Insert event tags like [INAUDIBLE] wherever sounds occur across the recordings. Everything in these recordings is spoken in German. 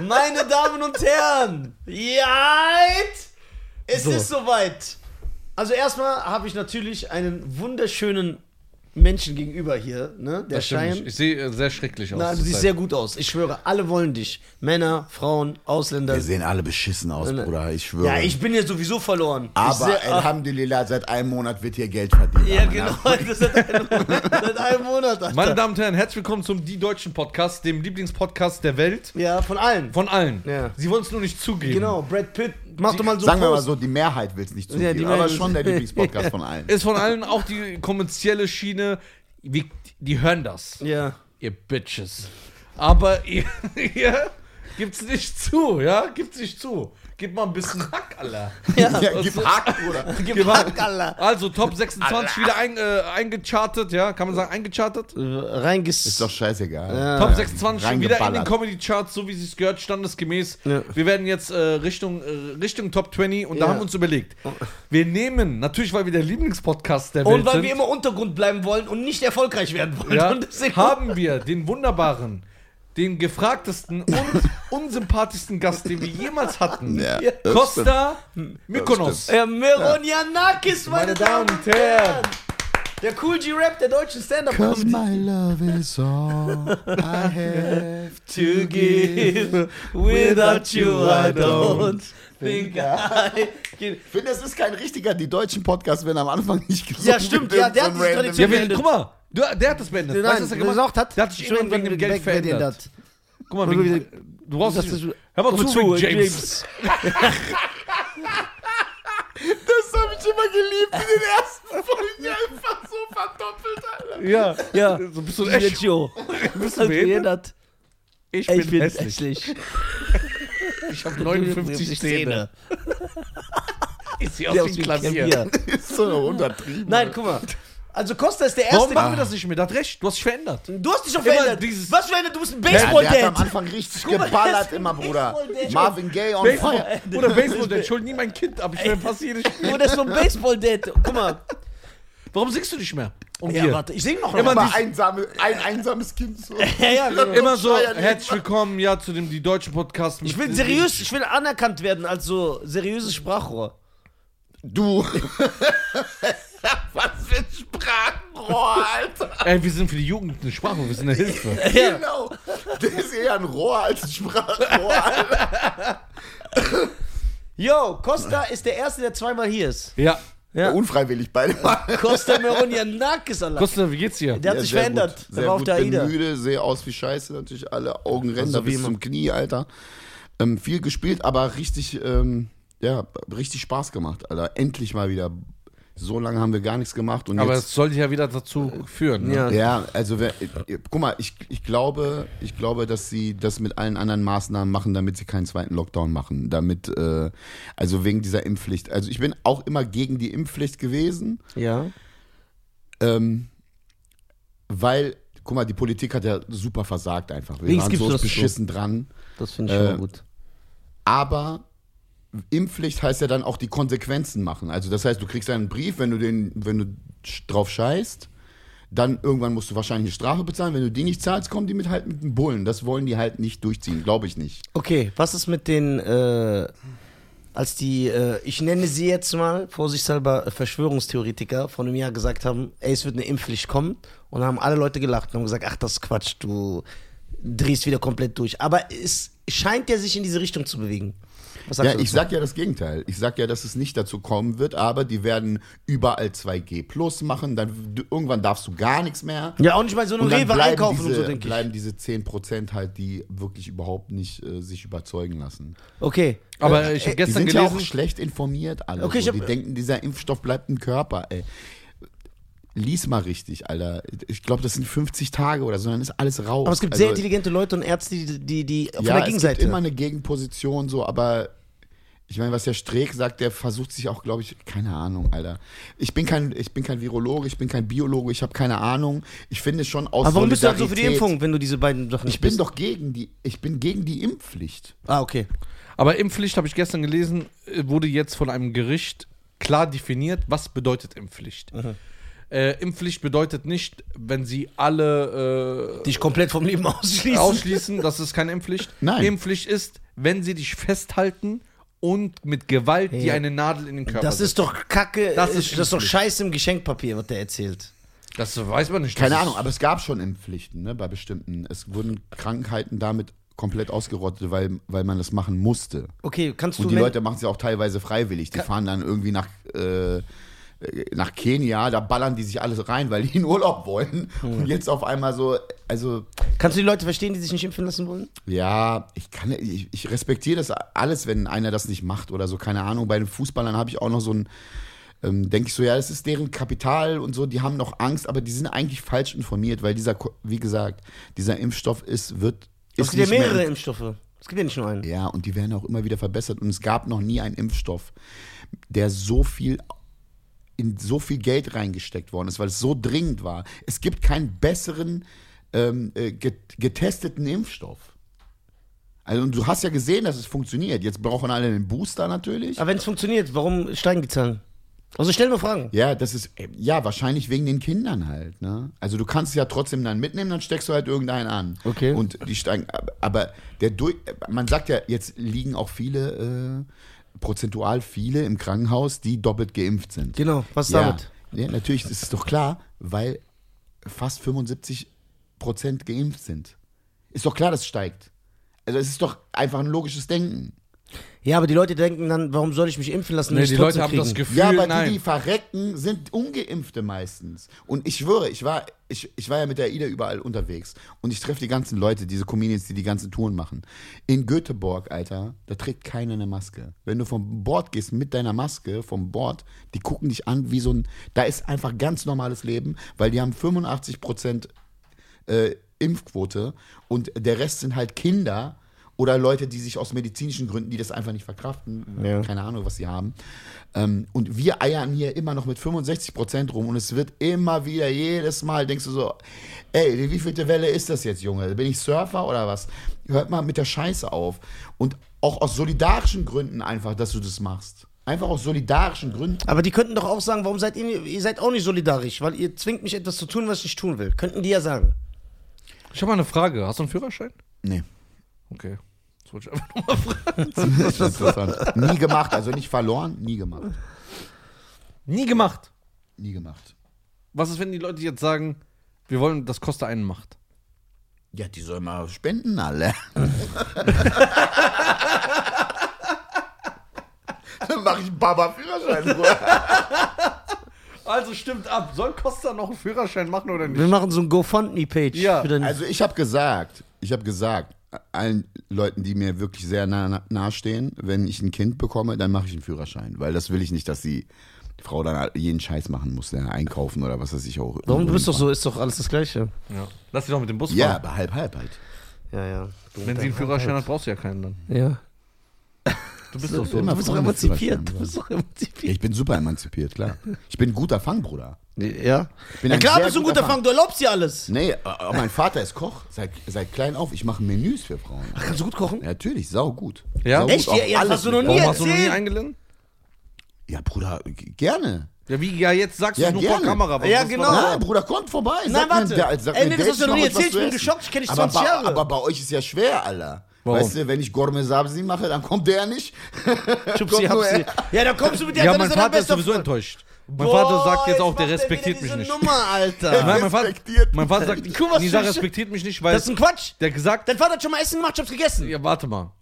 Meine Damen und Herren, ja, es So. ist soweit. Also erstmal habe ich natürlich einen wunderschönen Menschen gegenüber hier, ne? Der Das Schein. Ich sehe äh, sehr schrecklich aus. Na, du siehst Zeit. sehr gut aus. Ich schwöre, alle wollen dich. Männer, Frauen, Ausländer. Wir sehen alle beschissen aus, Bruder, ich schwöre. Ja, ich bin ja sowieso verloren. Aber seh- ah, Alhamdulillah, seit einem Monat wird hier Geld verdient. Ja, genau. [LAUGHS] Seit einem Monat. Seit einem Monat Alter. Meine Damen und Herren, herzlich willkommen zum Die Deutschen Podcast, dem Lieblingspodcast der Welt. Ja, von allen. Von allen. Ja. Sie wollen es nur nicht zugeben. Genau, Brad Pitt. Mach doch mal so Sagen wir mal so, die Mehrheit will es nicht Ja, zugeben, die aber schon der Lieblingspodcast von allen. [LAUGHS] Ist von allen auch die kommerzielle Schiene. Wie, die hören das. Ja. Ihr Bitches. Aber ihr, [LAUGHS] ihr gibt's nicht zu, ja? Gibt's nicht zu. Gib mal ein bisschen [LAUGHS] Hack, Alter. Ja, [LAUGHS] gib Hack, Bruder. Gib Hack, Alter. Also Top 26 wieder ein, äh, eingechartet, ja? Kann man sagen, eingechartet? Reinges. Ist doch scheißegal. Ja. Top 26 wieder in den. Comedy-Charts, so wie sie es gehört, standesgemäß. Ja. Wir werden jetzt äh, Richtung, äh, Richtung Top 20 und da Ja. haben wir uns überlegt. Wir nehmen, natürlich, weil wir der Lieblingspodcast der Welt Und weil sind, wir immer Untergrund bleiben wollen und nicht erfolgreich werden wollen. ja, [LAUGHS] Und deswegen haben wir den wunderbaren, den gefragtesten und [LAUGHS] unsympathischsten Gast, den wir jemals hatten. Ja, Ja. das Costa Mykonos. äh, Mironianakis, meine, Meine Damen und Herren. Der Cool G-Rap der deutschen stand Cause my love is all I have to give. Without you I don't think I can. Ich finde, es ist kein richtiger Die Deutschen Podcast, wenn am Anfang nicht gesungen Ja, stimmt, ja, der hat random- Tradition Ja, wir, guck mal, du, der hat das beendet. Nein, weißt du, was er gemacht gesagt hat? Der hat sich irgendwann wegen dem Geld verändert. Guck mal, wegen, du brauchst Das ist- Hör mal zu, zu, James. [LAUGHS] Das habe ich immer geliebt in den ersten Folgen. Einfach so verdoppelt, Alter. Ja, Ja, so bist du echt. Joe. Bist du behindert? Ich bin Ich bin hässlich. [LAUGHS] Ich habe 59 Zähne. [LAUGHS] Ich sehe aus wie ein Klavier. Klavier. Ist so untertrieben. Nein, guck mal. Also Costa ist der Warum Erste. machen wir das nicht mehr? Hat recht, du hast dich verändert. Du hast dich doch Immer verändert. dieses- Was verändert? Du bist ein ja, der hat am Baseball-Dad. Anfang richtig geballert das- immer, Bruder. Baseball-Dad. Marvin Gaye on Baseball. fire. [LAUGHS] Oder Baseball, der schuld nie mein Kind, aber ich will fast jedes Spiel. Bist so ein Baseball-Dad. Guck mal. Warum singst du nicht mehr? Um Ja, dir. warte, ich sing noch Immer. Aber einsame, ein einsames Kind so. [LAUGHS] Ja, ja, genau. Immer so, herzlich willkommen, ja, zu dem Die Deutsche Podcast. Ich will seriös, ich will anerkannt werden als so seriöses Sprachrohr. Du. [LAUGHS] Was für ein Sprachrohr, Alter. Ey, wir sind für die Jugend eine Sprache, wir sind eine Hilfe. [LAUGHS] Genau. Der ist eher ein Rohr als ein Sprachrohr, Alter. [LAUGHS] Yo, Costa ist der Erste, der zweimal hier ist. Ja. Ja. Unfreiwillig beide Mal. Costa Meronianakis, Allah. Costa, wie geht's dir? Der hat sich sehr verändert. Gut. Der Sehr war auf gut. der Bin AIDA. müde, sehe aus wie Scheiße, natürlich alle Augenränder Also wie bis zum Knie, Alter. Ähm, viel gespielt, aber richtig, ähm, ja, richtig Spaß gemacht, Alter. Endlich mal wieder. So lange haben wir gar nichts gemacht und Aber jetzt. es soll dich ja wieder dazu führen. Ne? Ja. Ja, also wer, äh, guck mal, ich, ich glaube, ich glaube, dass sie das mit allen anderen Maßnahmen machen, damit sie keinen zweiten Lockdown machen. Damit, äh, also wegen dieser Impfpflicht. Also ich bin auch immer gegen die Impfpflicht gewesen, Ja. ähm, weil, guck mal, die Politik hat ja super versagt einfach. Wir Links waren so du das beschissen dran. Das finde ich schon Äh, mal gut. Aber Impfpflicht heißt ja dann auch die Konsequenzen machen. Also das heißt, du kriegst einen Brief, wenn du den, wenn du drauf scheißt, dann irgendwann musst du wahrscheinlich eine Strafe bezahlen. Wenn du die nicht zahlst, kommen die mit halt mit dem Bullen. Das wollen die halt nicht durchziehen, glaube ich nicht. Okay, was ist mit den, äh, als die, äh, ich nenne sie jetzt mal, vorsichtshalber äh, Verschwörungstheoretiker von einem Jahr gesagt haben, ey, es wird eine Impfpflicht kommen und haben alle Leute gelacht und haben gesagt, ach, das ist Quatsch, du drehst wieder komplett durch. Aber es scheint ja sich in diese Richtung zu bewegen. Was sagst Ja, du ich sag ja das Gegenteil. Ich sag ja, dass es nicht dazu kommen wird, aber die werden überall 2G plus machen. Dann irgendwann darfst du gar nichts mehr. Ja, auch nicht mal so dann Rewe bleiben einkaufen diese, und so, denke ich. bleiben diese 10% halt, die wirklich überhaupt nicht äh, sich überzeugen lassen. Okay. Aber Äh, ich habe Die gestern sind ja gelesen, auch schlecht informiert alle. Okay, ich so. hab- die denken, dieser Impfstoff bleibt im Körper, ey. Lies mal richtig, Alter. Ich glaube, das sind 50 Tage oder so, dann ist alles raus. Aber es gibt sehr Also, intelligente Leute und Ärzte, die, die, die von ja, der es Gegenseite. gibt immer eine Gegenposition, so, aber ich meine, was der Streeck sagt, der versucht sich auch, glaube ich, keine Ahnung, Alter. Ich bin kein, ich bin kein Virologe, ich bin kein Biologe, ich habe keine Ahnung. Ich finde schon aus Aber warum bist du dann so für die Impfung, wenn du diese beiden Sachen nicht Ich bin bist? doch gegen die, ich bin gegen die Impfpflicht. Ah, okay. aber Impfpflicht habe ich gestern gelesen, äh, wurde jetzt von einem Gericht klar definiert, was bedeutet Impfpflicht. Äh, Impfpflicht bedeutet nicht, wenn sie alle Dich komplett vom Leben äh, [LAUGHS] ausschließen. ausschließen, das ist keine Impfpflicht. Nein. Impfpflicht ist, wenn sie dich festhalten und mit Gewalt dir Ja. eine Nadel in den Körper Das ist doch Kacke. Das ist das ist doch. Scheiße im Geschenkpapier, was der erzählt. Das weiß man nicht. Keine Ahnung, aber es gab schon Impfpflichten ne, bei bestimmten. Es wurden Krankheiten damit komplett ausgerottet, weil, weil man das machen musste. Okay, kannst du Und die Leute machen es ja auch teilweise freiwillig. Die fahren dann irgendwie nach, äh, nach Kenia, da ballern die sich alles rein, weil die in Urlaub wollen. Hm. Und jetzt auf einmal so, also kannst du die Leute verstehen, die sich nicht impfen lassen wollen? ja, ich kann, ich, ich respektiere das alles, wenn einer das nicht macht oder so, keine Ahnung. Bei den Fußballern habe ich auch noch so ein, ähm, denke ich so, ja, das ist deren Kapital und so, die haben noch Angst, aber die sind eigentlich falsch informiert, weil dieser, wie gesagt, dieser Impfstoff ist, wird, Es ist gibt ja mehrere im- Impfstoffe. Es gibt ja nicht nur einen. Ja, und die werden auch immer wieder verbessert. Und es gab noch nie einen Impfstoff, der so viel in so viel Geld reingesteckt worden ist, weil es so dringend war. Es gibt keinen besseren ähm, äh, get- getesteten Impfstoff. Also und du hast ja gesehen, dass es funktioniert. Jetzt brauchen alle einen Booster natürlich. Aber wenn es funktioniert, warum steigen die Zahlen? Also stell nur Fragen. Ja, das ist äh, ja wahrscheinlich wegen den Kindern halt. Ne? Also du kannst es ja trotzdem dann mitnehmen, dann steckst du halt irgendeinen an. Okay. Und die steigen, aber- aber der durch, man sagt ja, jetzt liegen auch viele, äh, prozentual viele im Krankenhaus, die doppelt geimpft sind. Genau, was ja. damit? Ja, natürlich ist es doch klar, weil fast 75 Prozent geimpft sind. Ist doch klar, das steigt. Also es ist doch einfach ein logisches Denken. Ja, aber die Leute denken dann, warum soll ich mich impfen lassen? Nee, ich die Leute haben das? Gefühl, Ja, aber nein. die, die verrecken, sind Ungeimpfte meistens. Und ich schwöre, ich war, ich, ich war ja mit der Ida überall unterwegs. Und ich treffe die ganzen Leute, diese Comedians, die die ganzen Touren machen. In Göteborg, Alter, da trägt keiner eine Maske. Wenn du vom Bord gehst mit deiner Maske, vom Bord, die gucken dich an wie so ein, da ist einfach ganz normales Leben, weil die haben 85 Prozent äh, Impfquote und der Rest sind halt Kinder oder Leute, die sich aus medizinischen Gründen, die das einfach nicht verkraften, Ja. keine Ahnung, was sie haben. Ähm, und wir eiern hier immer noch mit 65 Prozent rum und es wird immer wieder, jedes Mal denkst du so, ey, wie vielte Welle ist das jetzt, Junge? Bin ich Surfer oder was? Hört mal mit der Scheiße auf. Und auch aus solidarischen Gründen einfach, dass du das machst. Einfach aus solidarischen Gründen. Aber die könnten doch auch sagen, warum seid ihr, ihr seid auch nicht solidarisch, weil ihr zwingt mich etwas zu tun, was ich nicht tun will. Könnten die ja sagen. Ich habe mal eine Frage. Hast du einen Führerschein? Nee. Okay. Das wollte ich einfach nur mal fragen. [LAUGHS] Das ist interessant. nie gemacht, also nicht verloren, nie gemacht. Nie gemacht. Nie gemacht. Was ist, wenn die Leute jetzt sagen, wir wollen, das kostet einen Macht? Ja, die sollen mal spenden alle. [LAUGHS] Dann mache ich Baba-Führerschein. Bruder. Also stimmt ab. Soll Costa noch einen Führerschein machen oder Wir machen so ein GoFundMe-Page. Ja, für den- Also ich habe gesagt, ich habe gesagt, allen Leuten, die mir wirklich sehr nah, nah stehen, wenn ich ein Kind bekomme, dann mache ich einen Führerschein. Weil das will ich nicht, dass die Frau dann jeden Scheiß machen muss, ja, einkaufen oder was weiß ich auch. warum du bist doch so, ist doch alles das Gleiche. Ja. Lass dich doch mit dem Bus Ja, fahren. aber halb, halb halt. Ja, ja. Du Wenn sie einen Führerschein hat, brauchst du ja keinen dann. Ja. [LAUGHS] Du bist doch so. Immer Du bist doch emanzipiert. Du bist doch Ja, emanzipiert. ich bin super emanzipiert, klar. Ich bin ein guter Fangbruder. Ja. bin Ja ein klar bist du ein guter Fang, du erlaubst dir alles. Nee, aber mein Vater ist Koch. Seit, seit klein auf. Ich mache Menüs für Frauen. Ach, kannst du gut kochen? Ja, Natürlich, sau gut. Ja? Sau Echt? gut, Ja, ja, alles hast du noch nie Warum hast du noch nie erzählt. eingeladen? Ja, Bruder, gerne. Ja, wie, ja, jetzt sagst du Ja, es nur vor gerne. Kamera. Was- Ja, genau. Nein, Bruder, kommt vorbei. Nein, Sag warte. Mir, der, sag Ey, mir, nee, das hast du noch nie erzählt, ich bin geschockt, ich kenn dich aber 20 bei, Jahre. Aber bei euch ist ja schwer, Alter. Warum? Weißt du, wenn ich Gourmet Sabzi mache, dann kommt der nicht. Schubsi, [LAUGHS] er. Ja, dann kommst du mit der Ja, mein er Vater ist sowieso enttäuscht. Mein Boah, Vater sagt jetzt auch, der er respektiert mich nicht. Nummer, Alter. Nein, mein Vater, mein Vater sagt, Guck, was Nisa respektiert mich nicht, weil Das ist ein Quatsch. der gesagt Dein Vater hat schon mal Essen gemacht, ich hab's gegessen. Ja, warte mal.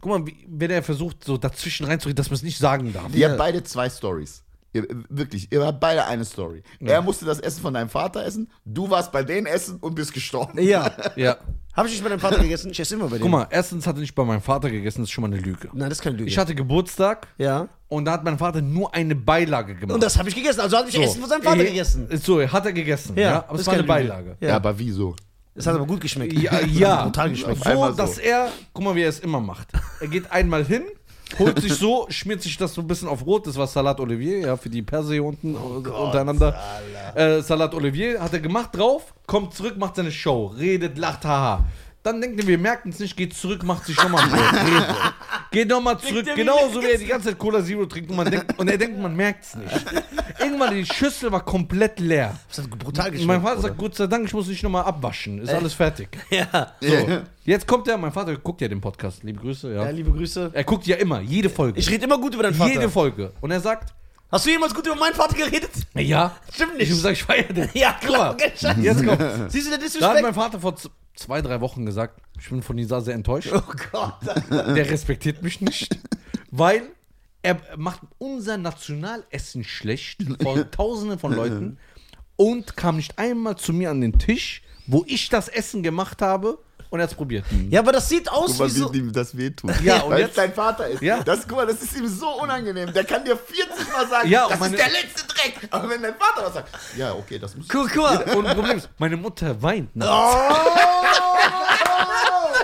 Guck mal, wie, wenn er versucht, so dazwischen reinzureden, dass man es nicht sagen darf. Ihr habt beide zwei Stories. Ihr, wirklich, ihr habt beide eine Story. Er musste das Essen von deinem Vater essen, du warst bei denen essen und bist gestorben. Ja. Ja. [LAUGHS] Hab ich nicht bei deinem Vater gegessen? Ich esse immer bei dem. Guck mal, erstens hat er nicht bei meinem Vater gegessen, das ist schon mal eine Lüge. Nein, das ist keine Lüge. Ich hatte Geburtstag ja. und da hat mein Vater nur eine Beilage gemacht. Und das habe ich gegessen. Also habe ich Essen von seinem Vater Äh, gegessen. So, hat er gegessen. Ja, Ja, aber das es war ist eine keine Lüge. Beilage. Ja, Ja. aber wieso? Es hat aber gut geschmeckt. Ja, [LAUGHS] ja. Brutal geschmeckt. So, einmal so. dass er, guck mal, wie er es immer macht. Er geht einmal hin, holt sich so, schmiert sich das so ein bisschen auf Rot. Das war Salat Olivier, ja, für die Perser hier unten Oh äh, untereinander. Äh, Salat Olivier hat er gemacht drauf, kommt zurück, macht seine Show, redet, lacht, haha. Dann denkt er, wir merken es nicht, geht zurück, macht sich nochmal ein Brot. Geht nochmal zurück, genauso wie er die ganze Zeit Cola Zero trinkt und, man denkt, und er denkt, man merkt es nicht. Irgendwann, die Schüssel war komplett leer. Das hat brutal geschmeckt. mein Vater sagt, Gott sei Dank, ich muss nicht nochmal abwaschen. Ist alles fertig. [LAUGHS] Ja. So. Jetzt kommt er, mein Vater guckt ja den Podcast. Liebe Grüße, ja. ja, liebe Grüße. Er guckt ja immer, jede Folge. Ich rede immer gut über deinen Vater. jede Folge. Und er sagt, Hast du jemals gut über meinen Vater geredet? ja. Stimmt Ich nicht. muss sagen, ich feiere den. ja, klar. Scheiße. Jetzt kommt. Siehst du, der Da hat Disrespect? mein Vater vor zwei, drei Wochen gesagt, ich bin von Nisa sehr enttäuscht. Oh Gott. Der respektiert mich nicht, weil er macht unser Nationalessen schlecht vor [LAUGHS] tausenden von Leuten und kam nicht einmal zu mir an den Tisch, wo ich das Essen gemacht habe und er hat es probiert. Ja, aber das sieht aus Guck mal, wie so... wie ihm das wehtut. Ja, und Weil jetzt- es dein Vater ist. Ja. Das, guck mal, das ist ihm so unangenehm. Der kann dir 40 Mal sagen, Ja, das meine- ist der letzte Dreck. Aber wenn dein Vater was sagt, ja, okay, das muss Guck, guck mal. Und das Problem ist, meine Mutter weint. Ne? Oh!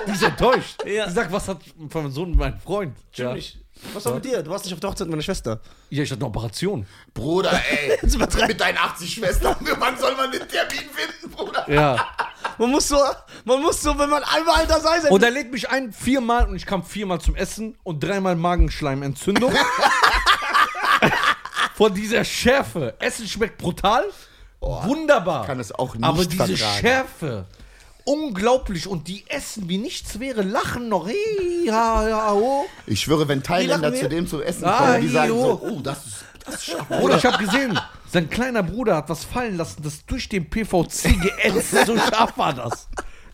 Die ist enttäuscht. Ja. Die sagt, was hat von meinem Sohn mein Freund? Ja. Nicht. Was war mit dir? Du warst nicht auf der Hochzeit meiner Schwester. ja, ich hatte eine Operation. Bruder, ey. [LAUGHS] Mit deinen 80 Schwestern, [LAUGHS] wann soll man den Termin finden, Bruder? Ja. Man muss so, man muss so, wenn man einmal da sei, sein. Und er lädt mich ein viermal und ich kam viermal zum Essen und dreimal Magenschleimentzündung. [LAUGHS] Von dieser Schärfe. Essen schmeckt brutal. Wunderbar. kann es auch nicht Aber diese vertragen. Schärfe. Unglaublich. Und die essen wie nichts wäre, lachen noch. Hey, ja, ja, oh. Ich schwöre, wenn Thailänder zu dem zu essen Ah, kommen, die sagen jo. so, oh, das ist, das scharf. Oder ich habe gesehen, sein kleiner Bruder hat was fallen lassen, das durch den PVC geätzt. So [LAUGHS] scharf war das.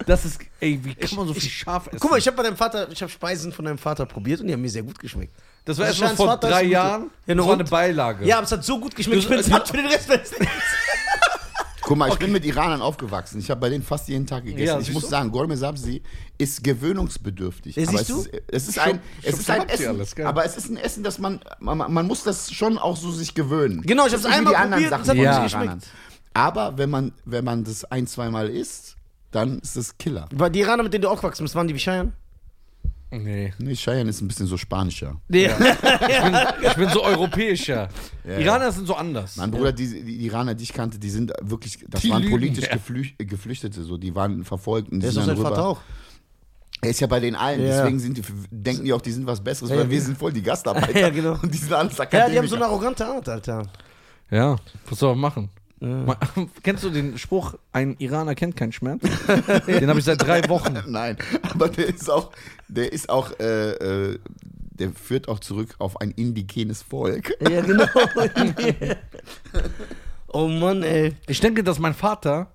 Das ist, ey, wie kann man so viel scharf essen? Guck mal, ich habe bei deinem Vater, ich habe Speisen von deinem Vater probiert und die haben mir sehr gut geschmeckt. das war das erst Steins vor Vater ist drei ein guter- Jahren. Ja, das ne, war und? eine Beilage. Ja, aber es hat so gut geschmeckt. Ich bin satt für den Rest meines Lebens. [LAUGHS] Guck mal, ich bin mit Iranern aufgewachsen. Ich habe bei denen fast jeden Tag gegessen. Ja, ich muss du? sagen, Gourmet Sabzi ist gewöhnungsbedürftig. Ja, aber siehst es, du? Ist, es ist ein, es ist ein Essen, alles, aber es ist ein Essen, das man, man, man muss das schon auch so sich gewöhnen. Genau, ich Das nicht wie einmal probiert es Sachen hat mir von nicht Iranern. Aber wenn man, wenn man das ein, zweimal isst, dann ist es Killer. Bei die Iraner, mit denen du aufgewachsen bist, waren die wie Cheyenne? Nee. Nee, Cheyenne ist ein bisschen so spanischer. Nee. Ich bin so europäischer. Ja, Iraner sind so anders. Mein Bruder, die, die Iraner, die ich kannte, die sind wirklich, das Die waren lügen, politisch ja. geflücht, Geflüchtete, so, die waren verfolgt und Der ist rüber. Vater auch. Er ist ja bei den allen, Ja. deswegen sind die, denken die auch, die sind was Besseres, Ja, weil ja, wir ja. sind voll die Gastarbeiter. [LAUGHS] Ja, genau. Und die sind alles Ja, die haben so eine arrogante Art, Alter. Ja, was soll man machen? Ma- [LAUGHS] Kennst du den Spruch, ein Iraner kennt keinen Schmerz? [LAUGHS] Den habe ich seit drei Wochen. [LAUGHS] Nein, aber der ist auch, der ist auch, äh, äh, der führt auch zurück auf ein indigenes Volk. Ja, genau. oh Mann, ey. Ich denke, dass mein Vater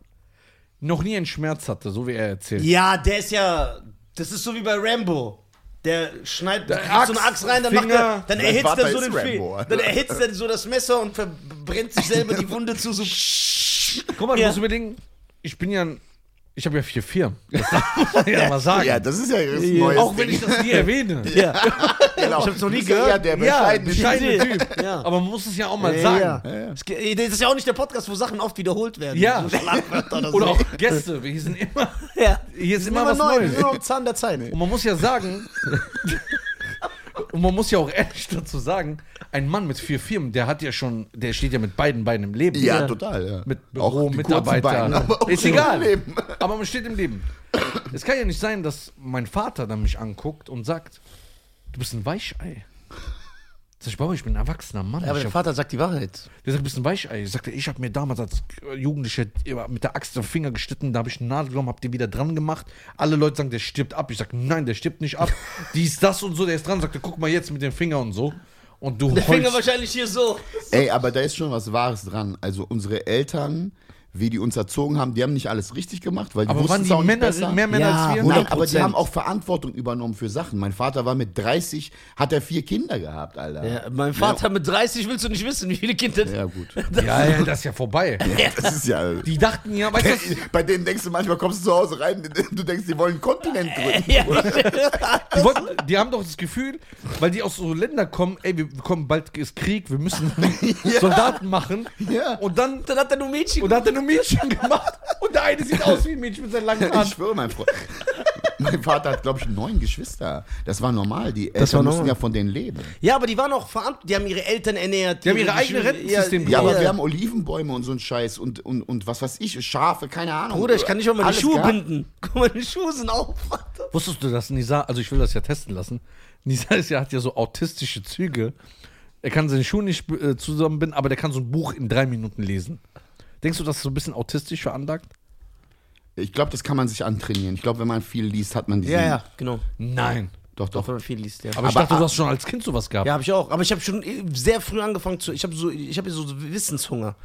noch nie einen Schmerz hatte, so wie er erzählt. Ja, der ist ja. Das ist so wie bei Rambo. Der schneidet Der kriegt so eine Axt, Axt rein, dann macht er, Finger. dann Sein erhitzt er so den Rambo. Dann erhitzt er so das Messer und verbrennt sich selber die Wunde zu. So. Guck mal, du Ja. musst überlegen, ich bin ja ein, ich habe ja vier Firmen. Das darf [LAUGHS] man ja mal sagen. Ja, das ist ja das Ja. Neues Auch wenn ich das nie erwähne. [LAUGHS] Ja. genau. ich hab's noch nie ja gehört. eher der Ja, bescheidene bescheidene Typ. Typ. [LAUGHS] Ja. Aber man muss es ja auch mal Ja, sagen. ja. Ja, ja. Es Das ist ja auch nicht der Podcast, wo Sachen oft wiederholt werden. Ja. Oder so. Oder auch Gäste. Wir sind immer, ja. hier ist immer was neu. Wir Neues. sind immer am Zahn der Zeit. Und man muss ja sagen, und man muss ja auch ehrlich dazu sagen, ein Mann mit vier Firmen, der hat ja schon, der steht ja mit beiden Beinen im Leben. Ja, Ja. total. Ja. Mit Auch Büro, die Mitarbeiter. Beine, aber auch ist egal. im Leben. Aber man steht im Leben. Es kann ja nicht sein, dass mein Vater dann mich anguckt und sagt, du bist ein Weichei. Sag ich, Bauer, ich bin ein erwachsener Mann. Ja, aber ich der hab, Vater sagt die Wahrheit. der sagt, du bist ein Weichei. Ich sagte, ich habe mir damals als Jugendlicher immer mit der Axt den Finger geschnitten, da habe ich eine Nadel genommen, hab den wieder dran gemacht. Alle Leute sagen, der stirbt ab. Ich sag, nein, der stirbt nicht ab. [LAUGHS] Dies, das und so, der ist dran. Sagte, guck mal jetzt mit dem Finger und so. Und du Der Finger heulst- wahrscheinlich hier so. Ey, aber da ist schon was Wahres dran. Also unsere Eltern, wie die uns erzogen haben, die haben nicht alles richtig gemacht, weil die Aber waren wussten die es auch nicht Männer, besser. mehr Männer Ja, als wir? Nein, aber die 100%. haben auch Verantwortung übernommen für Sachen. Mein Vater war mit 30, hat er vier Kinder gehabt, Alter. Ja, mein Vater mit 30 willst du nicht wissen, wie viele Kinder. Ja, gut. [LAUGHS] Ja, ja, das ist ja vorbei. [LAUGHS] Das ist ja. Die dachten ja, weißt du, was- [LAUGHS] Bei denen denkst du manchmal, kommst du zu Hause rein, du denkst, die wollen einen Kontinent gründen. Ja, Die, wollten, die haben doch das Gefühl, weil die aus so Ländern kommen, ey, wir kommen, bald ist Krieg, wir müssen Soldaten machen. Ja. Und dann, dann hat er nur Mädchen. und dann hat er nur Mädchen gemacht. Und der eine sieht aus wie ein Mädchen mit seinen langen Haaren. Ich schwöre, mein Freund. mein Vater hat, glaube ich, neun Geschwister. Das war normal. Die Das Eltern mussten ja von denen leben. Ja, aber die waren auch verantwortlich. Die haben ihre Eltern ernährt. Die haben ihre eigene Rentensystem Ja, aber ja. wir haben Olivenbäume und so ein Scheiß und, und, und was weiß ich, Schafe, keine Ahnung. Bruder, ich kann nicht mal meine Alles Schuhe gehabt. binden. Guck mal, meine Schuhe sind auf. Wusstest du, dass Nisa, also ich will das ja testen lassen, Nisa ist ja, hat ja so autistische Züge. Er kann seine Schuhe nicht äh, zusammenbinden, aber der kann so ein Buch in drei Minuten lesen. Denkst du, das ist so ein bisschen autistisch veranlagt? Ich glaube, das kann man sich antrainieren. Ich glaube, wenn man viel liest, hat man diesen. Ja, ja, genau. Nein. Doch, doch. wenn man viel liest, ja. Aber, ich Aber- dachte, du hast schon als Kind sowas gehabt. Ja, habe ich auch. Aber ich habe schon äh, sehr früh angefangen zu. Ich habe so, ich habe so Wissenshunger.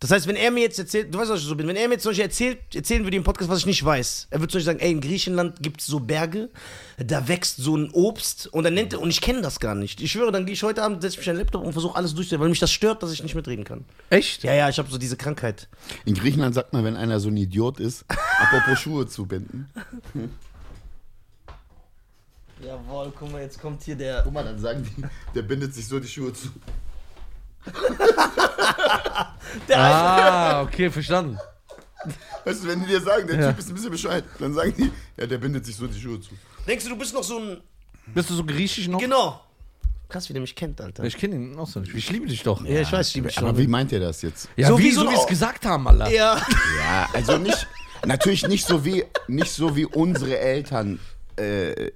Das heißt, wenn er mir jetzt erzählt, du weißt, was ich so bin, wenn er mir jetzt zum Beispiel erzählt, erzählen würde im Podcast, was ich nicht weiß. Er würde zum Beispiel sagen, ey, in Griechenland gibt es so Berge, da wächst so ein Obst und dann nennt er, und ich kenne das gar nicht. Ich schwöre, dann gehe ich heute Abend, setze ich mich an den Laptop und versuche alles durchzuhören, weil mich das stört, dass ich nicht mitreden kann. Echt? Ja, ja, ich habe so diese Krankheit. In Griechenland sagt man, wenn einer so ein Idiot ist, [LAUGHS] apropos Schuhe zubinden. [LAUGHS] Jawohl, guck mal, jetzt kommt hier der. Guck mal, dann sagen die, der bindet sich so die Schuhe zu. [LAUGHS] Ah, okay, verstanden. Weißt du, wenn die dir sagen, der Ja. Typ ist ein bisschen Bescheid, dann sagen die, ja, der bindet sich so die Schuhe zu. Denkst du, du bist noch so ein. Bist du so griechisch noch? Genau. Krass, wie der mich kennt, Alter. Ich kenne ihn auch so nicht. Ich liebe dich doch. ja, ich weiß, ich liebe dich Aber schon. wie meint ihr das jetzt? Ja, So wie, wie so ein es Au- gesagt haben, Alter. Ja. [LAUGHS] Ja, also nicht, natürlich nicht so wie, nicht so wie unsere Eltern äh,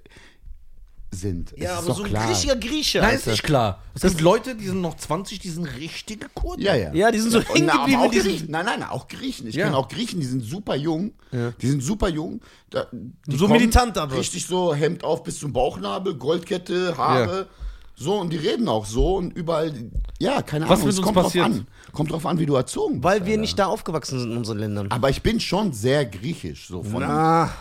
sind. Ja, ist aber so ein klar. richtiger Grieche. Nein, ist nicht klar. Es gibt Leute, die sind noch 20, die sind richtige Kurden. Ja, ja. Ja, die sind so Und hängen geblieben. Nein, nein, nein, auch Griechen. Ich Ja. kenne auch Griechen, die sind super jung. Die sind super jung. Da, die So militant aber. Richtig so, Hemd auf bis zum Bauchnabel, Goldkette, Haare. So, und die reden auch so und überall, ja, keine Was Ahnung. es uns kommt passiert? drauf an. Kommt drauf an, wie du erzogen bist. Weil wir Alter. nicht da aufgewachsen sind in unseren Ländern. Aber ich bin schon sehr griechisch. So von, Na,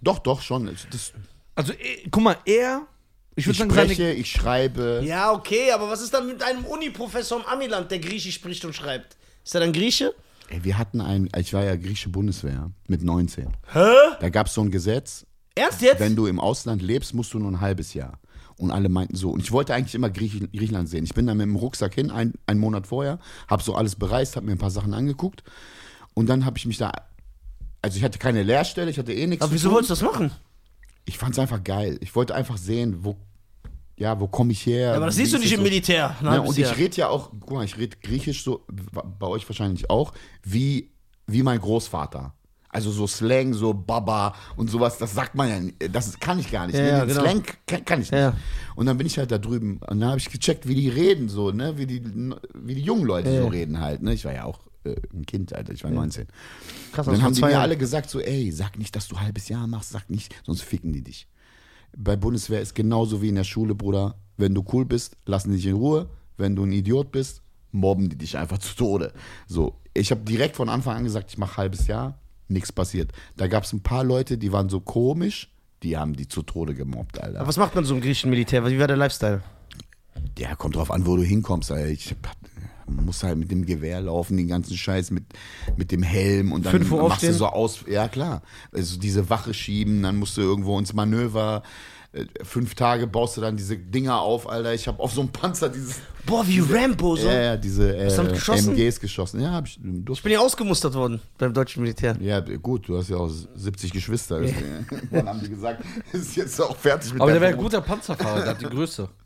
Doch, doch, schon. Das, Also, eh, guck mal, er, ich ich würde sagen, seine, spreche, ich schreibe. ja, okay, aber was ist dann mit einem Uni-Professor im Amiland, der Griechisch spricht und schreibt? Ist er dann Grieche? Ey, wir hatten ein, ich war ja griechische Bundeswehr mit 19. Hä? Da gab es so ein Gesetz, Ernst jetzt? wenn du im Ausland lebst, musst du nur ein halbes Jahr. Und alle meinten so. Und ich wollte eigentlich immer Griechen, Griechenland sehen. Ich bin dann mit dem Rucksack hin, ein, einen Monat vorher, habe so alles bereist, habe mir ein paar Sachen angeguckt. Und dann habe ich mich da. Also ich hatte keine Lehrstelle, ich hatte eh nichts aber zu wieso tun. wolltest du das machen? Ich fand es einfach geil. Ich wollte einfach sehen, wo, ja, wo komme ich her. Ja, aber das siehst du nicht im so? Militär. halbes und ich rede ja auch, guck mal, ich rede Griechisch so, bei euch wahrscheinlich auch, wie, wie mein Großvater. Also so Slang, so Baba und sowas, das sagt man ja, nicht. das kann ich gar nicht. Ja, ne? Den genau. Slang kann, kann ich nicht. Ja. Und dann bin ich halt da drüben und dann habe ich gecheckt, wie die reden, so, ne, wie die, wie die jungen Leute Ja. so reden halt, ne. Ich war ja auch äh, ein Kind, Alter, ich war 19. Krass, dann haben die mir alle gesagt so, ey, sag nicht, dass du ein halbes Jahr machst, sag nicht, sonst ficken die dich. Bei Bundeswehr ist genauso wie in der Schule, Bruder. Wenn du cool bist, lassen die dich in Ruhe. Wenn du ein Idiot bist, mobben die dich einfach zu Tode. So, ich habe direkt von Anfang an gesagt, ich mache halbes Jahr, nichts passiert. Da gab es ein paar Leute, die waren so komisch, die haben die zu Tode gemobbt, Alter. Aber was macht man so im griechischen Militär? Wie war der Lifestyle? Ja, kommt drauf an, wo du hinkommst. Alter. Ich hab- muss halt mit dem Gewehr laufen, den ganzen Scheiß mit, mit dem Helm und dann Fünf Uhr machst du aufstehen? so aus. Ja, klar. Also diese Wache schieben, dann musst du irgendwo ins Manöver. Äh, Fünf Tage baust du dann diese Dinger auf, Alter. Ich habe auf so einem Panzer dieses. Boah, wie Rambo so. Ja, ja, diese Hast du damit äh, geschossen? MGs geschossen. Ja, hab ich. Du, Ich bin ja ausgemustert worden beim deutschen Militär. ja, gut, du hast ja auch 70 Geschwister. Dann [LAUGHS] haben die gesagt, [LAUGHS] ist jetzt auch fertig mit aber der wäre ein guter Panzerfahrer, der hat die Größe. [LAUGHS]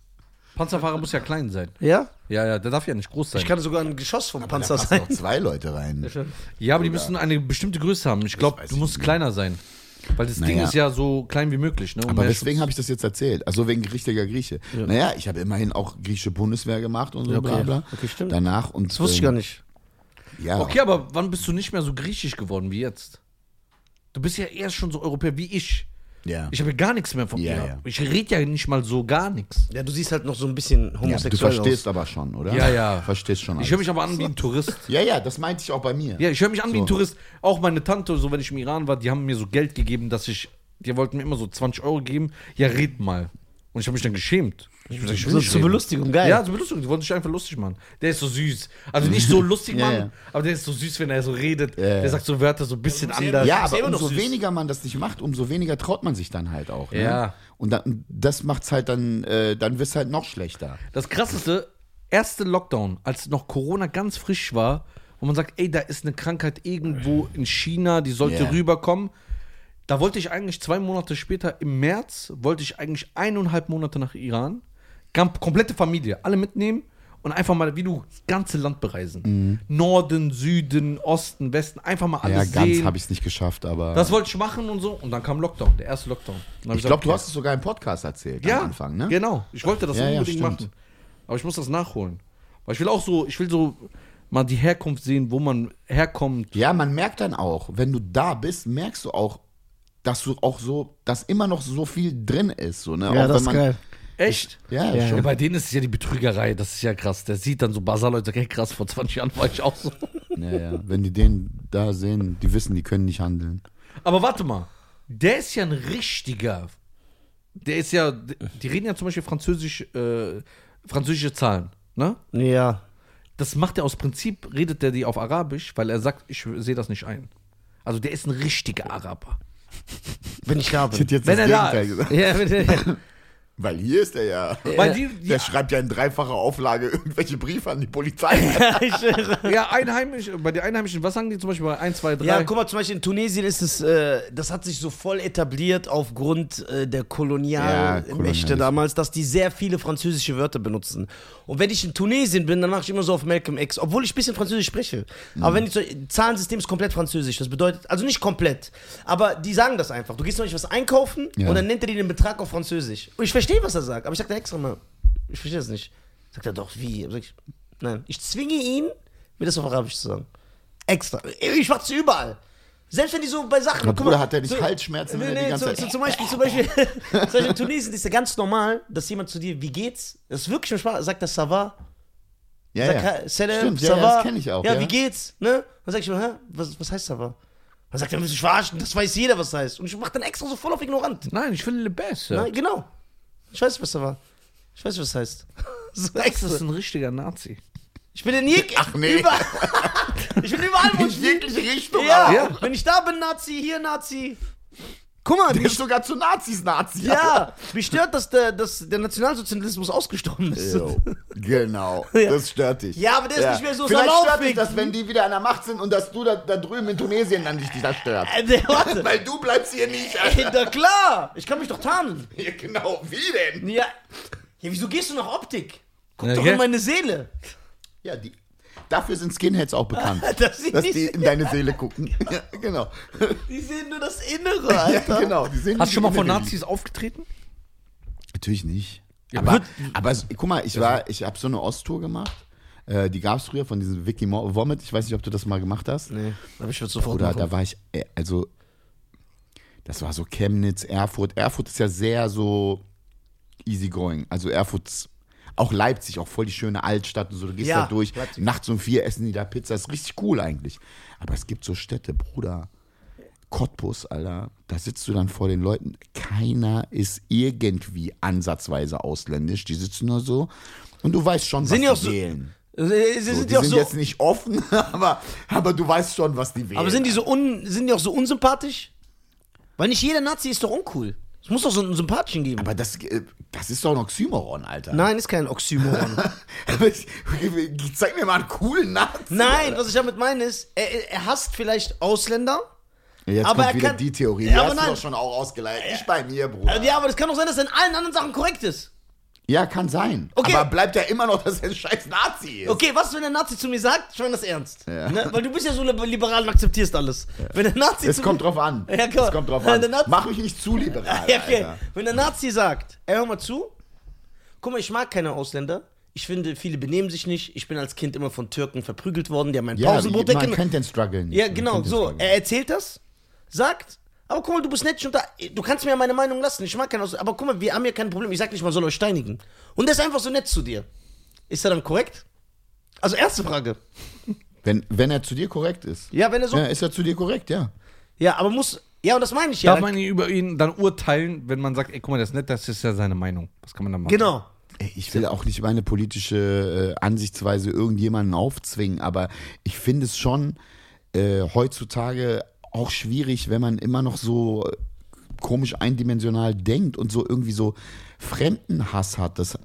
Panzerfahrer muss ja klein sein. Ja? Ja, ja, der darf ja nicht groß sein. Ich kann sogar ein Geschoss vom Da Panzer passen sein. auch zwei Leute rein. ja, aber die müssen eine bestimmte Größe haben. Ich glaube, weiß du ich musst nicht. kleiner sein. Weil das Ding Naja. ist ja so klein wie möglich. Ne? um Aber mehr deswegen habe ich das jetzt erzählt. Also wegen richtiger Grieche. Naja, ich habe immerhin auch griechische Bundeswehr gemacht und so Ja, okay. bla bla. Okay, stimmt. Danach und Das wusste ich gar nicht. Ja, Okay, aber wann bist du nicht mehr so griechisch geworden wie jetzt? Du bist ja erst schon so Europäer wie ich. Ja. Ich habe gar nichts mehr von Ja, dir. ja. Ich rede ja nicht mal so gar nichts. Ja, du siehst halt noch so ein bisschen ja, homosexuell du verstehst aus. aber schon, oder? Ja, ja. Verstehst schon. Ich höre alles. mich aber an wie ein Tourist. ja, ja, das meinte ich auch bei mir. Ja, ich höre mich an wie ein So. Tourist. Auch meine Tante, so wenn ich im Iran war, die haben mir so Geld gegeben, dass ich. Die wollten mir immer so 20 Euro geben. Ja, red mal. Und ich habe mich dann geschämt. Ich, will So nicht zur. Belustigung, geil. Ja, zur Belustigung. Die wollten sich einfach lustig machen. Der ist so süß. Also [LAUGHS] nicht so lustig Ja, machen, ja. aber der ist so süß, wenn er so redet. Ja, Der ja. sagt so Wörter so ein bisschen Ja, anders. Ja, aber umso süß. weniger man das nicht macht, umso weniger traut man sich dann halt auch. Ne? Ja. Und dann, das macht's halt dann, äh, dann wirst halt noch schlechter. Das krasseste, erste Lockdown, als noch Corona ganz frisch war, wo man sagt, ey, da ist eine Krankheit irgendwo in China, die sollte Ja. rüberkommen. Da wollte ich eigentlich zwei Monate später, im März, wollte ich eigentlich eineinhalb Monate nach Iran. Komplette Familie, alle mitnehmen und einfach mal, wie du, das ganze Land bereisen. Norden, Süden, Osten, Westen, einfach mal Mhm. Ja, alles ganz sehen. habe ich es nicht geschafft, aber. Das wollte ich machen und so. Und dann kam Lockdown, der erste Lockdown. Ich glaube, du hast es sogar im Podcast erzählt ja, am Anfang, ne? Genau. Ich wollte das Ja, ja, unbedingt stimmt. machen. Aber ich muss das nachholen. Weil ich will auch so, ich will so mal die Herkunft sehen, wo man herkommt. Ja, man merkt dann auch, wenn du da bist, merkst du auch, dass du auch so, dass immer noch so viel drin ist. So, ne? Ja, auch das wenn ist man, geil. Echt? Ja, Ja. schon. Ja, bei denen ist es ja die Betrügerei, das ist ja krass. Der sieht dann so Basar-Leute, okay, krass, vor 20 Jahren war ich auch so. Ja, ja. Wenn die den da sehen, die wissen, die können nicht handeln. Aber warte mal, der ist ja ein richtiger. Der ist ja, die reden ja zum Beispiel Französisch, äh, französische Zahlen, ne? Ja. Das macht er aus Prinzip, redet er die auf Arabisch, weil er sagt, ich sehe das nicht ein. Also der ist ein richtiger Araber. Wenn ich da bin. hätte jetzt Wenn das er da Gegenteil ist. gesagt. Ja, bitte. Weil hier ist er ja. Weil die, die Der schreibt ja in dreifacher Auflage irgendwelche Briefe an die Polizei. [LAUGHS] [LAUGHS] Ja, Einheimisch, bei den Einheimischen, was sagen die zum Beispiel bei 1, 2, 3? Ja, guck mal, zum Beispiel in Tunesien ist es, äh, das hat sich so voll etabliert aufgrund äh, der Ja, Kolonialmächte Kolonialismus. damals, dass die sehr viele französische Wörter benutzen. Und wenn ich in Tunesien bin, dann mache ich immer so auf Malcolm X, obwohl ich ein bisschen Französisch spreche. Aber wenn ich so, Zahlensystem ist komplett französisch, das bedeutet, also nicht komplett, aber die sagen das einfach. Du gehst noch nicht was einkaufen Ja. und dann nennt er dir den Betrag auf Französisch. Und ich verstehe, was er sagt, aber ich sag dir extra mal, ich verstehe das nicht. Sagt er doch, wie? Sag ich, nein, ich zwinge ihn, mir das auf Arabisch zu sagen. Extra. Ich mach's überall. Selbst wenn die so bei Sachen. Guck Bruder, mal, hat der nicht Halsschmerzen, wenn Nee, er die nee, ganze so, Zeit- so, zum Beispiel, zum Beispiel, [LAUGHS] zum Beispiel in Tunesien ist ja ganz normal, dass jemand zu dir, wie geht's? Das ist wirklich im Spaß, sagt das ça va? Ja, Sagt, ja. "Ha- Salam, Stimmt, ça ja, ja, va?" das kenne ich auch. Ja, Ja, wie geht's? Ne? Dann sag ich hä? Was, was heißt ça va? Dann sagt er, willst du mich verarschen? Das weiß jeder, was das heißt. Und ich mach dann extra so voll auf ignorant. Nein, ich will Le Best. Nein, genau. Ich weiß, was da war. Ich weiß, was das heißt. [LAUGHS] So Das ist ein richtiger Nazi. Ich bin in jeg [LAUGHS] Ach, nee. überall. [LAUGHS] ich bin überall, wo In ich jegliche Richtung. Ja, Ja. wenn ich da bin, Nazi, hier Nazi. Guck mal, Der mich, ist sogar zu Nazis Nazi. ja, mich stört, dass der, dass der Nationalsozialismus ausgestorben ist. Jo, genau, [LAUGHS] Ja. das stört dich. Ja, aber der ist nicht mehr so Vielleicht stört dich das, wenn die wieder an der Macht sind und dass du da, da drüben in Tunesien dann dich dieser stört. Äh, warte. [LAUGHS] Weil du bleibst hier nicht. [LAUGHS] Ey, na klar, ich kann mich doch tarnen. Ja, genau, wie denn? Ja. ja, wieso gehst du nach Optik? Guck Ja, doch in meine Seele. Ja, die, dafür sind Skinheads auch bekannt. [LAUGHS] Das sind dass die- in deine Seele gucken. [LAUGHS] Ja, genau. Die sehen nur das Innere, [LAUGHS] Alter. Ja, genau. Die sehen Hast du schon mal von Nazis aufgetreten? Natürlich nicht. Ja, aber, aber guck mal, ich war, ich habe so eine Osttour gemacht. Äh, die gab es früher von diesem Vicky Vomit. Ich weiß nicht, ob du das mal gemacht hast. Nee, aber ich würde sofort Oder machen. da war ich, äh, also, das war so Chemnitz, Erfurt. Erfurt ist ja sehr so easygoing. Also Erfurt, auch Leipzig, auch voll die schöne Altstadt und so. Du gehst Ja, da durch. Leipzig. Nachts um vier essen die da Pizza. ist richtig cool eigentlich. Aber es gibt so Städte, Bruder. Cottbus, Alter, da sitzt du dann vor den Leuten. Keiner ist irgendwie ansatzweise ausländisch. Die sitzen nur so. Und du weißt schon, Sind die was auch die so- wählen. Äh, Sie So, sind die sind so, jetzt nicht offen, [LAUGHS] aber, aber du weißt schon, was die wählen. aber sind die so un, sind die auch so unsympathisch? Weil nicht jeder Nazi ist doch uncool. Es muss doch so einen sympathischen geben. Aber das, äh, das ist doch ein Oxymoron, Alter. Nein, ist kein Oxymoron. [LAUGHS] Zeig mir mal einen coolen Nazi. Nein, was ich damit meine ist, er, er hasst vielleicht Ausländer. Jetzt aber kommt er wieder kann- die Theorie. Die aber hast nein. du doch schon auch ausgeleitet. Nicht bei mir, Bruder. Ja, aber das kann doch sein, dass er in allen anderen Sachen korrekt ist. Ja, kann sein. Okay. Aber bleibt ja immer noch, [LAUGHS] dass er ein scheiß Nazi ist. Okay, was, wenn der Nazi zu mir sagt? Ich meine das ernst. Ja. Ne? Weil du bist ja so liberal und akzeptierst alles. Wenn der Nazi Es zu kommt mir, drauf an. Ja, komm. Es kommt drauf Ja, an. Mach mich nicht zu liberal, [LAUGHS] Ja, okay. Alter. Wenn der Nazi sagt, ey, hör mal zu, guck mal, ich mag keine Ausländer. Ich finde, viele benehmen sich nicht. Ich bin als Kind immer von Türken verprügelt worden. Die haben mein Ja, Pausenbrot man weggenommen. kennt den Struggle nicht. Ja, Man genau, so. Er erzählt das, sagt, aber guck mal, du bist nett und da, du kannst mir ja meine Meinung lassen. Ich mag keine Ausländer. Aber guck mal, wir haben ja kein Problem. Ich sag nicht, man soll euch steinigen. Und der ist einfach so nett zu dir. Ist er dann korrekt? Also, erste Frage. wenn, wenn er zu dir korrekt ist. Ja, wenn er so. Ja, Ja, ist er zu dir korrekt, ja. aber muss. Ja, und das meine ich ja. Darf man ihn über ihn dann urteilen, wenn man sagt, ey, guck mal, das ist nett, das ist ja seine Meinung. Was kann man dann machen? genau. Ey, Ich will auch nicht meine politische äh, Ansichtsweise irgendjemanden aufzwingen, aber ich finde es schon äh, heutzutage auch schwierig, wenn man immer noch so äh, komisch eindimensional denkt und so irgendwie so Fremdenhass hat. Das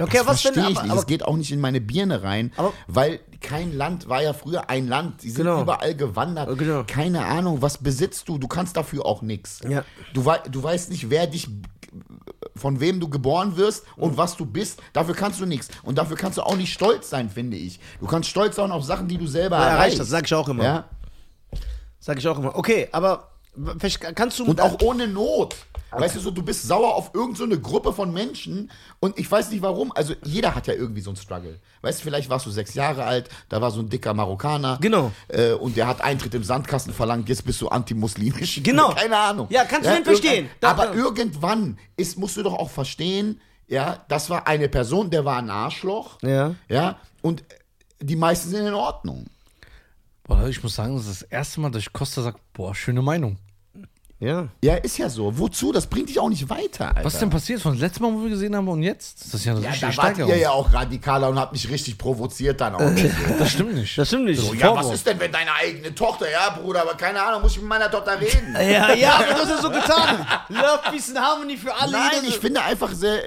Okay, das was verstehe ich aber- nicht. aber- Das geht auch nicht in meine Birne rein, Aber- weil kein Land war ja früher ein Land. Die sind Genau. überall gewandert. Äh, genau. Keine Ahnung, was besitzt du? Du kannst dafür auch nichts. Ja. Du, wei du weißt nicht, wer dich, von wem du geboren wirst und was du bist. Dafür kannst du nichts. Und dafür kannst du auch nicht stolz sein, finde ich. Du kannst stolz sein auf Sachen, die du selber Ja, erreicht, das sag ich auch immer. Ja? Sag ich auch immer. Okay, aber vielleicht kannst du. Und auch ohne Not. Weißt du so, du bist sauer auf irgendeine so Gruppe von Menschen und ich weiß nicht warum. Also jeder hat ja irgendwie so einen Struggle. Weißt du, vielleicht warst du sechs Jahre alt, da war so ein dicker Marokkaner. Genau. Äh, und der hat Eintritt im Sandkasten verlangt, jetzt bist du antimuslimisch. [LAUGHS] Genau. Keine Ahnung. Ja, kannst du den verstehen? aber irgendwann ist, musst du doch auch verstehen, ja, das war eine Person, der war ein Arschloch. Ja. Ja. Und die meisten sind in Ordnung. Boah, ich muss sagen, das ist das erste Mal, dass ich Costa sage, boah, schöne Meinung. Ja. Ja, ist ja so. Wozu? Das bringt dich auch nicht weiter, Alter. Was ist denn passiert von dem letzten Mal, wo wir gesehen haben und jetzt? Das ist ja eine Ja, richtige da wart Steigerung. ihr ja auch radikaler und habt mich richtig provoziert dann auch. [LAUGHS] Das stimmt nicht. Das stimmt nicht. so, ja, was ist denn, wenn deine eigene Tochter, ja, Bruder, aber keine Ahnung, muss ich mit meiner Tochter reden? [LAUGHS] Ja, ja, aber du hast ja so getan. Love, Peace and Harmony für alle. Nein, ich finde einfach sehr,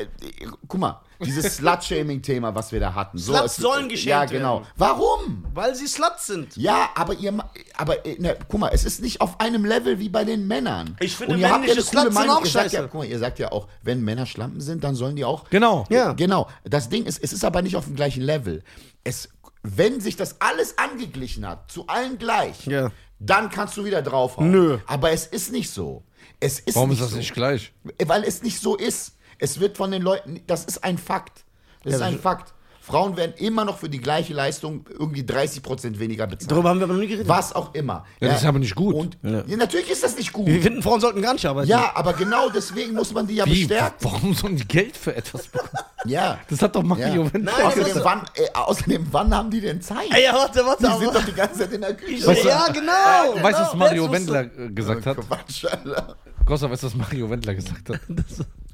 guck mal, dieses Slut-Shaming-Thema, was wir da hatten. So, Sluts es- sollen geschämt Ja, genau. werden. Warum? Weil sie Sluts sind. Ja, aber ihr, aber äh, ne, guck mal, es ist nicht auf einem Level wie bei den Männern. Ich finde, Und ihr habt ja eine coole Sluts sind Meinung. auch Ihr sagt ja, scheiße. guck mal, ihr sagt ja auch, wenn Männer Schlampen sind, dann sollen die auch Genau. Ja. Genau. Das Ding ist, es ist aber nicht auf dem gleichen Level. Es, wenn sich das alles angeglichen hat, zu allen gleich, Ja. dann kannst du wieder draufhauen. Nö. Aber es ist nicht so. Es ist Warum nicht ist das so. nicht gleich? Weil es nicht so ist. Es wird von den Leuten, das ist ein Fakt. Das ist das ein ist- Fakt. Frauen werden immer noch für die gleiche Leistung irgendwie 30% weniger bezahlt. Darüber haben wir aber noch nie geredet. Was auch immer. Ja, das ist aber nicht gut. Und, ja. natürlich ist das nicht gut. Wir finden, Frauen sollten gar nicht arbeiten. Ja, aber genau deswegen muss man die ja Wie? bestärken. Warum sollen die Geld für etwas bekommen? [LAUGHS] Ja. Das hat doch Mario Ja. Wendler Nein, gesagt. Außerdem wann, äh, außerdem, wann haben die denn Zeit? Ey, ja, warte, warte. Die aber- sind doch die ganze Zeit in der Küche. Weißt du- ja, genau. Weißt du, was genau. Mario Wendler äh, gesagt hat? Quatsch, Alter. Costa, weißt du, was Mario Wendler gesagt hat? [LAUGHS]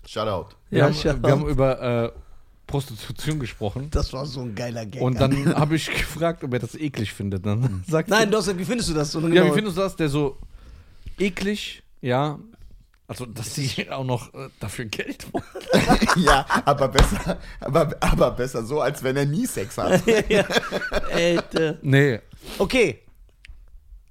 Shoutout. Wir, Ja, haben, shut wir haben über äh, Prostitution gesprochen. Das war so ein geiler Gag. Und dann habe ich gefragt, ob er das eklig findet. Dann sagt Nein, du hast wie findest du das? Und ja, genau- wie findest du das? Der so eklig, ja. Also, dass die [LAUGHS] auch noch äh, dafür Geld wollen. [LAUGHS] ja, aber besser, aber, aber besser so, als wenn er nie Sex hat. [LAUGHS] Alter. Nee. Okay.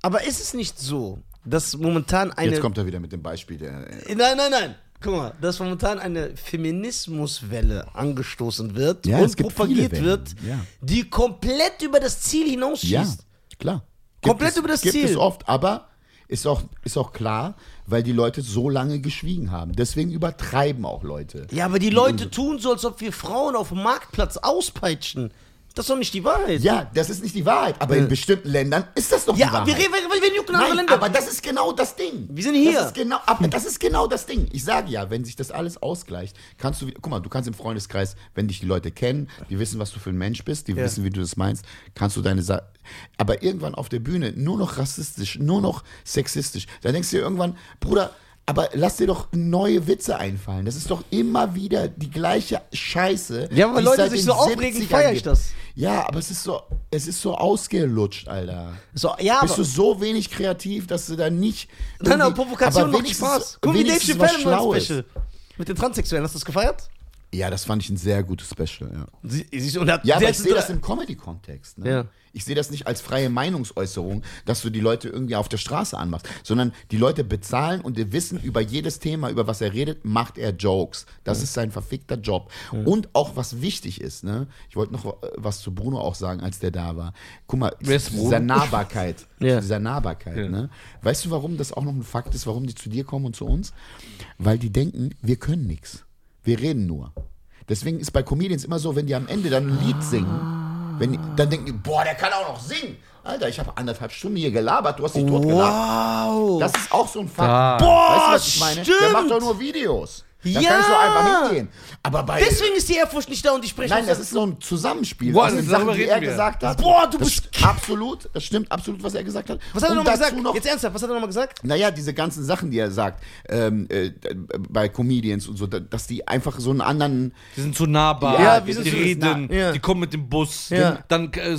Aber ist es nicht so, dass momentan eine. Jetzt kommt er wieder mit dem Beispiel. Der, Nein, nein, nein. Guck mal, dass momentan eine Feminismuswelle angestoßen wird Ja, und gibt propagiert wird, ja. die komplett über das Ziel ja, hinausschießt. klar. Komplett es, über das gibt Ziel. es oft, aber ist auch, ist auch klar, weil die Leute so lange geschwiegen haben. Deswegen übertreiben auch Leute. Ja, aber die Leute tun so, als ob wir Frauen auf dem Marktplatz auspeitschen. Das ist doch nicht die Wahrheit. Ja, das ist nicht die Wahrheit, aber in bestimmten Ländern ist das doch Ja, die Wahrheit. wir reden, wir reden jucken andere Länder. aber das ist genau das Ding. Wir sind hier. Das ist genau, aber das ist genau das Ding. Ich sage ja, wenn sich das alles ausgleicht, kannst du, guck mal, du kannst im Freundeskreis, wenn dich die Leute kennen, die wissen, was du für ein Mensch bist, die Ja. wissen, wie du das meinst, kannst du deine Sa aber irgendwann auf der Bühne nur noch rassistisch, nur noch sexistisch, da denkst du dir irgendwann, Bruder, aber lass dir doch neue Witze einfallen. Das ist doch immer wieder die gleiche Scheiße. Ja, es Leute sich so aufregen, 70ern feier ich das. Ja, aber es ist so, es ist so ausgelutscht, Alter. so, ja, Bist du so wenig kreativ, dass du da nicht. Nein, aber Provokation macht Spaß. Guck mal, wie Dave Chappelle Schlaues. Special. Mit den Transsexuellen, hast du das gefeiert? Ja, das fand ich ein sehr gutes Special, ja. Sie, sie, und hat, Ja, aber ich sehe das im Comedy-Kontext. Ne? Ja. Ich sehe das nicht als freie Meinungsäußerung, dass du die Leute irgendwie auf der Straße anmachst, sondern die Leute bezahlen und die wissen über jedes Thema, über was er redet, macht er Jokes. Das ist sein verfickter Job. Und auch was wichtig ist, ne? Ich wollte noch äh, was zu Bruno auch sagen, als der da war. Guck mal, Wer ist dieser Nahbarkeit, [LAUGHS] Ja. dieser Nahbarkeit, Ja. ne? Weißt du, warum das auch noch ein Fakt ist, warum die zu dir kommen und zu uns? Weil die denken, wir können nichts. Wir reden nur. Deswegen ist bei Comedians immer so, wenn die am Ende dann ein Lied singen, wenn dann denken die, boah, der kann auch noch singen. Alter, ich habe anderthalb Stunden hier gelabert, du hast dich totgelacht. Wow. Das ist auch so ein Fakt. Da. Boah, weißt du, was ich meine? Der stimmt. macht doch nur Videos. Da Ja. kann ich so einfach hingehen. Aber bei. Deswegen ist die Ehrfurcht nicht da und ich spreche Nein, das ist so ein Zusammenspiel Boah, darüber Sachen, die er wir. gesagt hat. Boah, du bist- st- Absolut, das stimmt absolut, was er gesagt hat. Was hat er nochmal gesagt? noch Jetzt ernsthaft, was hat er nochmal gesagt? naja, diese ganzen Sachen, die er sagt, ähm, äh, bei Comedians und so, da- dass die einfach so einen anderen. Die sind zu nahbar, Ja, die wir sind zu reden, nah. Ja. die kommen mit dem Bus, Ja. dann äh,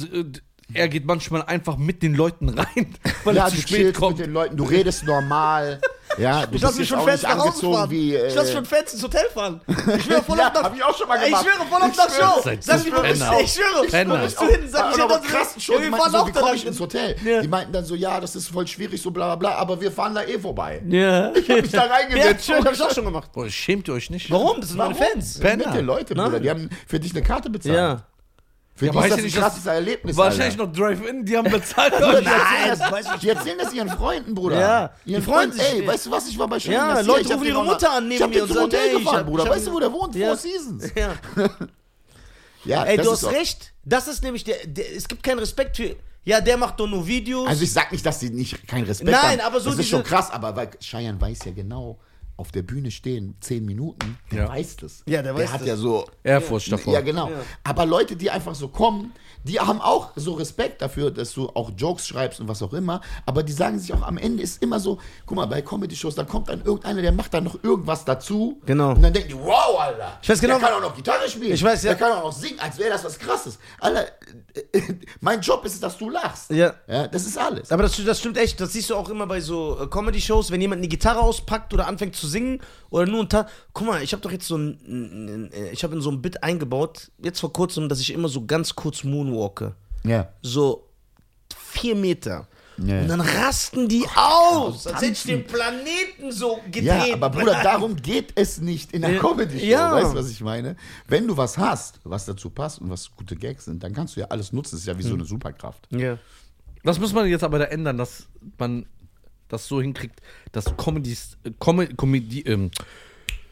er geht manchmal einfach mit den Leuten rein, [LAUGHS] weil ja, er zu du spät kommt. mit den Leuten, du redest normal. [LAUGHS] Ja, du ich lasse bist mich schon nicht nach Hause angezogen fahren. wie, äh, ich lasse schon Fans ins Hotel fahren. Ich schwöre voll [LAUGHS] Ja, auf das. hab ich auch schon mal Ich gemacht. schwöre voll auf Ich das schwöre. Show. Sag Penner. du? Ich schwöre. Penner. Wo bist du hin? Sag ich, ja, aber das krass schon. Ja, die wir meinten fahren so, auch wie da komme ich ins Hotel? Ja. Die meinten dann so, ja, das ist voll schwierig, so bla bla bla, aber wir fahren da eh vorbei. Ja. Ich hab mich da Ja, reingesetzt. schön, hab ich auch schon gemacht. Boah, schämt ihr euch nicht? Warum? Das sind meine? Fans. Penner. Leute. Bruder. Die haben für dich eine Karte bezahlt. Ja. Für Ja, die ist das ein krasses Erlebnis. Wahrscheinlich Alter. noch Drive-In, die haben bezahlt. Die [LAUGHS] erzählen, Nein, das, die erzählen das ihren Freunden, Bruder. Ja, Ihren Freunden, ey, weißt du was, ich war bei Schönen Ja, Leute ich rufen ihre Mutter an neben Ich hab mir den und zum sagen, Hotel ey, gefahren, hab- Bruder. hab- Weißt du, wo der wohnt? Ja. Four Seasons. [LAUGHS] Ja. Ja, Ey, das du ist hast auch- recht. Das ist nämlich der, der. Es gibt keinen Respekt für. Ja, der macht doch nur Videos. Also ich sag nicht, dass die nicht keinen Respekt Nein, haben. aber so Das ist diese- schon krass, aber weil Cheyenne weiß ja genau, auf der Bühne stehen, zehn Minuten, der Ja. weiß das. Ja, der weiß Der hat das. ja so... Ehrfurcht davor. Ja, genau. Aber Leute, die einfach so kommen, die haben auch so Respekt dafür, dass du auch Jokes schreibst und was auch immer. Aber die sagen sich auch am Ende ist immer so, guck mal, bei Comedy-Shows, da kommt dann irgendeiner, der macht dann noch irgendwas dazu. Genau. Und dann denken die, wow, Alter. Ich weiß genau, der kann auch noch Gitarre spielen. Ich weiß, ja. Der kann auch noch singen, als wäre das was Krasses. Alter, mein Job ist es, dass du lachst. Ja. ja das ist alles. Aber das, das stimmt echt. Das siehst du auch immer bei so äh, Comedy-Shows, wenn jemand eine Gitarre auspackt oder anfängt zu singen oder nur ein Ta Guck mal, ich habe doch jetzt so ein, äh, ich habe in so ein Bit eingebaut, jetzt vor kurzem, dass ich immer so ganz kurz moonwalke. Ja. So vier Meter. Ja. Und dann rasten die aus, als hätte ich den Planeten so gedreht. Ja, aber Bruder, darum geht es nicht in der Ja. Comedy-Show. Ja. Weißt du, was ich meine? Wenn du was hast, was dazu passt und was gute Gags sind, dann kannst du ja alles nutzen. Das ist ja wie so eine Superkraft. Ja. Das muss man jetzt aber da ändern, dass man das so hinkriegt, dass Comedies, äh, Com Comedy, ähm,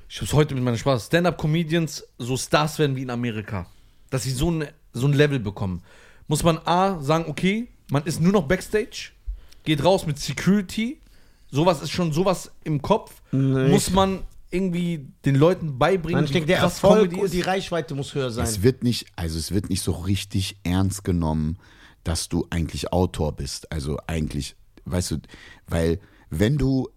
ich hab's heute mit meiner Spaß, Stand-Up-Comedians so Stars werden wie in Amerika. Dass sie so ein, so ein Level bekommen. Muss man A sagen, okay, man ist nur noch Backstage, geht raus mit Security, sowas ist schon sowas im Kopf, muss man irgendwie den Leuten beibringen, ich denke, der Erfolg Comedy und die Reichweite muss höher sein. Es wird nicht, also es wird nicht so richtig ernst genommen, dass du eigentlich Autor bist. Also eigentlich, weißt du, weil wenn du,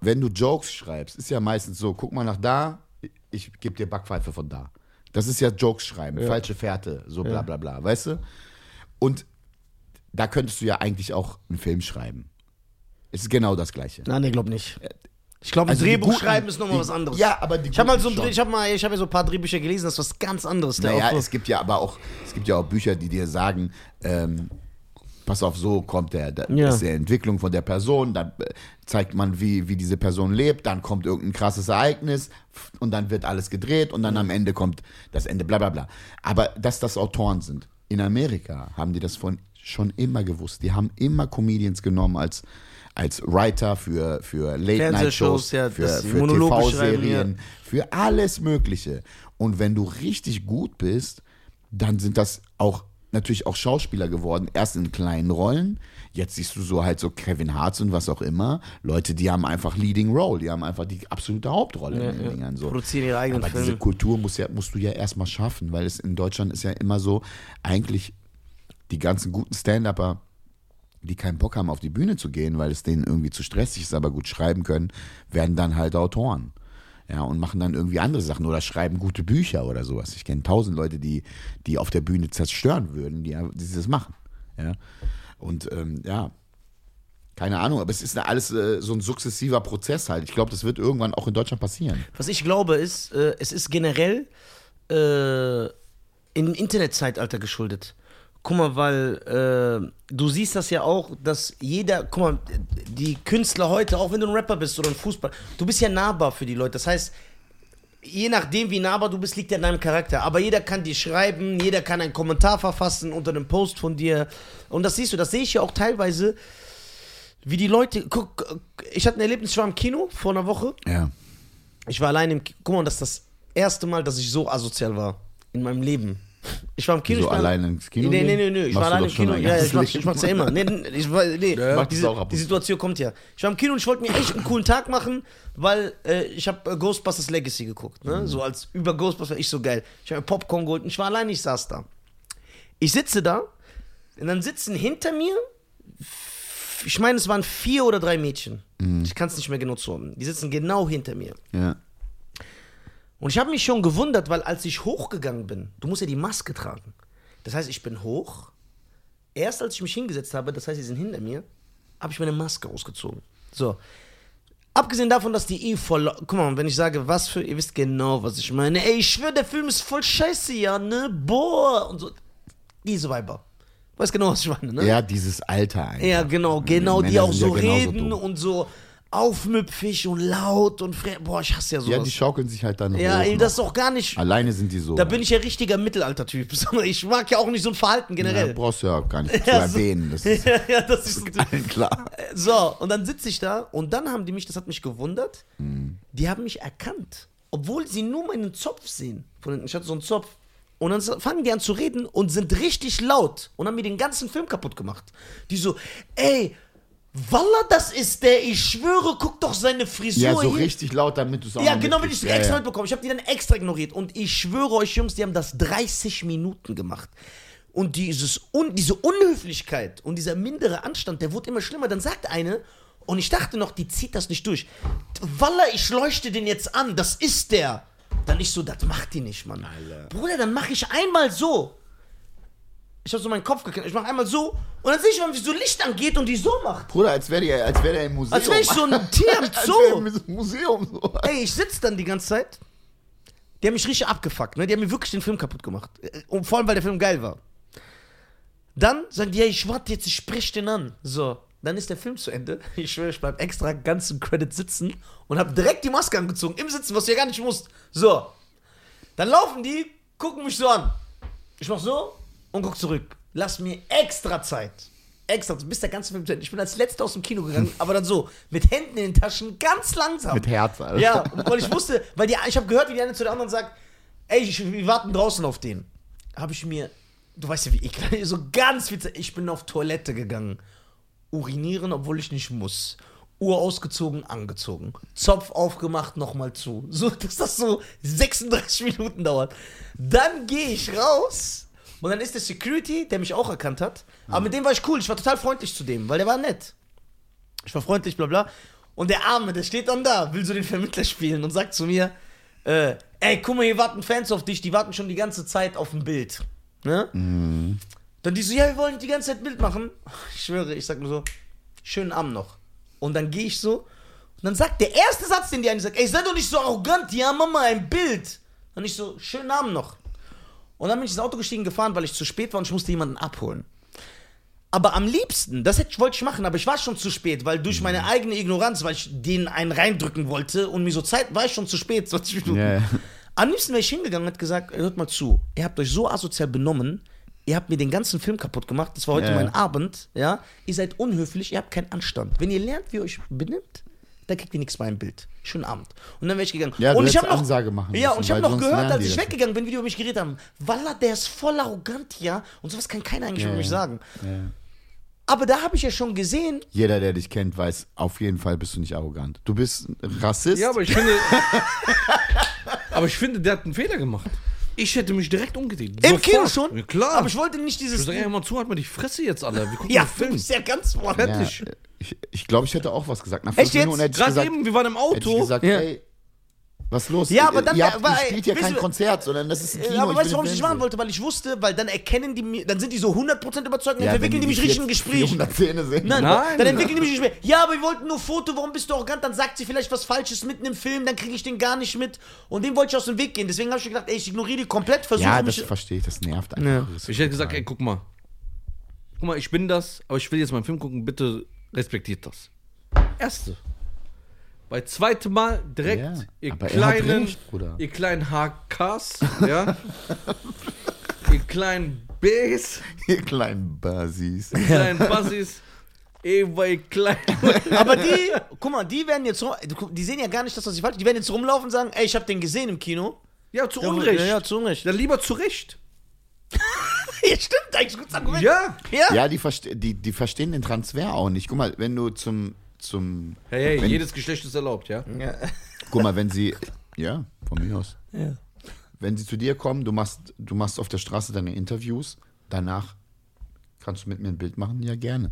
wenn du Jokes schreibst, ist ja meistens so, guck mal nach da, ich gebe dir Backpfeife von da. Das ist ja Jokes schreiben, falsche Fährte, so bla bla bla, weißt du? Und da könntest du ja eigentlich auch einen Film schreiben. Es ist genau das Gleiche. Nein, ich glaube nicht. Ich glaube, Also Drehbuch guten- schreiben ist nochmal was anderes. Ja, aber die ich habe mal so ein, ich habe mal, ich habe ja so ein paar Drehbücher gelesen, das ist was ganz anderes. Der Naja, es gibt ja aber auch, es gibt ja auch Bücher, die dir sagen, ähm, pass auf, so kommt der, der Ja. ist die Entwicklung von der Person, dann äh, zeigt man, wie, wie diese Person lebt, dann kommt irgendein krasses Ereignis und dann wird alles gedreht und dann am Ende kommt das Ende, bla bla bla. Aber dass das Autoren sind. In Amerika haben die das von schon immer gewusst. Die haben immer Comedians genommen als, als Writer für, für Fernsehshows, Late-Night-Shows, ja, für, für TV-Serien, für alles Mögliche. Und wenn du richtig gut bist, dann sind das auch natürlich auch Schauspieler geworden, erst in kleinen Rollen. Jetzt siehst du so halt so Kevin Hartz und was auch immer. Leute, die haben einfach Leading Role, die haben einfach die absolute Hauptrolle in den Dingern. So. Produzieren ihre eigenen Aber Filme. diese Kultur muss ja, musst du ja erstmal schaffen, weil es in Deutschland ist ja immer so, eigentlich die ganzen guten Stand-Upper, die keinen Bock haben, auf die Bühne zu gehen, weil es denen irgendwie zu stressig ist, aber gut schreiben können, werden dann halt Autoren. Ja, und machen dann irgendwie andere Sachen oder schreiben gute Bücher oder sowas. Ich kenne tausend Leute, die, die auf der Bühne zerstören würden, die, die das machen. Ja. Und ähm, ja, keine Ahnung, aber es ist alles äh, so ein sukzessiver Prozess halt. Ich glaube, das wird irgendwann auch in Deutschland passieren. Was ich glaube, ist, äh, es ist generell äh, im Internetzeitalter geschuldet. Guck mal, weil äh, du siehst das ja auch, dass jeder, guck mal, die Künstler heute, auch wenn du ein Rapper bist oder ein Fußball, du bist ja nahbar für die Leute. Das heißt, je nachdem, wie nahbar du bist, liegt ja in deinem Charakter. Aber jeder kann dir schreiben, jeder kann einen Kommentar verfassen unter einem Post von dir. Und das siehst du, das sehe ich ja auch teilweise, wie die Leute. Guck, ich hatte ein Erlebnis, ich war im Kino vor einer Woche. Ja. Ich war allein im Kino. Guck mal, das ist das erste Mal, dass ich so asozial war in meinem Leben. Ich war im Kino. So ich war, alleine ins Kino Nee, nee, nee, nee. Ich war du allein doch im Kino. Ja, ja, ich, mach, ich mach's ja immer. Nee, ich, war- nee, das diese, auch ab die. Situation kommt ja. Ich war im Kino und ich wollte mir echt einen coolen Tag machen, weil äh, ich habe äh, Ghostbusters Legacy geguckt. Ne? Mhm. So als über Ghostbusters, ich so geil. Ich habe mir Popcorn geholt und ich war allein, ich saß da. Ich sitze da und dann sitzen hinter mir, ich meine, es waren vier oder drei Mädchen. Mhm. Ich kann es nicht mehr genau zuordnen. Die sitzen genau hinter mir. Ja. Und ich habe mich schon gewundert, weil als ich hochgegangen bin, du musst ja die Maske tragen. Das heißt, ich bin hoch. Erst als ich mich hingesetzt habe, das heißt, sie sind hinter mir, habe ich meine Maske ausgezogen. So. Abgesehen davon, dass die eh voll. Guck mal, wenn ich sage, was für. Ihr wisst genau, was ich meine. Ey, ich schwöre, der Film ist voll scheiße, ja, ne? Boah. Und so. Diese Weiber. Weißt genau, was ich meine, ne? Ja, dieses Alter einfach. Ja, genau, genau, die Männer auch so reden dumm. und so aufmüpfig und laut und Boah, ich hasse ja sowas. Ja, die schaukeln sich halt dann Ja, hoch ey, das ist doch gar nicht. Alleine sind die so. Da bin ich ja richtiger Mittelaltertyp. [LAUGHS] Ich mag ja auch nicht so ein Verhalten ja, generell. brauchst du ja gar nicht [LAUGHS] zu Ja, so- erwähnen. Das [LAUGHS] ist ja, das ist so. allen klar. So, und dann sitze ich da und dann haben die mich, das hat mich gewundert, Mhm. die haben mich erkannt. Obwohl sie nur meinen Zopf sehen. Von hinten. Ich hatte so einen Zopf. Und dann fangen die an zu reden und sind richtig laut und haben mir den ganzen Film kaputt gemacht. Die so, ey, Walla, das ist der, ich schwöre, guck doch seine Frisur Ja, so hier. richtig laut, damit du es auch Ja, genau, wenn ich es mitkriegst. extra ja, ja. mitbekomme. Ich habe die dann extra ignoriert. Und ich schwöre euch, Jungs, die haben das 30 Minuten gemacht. Und dieses un diese Unhöflichkeit und dieser mindere Anstand, der wurde immer schlimmer. Dann sagt eine, und ich dachte noch, die zieht das nicht durch. Walla, ich leuchte den jetzt an, das ist der. Dann ich so, das macht die nicht, Mann. Bruder, dann mache ich einmal so. Ich habe so meinen Kopf gekriegt. Ich mache einmal so und dann sehe ich, wie so Licht angeht und die so macht. Bruder, als wäre der, als wär der im Museum. Als wäre ich so ein [LAUGHS] Tier im als Zoo. wär im Museum so. Ey, ich sitze dann die ganze Zeit. Die haben mich richtig abgefuckt, ne? Die haben mir wirklich den Film kaputt gemacht. Äh, Und vor allem, weil der Film geil war. Dann sagen die, ja, ich warte jetzt, ich sprech den an. So, dann ist der Film zu Ende. [LAUGHS] Ich schwöre, ich bleib extra ganzen Credit sitzen und hab direkt die Maske angezogen. Im Sitzen, was du ja gar nicht musst. So. Dann laufen die, gucken mich so an. Ich mach so und guck zurück. Lass mir extra Zeit. Extra, bis der ganze Film zu Ende. Ich bin als letzter aus dem Kino gegangen, [LAUGHS] aber dann so, mit Händen in den Taschen, ganz langsam. Mit Herz, Alter. Ja, weil ich wusste, weil die, ich habe gehört, wie die eine zu der anderen sagt, ey, ich, wir warten draußen auf den. Habe ich mir, du weißt ja, wie ich, [LAUGHS] so ganz viel Zeit, ich bin auf Toilette gegangen. Urinieren, obwohl ich nicht muss. Uhr ausgezogen, angezogen. Zopf aufgemacht, nochmal zu. So, [LAUGHS] dass das so 36 Minuten dauert. Dann gehe ich raus und dann ist der Security, der mich auch erkannt hat. Aber mit dem war ich cool. Ich war total freundlich zu dem, weil der war nett. Ich war freundlich, bla bla. Und der Arme, der steht dann da, will so den Vermittler spielen und sagt zu mir, äh, ey, guck mal, hier warten Fans auf dich, die warten schon die ganze Zeit auf ein Bild. Ne? Dann die so, ja, wir wollen die ganze Zeit ein Bild machen. Ich schwöre, ich sag nur so, schönen Abend noch. Und dann gehe ich so und dann sagt der erste Satz, den die eine sagt, ey, sei doch nicht so arrogant, ja, Mama, ein Bild. Und ich so, schönen Abend noch. Und dann bin ich ins Auto gestiegen gefahren, weil ich zu spät war und ich musste jemanden abholen. Aber am liebsten, das hätte, wollte ich machen, aber ich war schon zu spät, weil durch meine eigene Ignoranz, weil ich den einen reindrücken wollte und mir so Zeit, war ich schon zu spät, 20 Minuten. Ja, ja. Am liebsten wäre ich hingegangen und hätte gesagt, hört mal zu, ihr habt euch so asozial benommen, ihr habt mir den ganzen Film kaputt gemacht, das war heute ja. mein Abend, ja, ihr seid unhöflich, ihr habt keinen Anstand. Wenn ihr lernt, wie ihr euch benimmt, dann kriegt ihr nichts mehr im Bild. Schönen Abend. Und dann wäre ich gegangen. Ja, du und ich habe noch Ansage machen Ja, müssen, und ich habe noch gehört, als ich das. weggegangen bin, wie die über mich geredet haben. Walla, der ist voll arrogant, ja. Und sowas kann keiner eigentlich Ja, über mich ja. sagen. Ja. Aber da habe ich ja schon gesehen, Jeder, der dich kennt, weiß, auf jeden Fall bist du nicht arrogant. Du bist Rassist. Ja, aber ich finde. [LAUGHS] aber ich finde, der hat einen Fehler gemacht. Ich hätte mich direkt umgedreht. im. Kino schon. Ja, klar. Aber ich wollte nicht ich dieses. sag, ey, mal zu, halt mal die Fresse jetzt, Alter. Wir gucken ja, Film. bist ja ganz vorne. ja, ich ich glaube, ich hätte auch was gesagt. Nach fünf Echt jetzt? Hätte ich Gerade gesagt, eben, wir waren im hätte ich Auto. gesagt Ja. ey, was ist los? Ja, aber dann- Ihr, habt, aber, ihr spielt ja kein ihr- Konzert, sondern das ist ein Kino. Äh, aber ich weißt du, warum ich nicht machen wollte? Weil ich wusste, weil dann erkennen die mir, dann sind die so 100% überzeugt und Ja, entwickeln die mich richtig im Gespräch. 400 Szene sehen. Nein, Nein. dann entwickeln die mich nicht mehr. Ja, aber wir wollten nur Foto, warum bist du arrogant? Dann sagt sie vielleicht was Falsches mitten im Film, dann kriege ich den gar nicht mit. Und dem wollte ich aus dem Weg gehen. Deswegen habe ich gedacht, ey, ich ignoriere die komplett, versuche Ja, das mich. verstehe ich, das nervt einfach. Ja. Das Ich hätte gesagt, ey, guck mal. Guck mal, ich bin das, aber ich will jetzt mal einen Film gucken, bitte respektiert das. Erste. Bei zweitem Mal direkt, Ja, ihr kleinen, recht, ihr kleinen HKs, ja, [LAUGHS] ihr kleinen Bs, Ihr kleinen Basis. ihr kleinen Bassis, ey, ihr kleinen, [LAUGHS] Aber die, guck mal, die werden jetzt rum, die sehen ja gar nicht, dass das nicht falsch. Die werden jetzt rumlaufen und sagen, ey, ich habe den gesehen im Kino. ja, zu Ja, Unrecht. Ja, ja, zu Unrecht. Dann lieber zu Recht. [LAUGHS] Ja, stimmt, eigentlich gutes Argument. Ja. Ja. Ja, die, die, die verstehen den Transfer auch nicht. Guck mal, wenn du zum. Zum Hey, hey, wenn, jedes Geschlecht ist erlaubt, ja? Ja. Guck mal, wenn sie. Ja, von mir aus. Ja. Wenn sie zu dir kommen, du machst, du machst auf der Straße deine Interviews, danach kannst du mit mir ein Bild machen? Ja, gerne.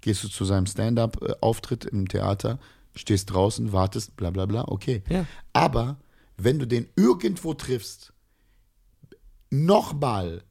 Gehst du zu seinem Stand-up-Auftritt im Theater, stehst draußen, wartest, bla bla bla, okay. Ja. Aber wenn du den irgendwo triffst, nochmal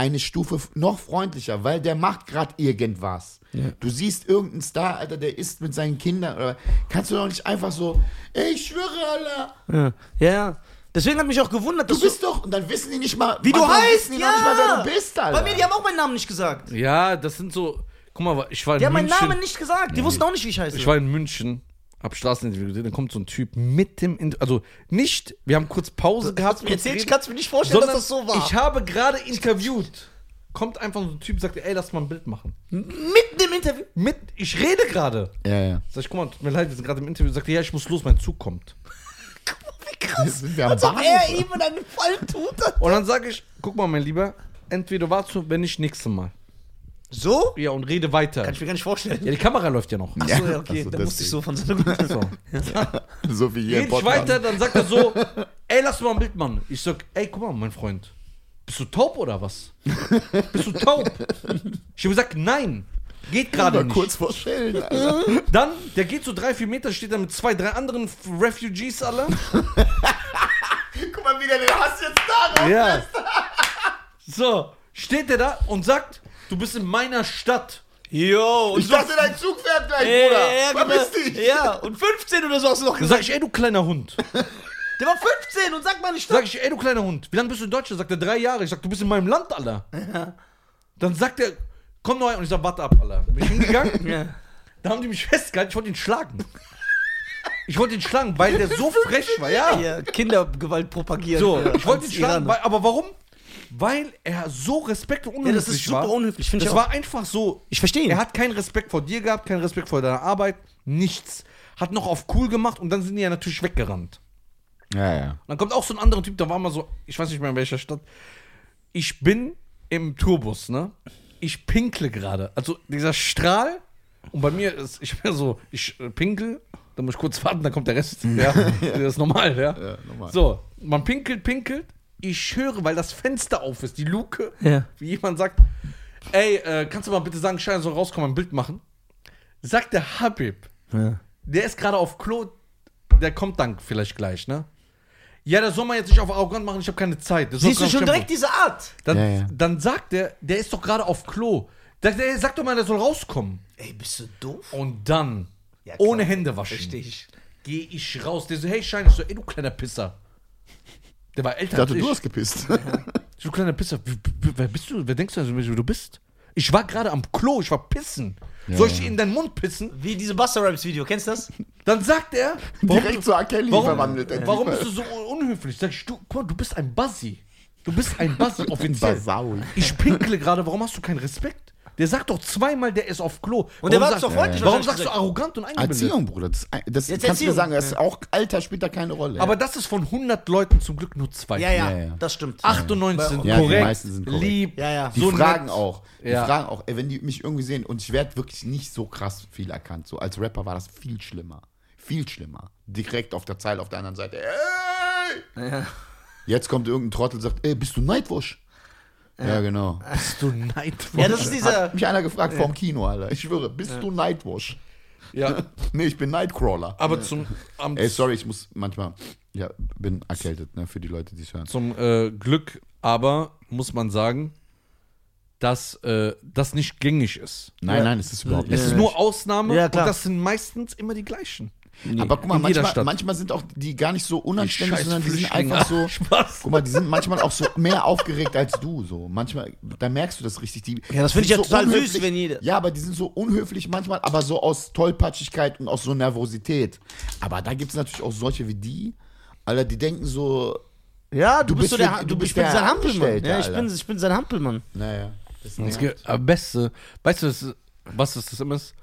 eine Stufe noch freundlicher, weil der macht gerade irgendwas. Du siehst irgendeinen Star, Alter, der isst mit seinen Kindern. Oder kannst du doch nicht einfach so, ey, ich schwöre, Alter, Ja, ja. ja. Deswegen hat mich auch gewundert, dass du bist doch, und dann wissen die nicht mal, wie du heißt. wissen die ja. nicht mal, wer du bist, Alter. Bei mir, die haben auch meinen Namen nicht gesagt. Ja, das sind so. Guck mal, ich war in Die haben meinen München. Namen nicht gesagt. Die wussten auch nicht, wie ich heiße. Ich war in München, hab Straßeninterview gesehen, dann kommt so ein Typ mit dem, Inter also nicht, wir haben kurz Pause gehabt. Hast du mir erzählt, ich kann es mir nicht vorstellen, dass das so war. ich habe gerade interviewt. Kommt einfach so ein Typ, sagt, ey, lass mal ein Bild machen. Mitten im Interview. Mit, ich rede gerade. ja, ja. Sag ich, guck mal, tut mir leid, wir sind gerade im Interview. Sagt er, ja, ich muss los, mein Zug kommt. [LAUGHS] Wie krass. Wir am Als ob er ihm in einen Fall tut. Und dann sage ich, guck mal, mein Lieber, entweder warst du, wenn nicht, nächstes Mal. So? Ja, und rede weiter. Kann ich mir gar nicht vorstellen. Ja, die Kamera läuft ja noch. Achso, ja, Ja, okay. ach so, da musste ich so von seiner guten So. [LAUGHS] So wie hier im Red ich Podcast. weiter, dann sagt er so, [LAUGHS] ey, lass mal ein Bild machen. Ich sag, ey, guck mal, mein Freund, bist du taub oder was? bist du taub? Ich habe gesagt, nein, geht gerade Aber nicht. kurz vor Schellen, Alter. [LAUGHS] Dann, der geht so drei, vier Meter, steht da mit zwei, drei anderen Refugees alle. Guck mal, wie der den Hass jetzt da drauf Ja. So, steht der da und sagt, du bist in meiner Stadt. Jo, und Ich dachte, dein Zug fährt gleich, Ja, Bruder. ja, Verpiss genau. dich. ja, und 15 oder so hast du noch Dann gesagt. sag ich, ey, du kleiner Hund. [LAUGHS] Der war 15 und sag mal nicht Sag ich, ey, du kleiner Hund, wie lange bist du in Deutschland? Sagt er, drei Jahre. Ich sag, du bist in meinem Land, Alter. Dann sagt er, komm noch rein. Und ich sag, warte ab, Alter. Bin ich hingegangen, [LAUGHS] Ja. da haben die mich festgehalten, ich wollte ihn schlagen. Ich wollte ihn schlagen, weil der so frech war, ja. Ja, Kindergewalt propagieren. So, äh, ich wollte ihn schlagen, weil, aber warum? Weil er so respekt und Ja, unhöflich das ist super war. unhöflich, finde ich Das auch. war einfach so. Ich verstehe ihn. Er hat keinen Respekt vor dir gehabt, keinen Respekt vor deiner Arbeit, nichts. Hat noch auf cool gemacht und dann sind die ja natürlich weggerannt. Ja, ja. Und dann kommt auch so ein anderer Typ, da war mal so, ich weiß nicht mehr in welcher Stadt. Ich bin im Tourbus, ne? Ich pinkle gerade. Also dieser Strahl, und bei mir ist, ich bin so, ich äh, pinkel, dann muss ich kurz warten, dann kommt der Rest. [LAUGHS] Ja, das ist normal, ja. Ja, normal. So, man pinkelt, pinkelt. Ich höre, weil das Fenster auf ist, die Luke, Ja. wie jemand sagt, ey, äh, kannst du mal bitte sagen, Schein soll rauskommen, ein Bild machen? Sagt der Habib, Ja. der ist gerade auf Klo, der kommt dann vielleicht gleich, ne? Ja, der soll man jetzt nicht auf arrogant machen, ich habe keine Zeit. Der soll Siehst du schon Tempo. direkt diese Art? Dann, Ja, ja. dann sagt der, der ist doch gerade auf Klo. Sagt der, sag doch mal, der soll rauskommen. Ey, bist du doof? Und dann, ohne Hände waschen, gehe ich raus. Der so, hey, Schein, ich so, ey, du kleiner Pisser. Der war Ich älter dachte, als ich. du hast gepisst. Du kleiner Pisser, wer bist du? Wer denkst du, wer du bist? Ich war gerade am Klo, ich war pissen. Soll ich dir in deinen Mund pissen? Wie diese Buster Raps Video, kennst du das? Dann sagt er, [LAUGHS] warum, Direkt zu R. Kelly warum, verwandelt. der warum bist du so un- unhöflich? Sag ich, du, guck mal, du bist ein Buzzy. Du bist ein Buzzy, [LAUGHS] offiziell. Basaul. Ich pinkle gerade, warum hast du keinen Respekt? Der sagt doch zweimal, der ist auf Klo. Und der war doch freundlich Warum sagst du arrogant und eingebildet? Erziehung, Bruder. Das, das Jetzt kannst du Erziehung. dir sagen. Das ist auch Alter spielt da keine Rolle. Aber das ist von 100 Leuten zum Glück nur zwei. Ja, ja, Ja, ja. das stimmt. 98 sind Ja, die korrekt, meisten sind korrekt. lieb. Ja, ja. die so fragen nett. auch. Die Ja. fragen auch, ey, wenn die mich irgendwie sehen und ich werde wirklich nicht so krass viel erkannt. So als Rapper war das viel schlimmer. Viel schlimmer. Direkt auf der Zeile auf der anderen Seite. Ey! Ja. Jetzt kommt irgendein Trottel und sagt, ey, bist du Nightwash? Ja, genau. Bist du neidvoll? ja, das ist dieser. Hat mich einer gefragt vorm Kino, Alter. Ich schwöre, bist du Nightwash? Ja, [LAUGHS] Nee, ich bin Nightcrawler. aber zum, am, Ey, sorry, ich muss manchmal, ja, bin erkältet, ne, für die Leute, die es hören. zum äh, Glück aber muss man sagen, dass äh, das nicht gängig ist. Nein, nein, es ist überhaupt nicht. Es ist nur Ausnahme Ja, und das sind meistens immer die gleichen. Aber guck mal, manchmal, manchmal sind auch die gar nicht so unanständig, scheiß sondern die sind einfach so. [LAUGHS] Spaß. Guck mal, die sind manchmal auch so mehr aufgeregt als du. So manchmal, da merkst du das richtig. Die Ja, das finde ich ja total süß, unhöflich. wenn jeder- Ja, aber die sind so unhöflich manchmal, aber so aus Tollpatschigkeit und aus so Nervosität. Aber da gibt es natürlich auch solche wie die, Alter, die denken so, Ja, du, Du bist bist so der. Du, bist, ich bin der sein Hampelmann. Ja, ich bin, ich bin sein Hampelmann. naja. Das Das Beste, weißt du, das, ist- was das, das immer ist?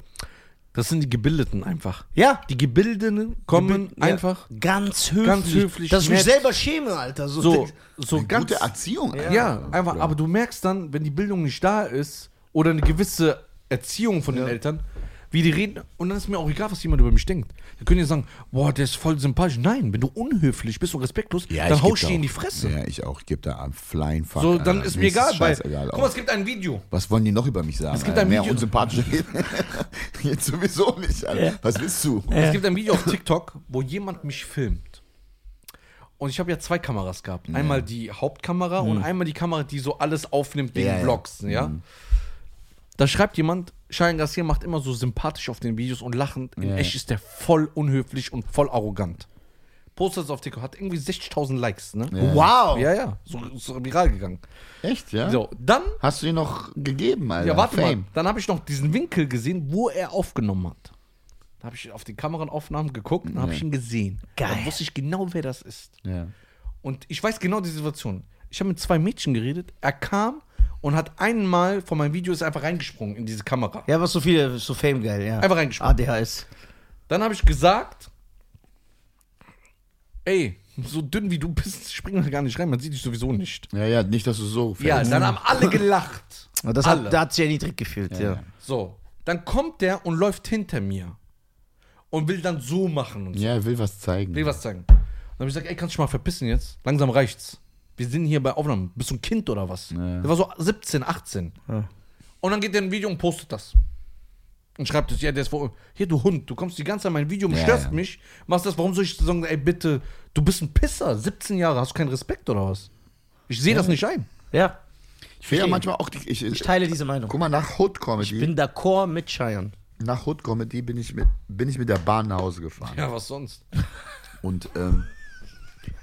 Das sind die Gebildeten einfach. Ja. Die Gebildeten kommen Ja. einfach Ganz höflich. Ganz höflich, Dass ich mich selber schäme, Alter. So, so, so ganz. Gute Erziehung. Alter. Ja, einfach, aber du merkst dann, wenn die Bildung nicht da ist oder eine gewisse Erziehung von den Eltern, wie die reden, und dann ist mir auch egal, was jemand über mich denkt. Da können die sagen, boah, der ist voll sympathisch. Nein, wenn du unhöflich bist und respektlos, dann hau ich dir in die Fresse. Ja, ich auch. Ich gebe da einen flying Fuck. So, dann Alter. ist Mir egal, weil, guck mal, es gibt ein Video. Was wollen die noch über mich sagen? Es gibt ein Mehr Video- unsympathische reden. [LAUGHS] Jetzt sowieso nicht, Alter. Was willst du? Es gibt ein Video auf TikTok, wo jemand mich filmt. Und ich habe ja zwei Kameras gehabt. Einmal die Hauptkamera und einmal die Kamera, die so alles aufnimmt wegen Ja, ja. Vlogs, ja. Da schreibt jemand, Cheyenne Garcia macht immer so sympathisch auf den Videos und lachend. In Ja. echt ist der voll unhöflich und voll arrogant. Postet es auf TikTok, hat irgendwie 60.000 Likes, ne? Ja. Wow. Ja, ja, so, so viral gegangen. Echt, ja? So, dann, Hast du ihn noch gegeben, Alter? ja, warte Fame. mal, dann habe ich noch diesen Winkel gesehen, wo er aufgenommen hat. Da habe ich auf die Kameraaufnahmen geguckt und habe ich ihn gesehen. Geil. Da wusste ich genau, wer das ist. Ja. Und ich weiß genau die Situation. Ich habe mit zwei Mädchen geredet. Er kam und hat einmal von meinem Video ist einfach reingesprungen in diese Kamera. Ja, was so viele, so Fame geil, ja. Einfach reingesprungen. ADHS. Dann habe ich gesagt, ey, so dünn wie du bist, spring da gar nicht rein, man sieht dich sowieso nicht. ja, ja, nicht, dass du so Ja, fällst. dann haben alle gelacht. Das Alle. hat, da hat sich ja niedrig gefühlt, ja. ja. So, dann kommt der und läuft hinter mir und will dann so machen und so. Ja, er will was zeigen. will was sagen. Dann habe ich gesagt, ey, kannst du dich mal verpissen jetzt? Langsam reicht's. Wir sind hier bei Aufnahmen. Bist du ein Kind oder was? Ja. Der war so 17, 18. Ja. Und dann geht der in ein Video und postet das. Und schreibt es, ja, der ist vor. Hier, du Hund, du kommst die ganze Zeit in mein Video und Ja, störst ja. mich. Machst das, warum soll ich sagen, ey, bitte, du bist ein Pisser, 17 Jahre, hast du keinen Respekt oder was? Ich sehe das nicht ein. Ja, Ich will ja manchmal auch die, ich, ich teile diese Meinung. Guck mal, nach Hood Ich Comedy, bin d'accord mit Cheyenne. nach Hood Comedy bin ich mit, bin ich mit der Bahn nach Hause gefahren. Ja, was sonst? Und ähm,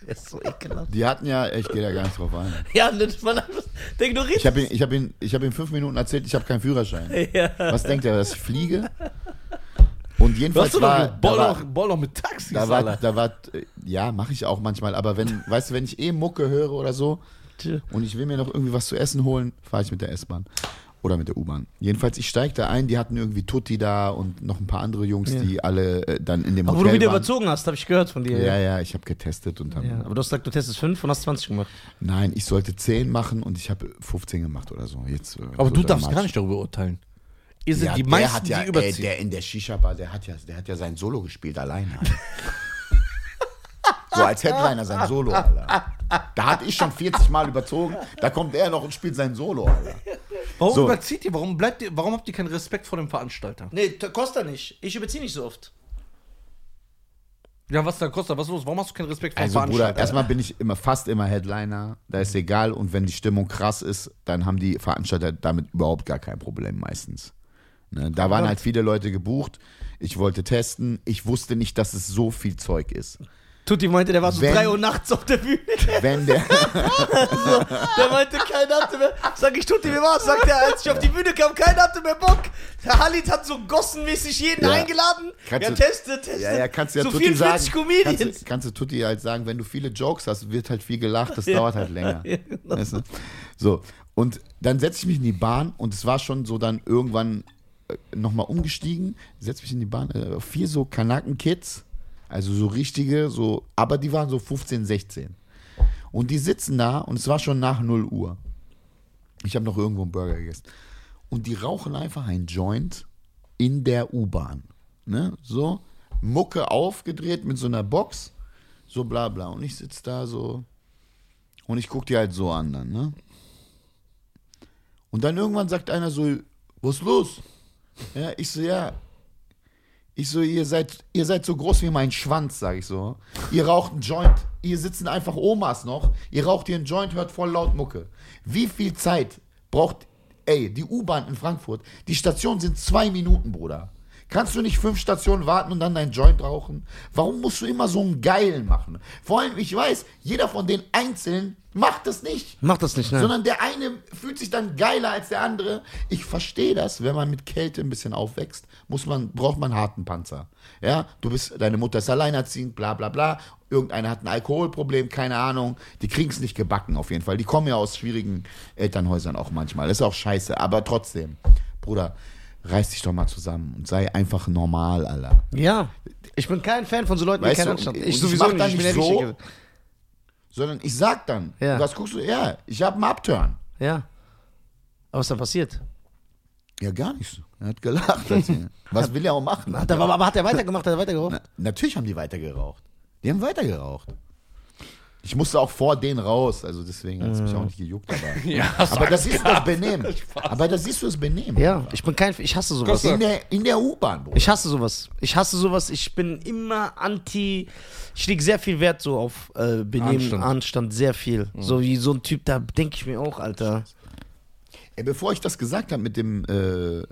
Der [LAUGHS] ist so ekelhaft. die hatten ja, ich gehe da gar nicht drauf ein. [LAUGHS] Ja, einfach, der ignoriert Ich habe ihn, ich habe ihn, ich ihm fünf Minuten erzählt, ich habe keinen Führerschein. [LAUGHS] Ja. Was denkt er, dass ich fliege? Und jedenfalls du war, doch, da Ball, war, doch, Ball doch mit Taxis, da war, Alter. da war, ja, mache ich auch manchmal. Aber wenn, weißt du, wenn ich eh Mucke höre oder so und ich will mir noch irgendwie was zu essen holen, fahre ich mit der S-Bahn oder mit der U-Bahn. Jedenfalls, ich steige da ein. Die hatten irgendwie Tutti da und noch ein paar andere Jungs, Ja. die alle äh, dann in dem Aber wo Hotel du wieder waren. überzogen hast, habe ich gehört von dir. Ja, ja, ich habe getestet und dann. Ja, aber du hast gesagt, du testest 5 und hast 20 gemacht. Nein, ich sollte 10 machen und ich habe 15 gemacht oder so. Jetzt, äh, Aber so du darfst gar nicht darüber urteilen. Ihr seid Ja, die der meisten, hat ja, die ey, überziehen. der in der Shisha-Bar, der hat ja, der hat ja sein Solo gespielt alleine. Alter. so als Headliner sein Solo, Alter. Da hatte ich schon 40 Mal überzogen, da kommt er noch und spielt sein Solo, Alter. Warum so. überzieht ihr? Warum, bleibt ihr? warum habt ihr keinen Respekt vor dem Veranstalter? Nee, Costa nicht. Ich überziehe nicht so oft. Ja, was da kostet? Was ist los? Warum hast du keinen Respekt vor dem Also Bruder, Veranstalter? erstmal bin ich immer fast immer Headliner, da ist egal und wenn die Stimmung krass ist, dann haben die Veranstalter damit überhaupt gar kein Problem meistens. Ne? Da waren halt viele Leute gebucht, ich wollte testen, ich wusste nicht, dass es so viel Zeug ist. Tutti meinte, der war so Wenn- 3 Uhr nachts auf der Bühne. Wenn der, [LAUGHS] Der meinte, keiner hatte mehr. Sag ich, Tutti, wie war's? Sagt er, als ich auf die Bühne kam, keiner hatte mehr Bock. Der Halit hat so gossenmäßig jeden Ja. eingeladen. Kannst ja, du- teste, teste. Ja, ja, kannst du ja so Tutti 44 sagen. Comedians. Kannst, du- kannst du Tutti halt sagen, wenn du viele Jokes hast, wird halt viel gelacht, das [LAUGHS] dauert halt länger. Ja, genau. Weißt du? So, und dann setze ich mich in die Bahn und es war schon so dann irgendwann nochmal umgestiegen, setze mich in die Bahn, äh, vier so Kanaken-Kids, also so richtige, so, aber die waren so 15, 16. Und die sitzen da und es war schon nach 0 Uhr. Ich habe noch irgendwo einen Burger gegessen. Und die rauchen einfach ein Joint in der U-Bahn. Ne? So, Mucke aufgedreht mit so einer Box, so bla bla. Und ich sitze da so und ich gucke die halt so an dann, ne? Und dann irgendwann sagt einer so, was ist los? Ja, ich so, ja. Ich so, ihr seid, ihr seid so groß wie mein Schwanz, sag ich so. Ihr raucht einen Joint. Ihr sitzen einfach Omas noch. Ihr raucht hier einen Joint, hört voll laut Mucke. Wie viel Zeit braucht, ey, die U-Bahn in Frankfurt? Die Stationen sind zwei Minuten, Bruder. Kannst du nicht fünf Stationen warten und dann deinen Joint rauchen? Warum musst du immer so einen Geilen machen? Vor allem, ich weiß, jeder von den Einzelnen macht das nicht. Mach das nicht, ne? Sondern der eine fühlt sich dann geiler als der andere. Ich verstehe das, wenn man mit Kälte ein bisschen aufwächst, muss man, braucht man einen harten Panzer. Ja, du bist, deine Mutter ist alleinerziehend, bla bla bla. Irgendeiner hat ein Alkoholproblem, keine Ahnung. Die kriegen es nicht gebacken auf jeden Fall. Die kommen ja aus schwierigen Elternhäusern auch manchmal. Das ist auch scheiße, aber trotzdem, Bruder, reiß dich doch mal zusammen und sei einfach normal, Alter. ja. Ich bin kein Fan von so Leuten, die Weißt keinen du, Anstand. Ich ich sowieso mach nicht. dann Ich bin nicht so. Richtige. Sondern ich sag dann, Ja. was guckst du? Ja, ich habe einen Upturn. Ja. Aber was ist da passiert? Ja, gar nichts. Er hat gelacht. ich- [LAUGHS] Was will er auch machen? Hat er, aber hat er weitergemacht? Hat er weitergeraucht? Na, natürlich haben die weiter geraucht. Die haben weiter geraucht. Ich musste auch vor denen raus, also deswegen hat es mich auch nicht gejuckt. Aber, [LAUGHS] Ja, aber das du das Benehmen. Aber das siehst du das Benehmen. Ja, ich bin kein, ich hasse sowas. In der, in der U-Bahn, Bruder. Ich hasse sowas. Ich hasse sowas. Ich bin immer anti. Ich lege sehr viel Wert so auf äh, Benehmen, Anstand. Anstand. sehr viel. So wie so ein Typ, da denke ich mir auch, Alter. Ey, bevor ich das gesagt habe mit dem, äh,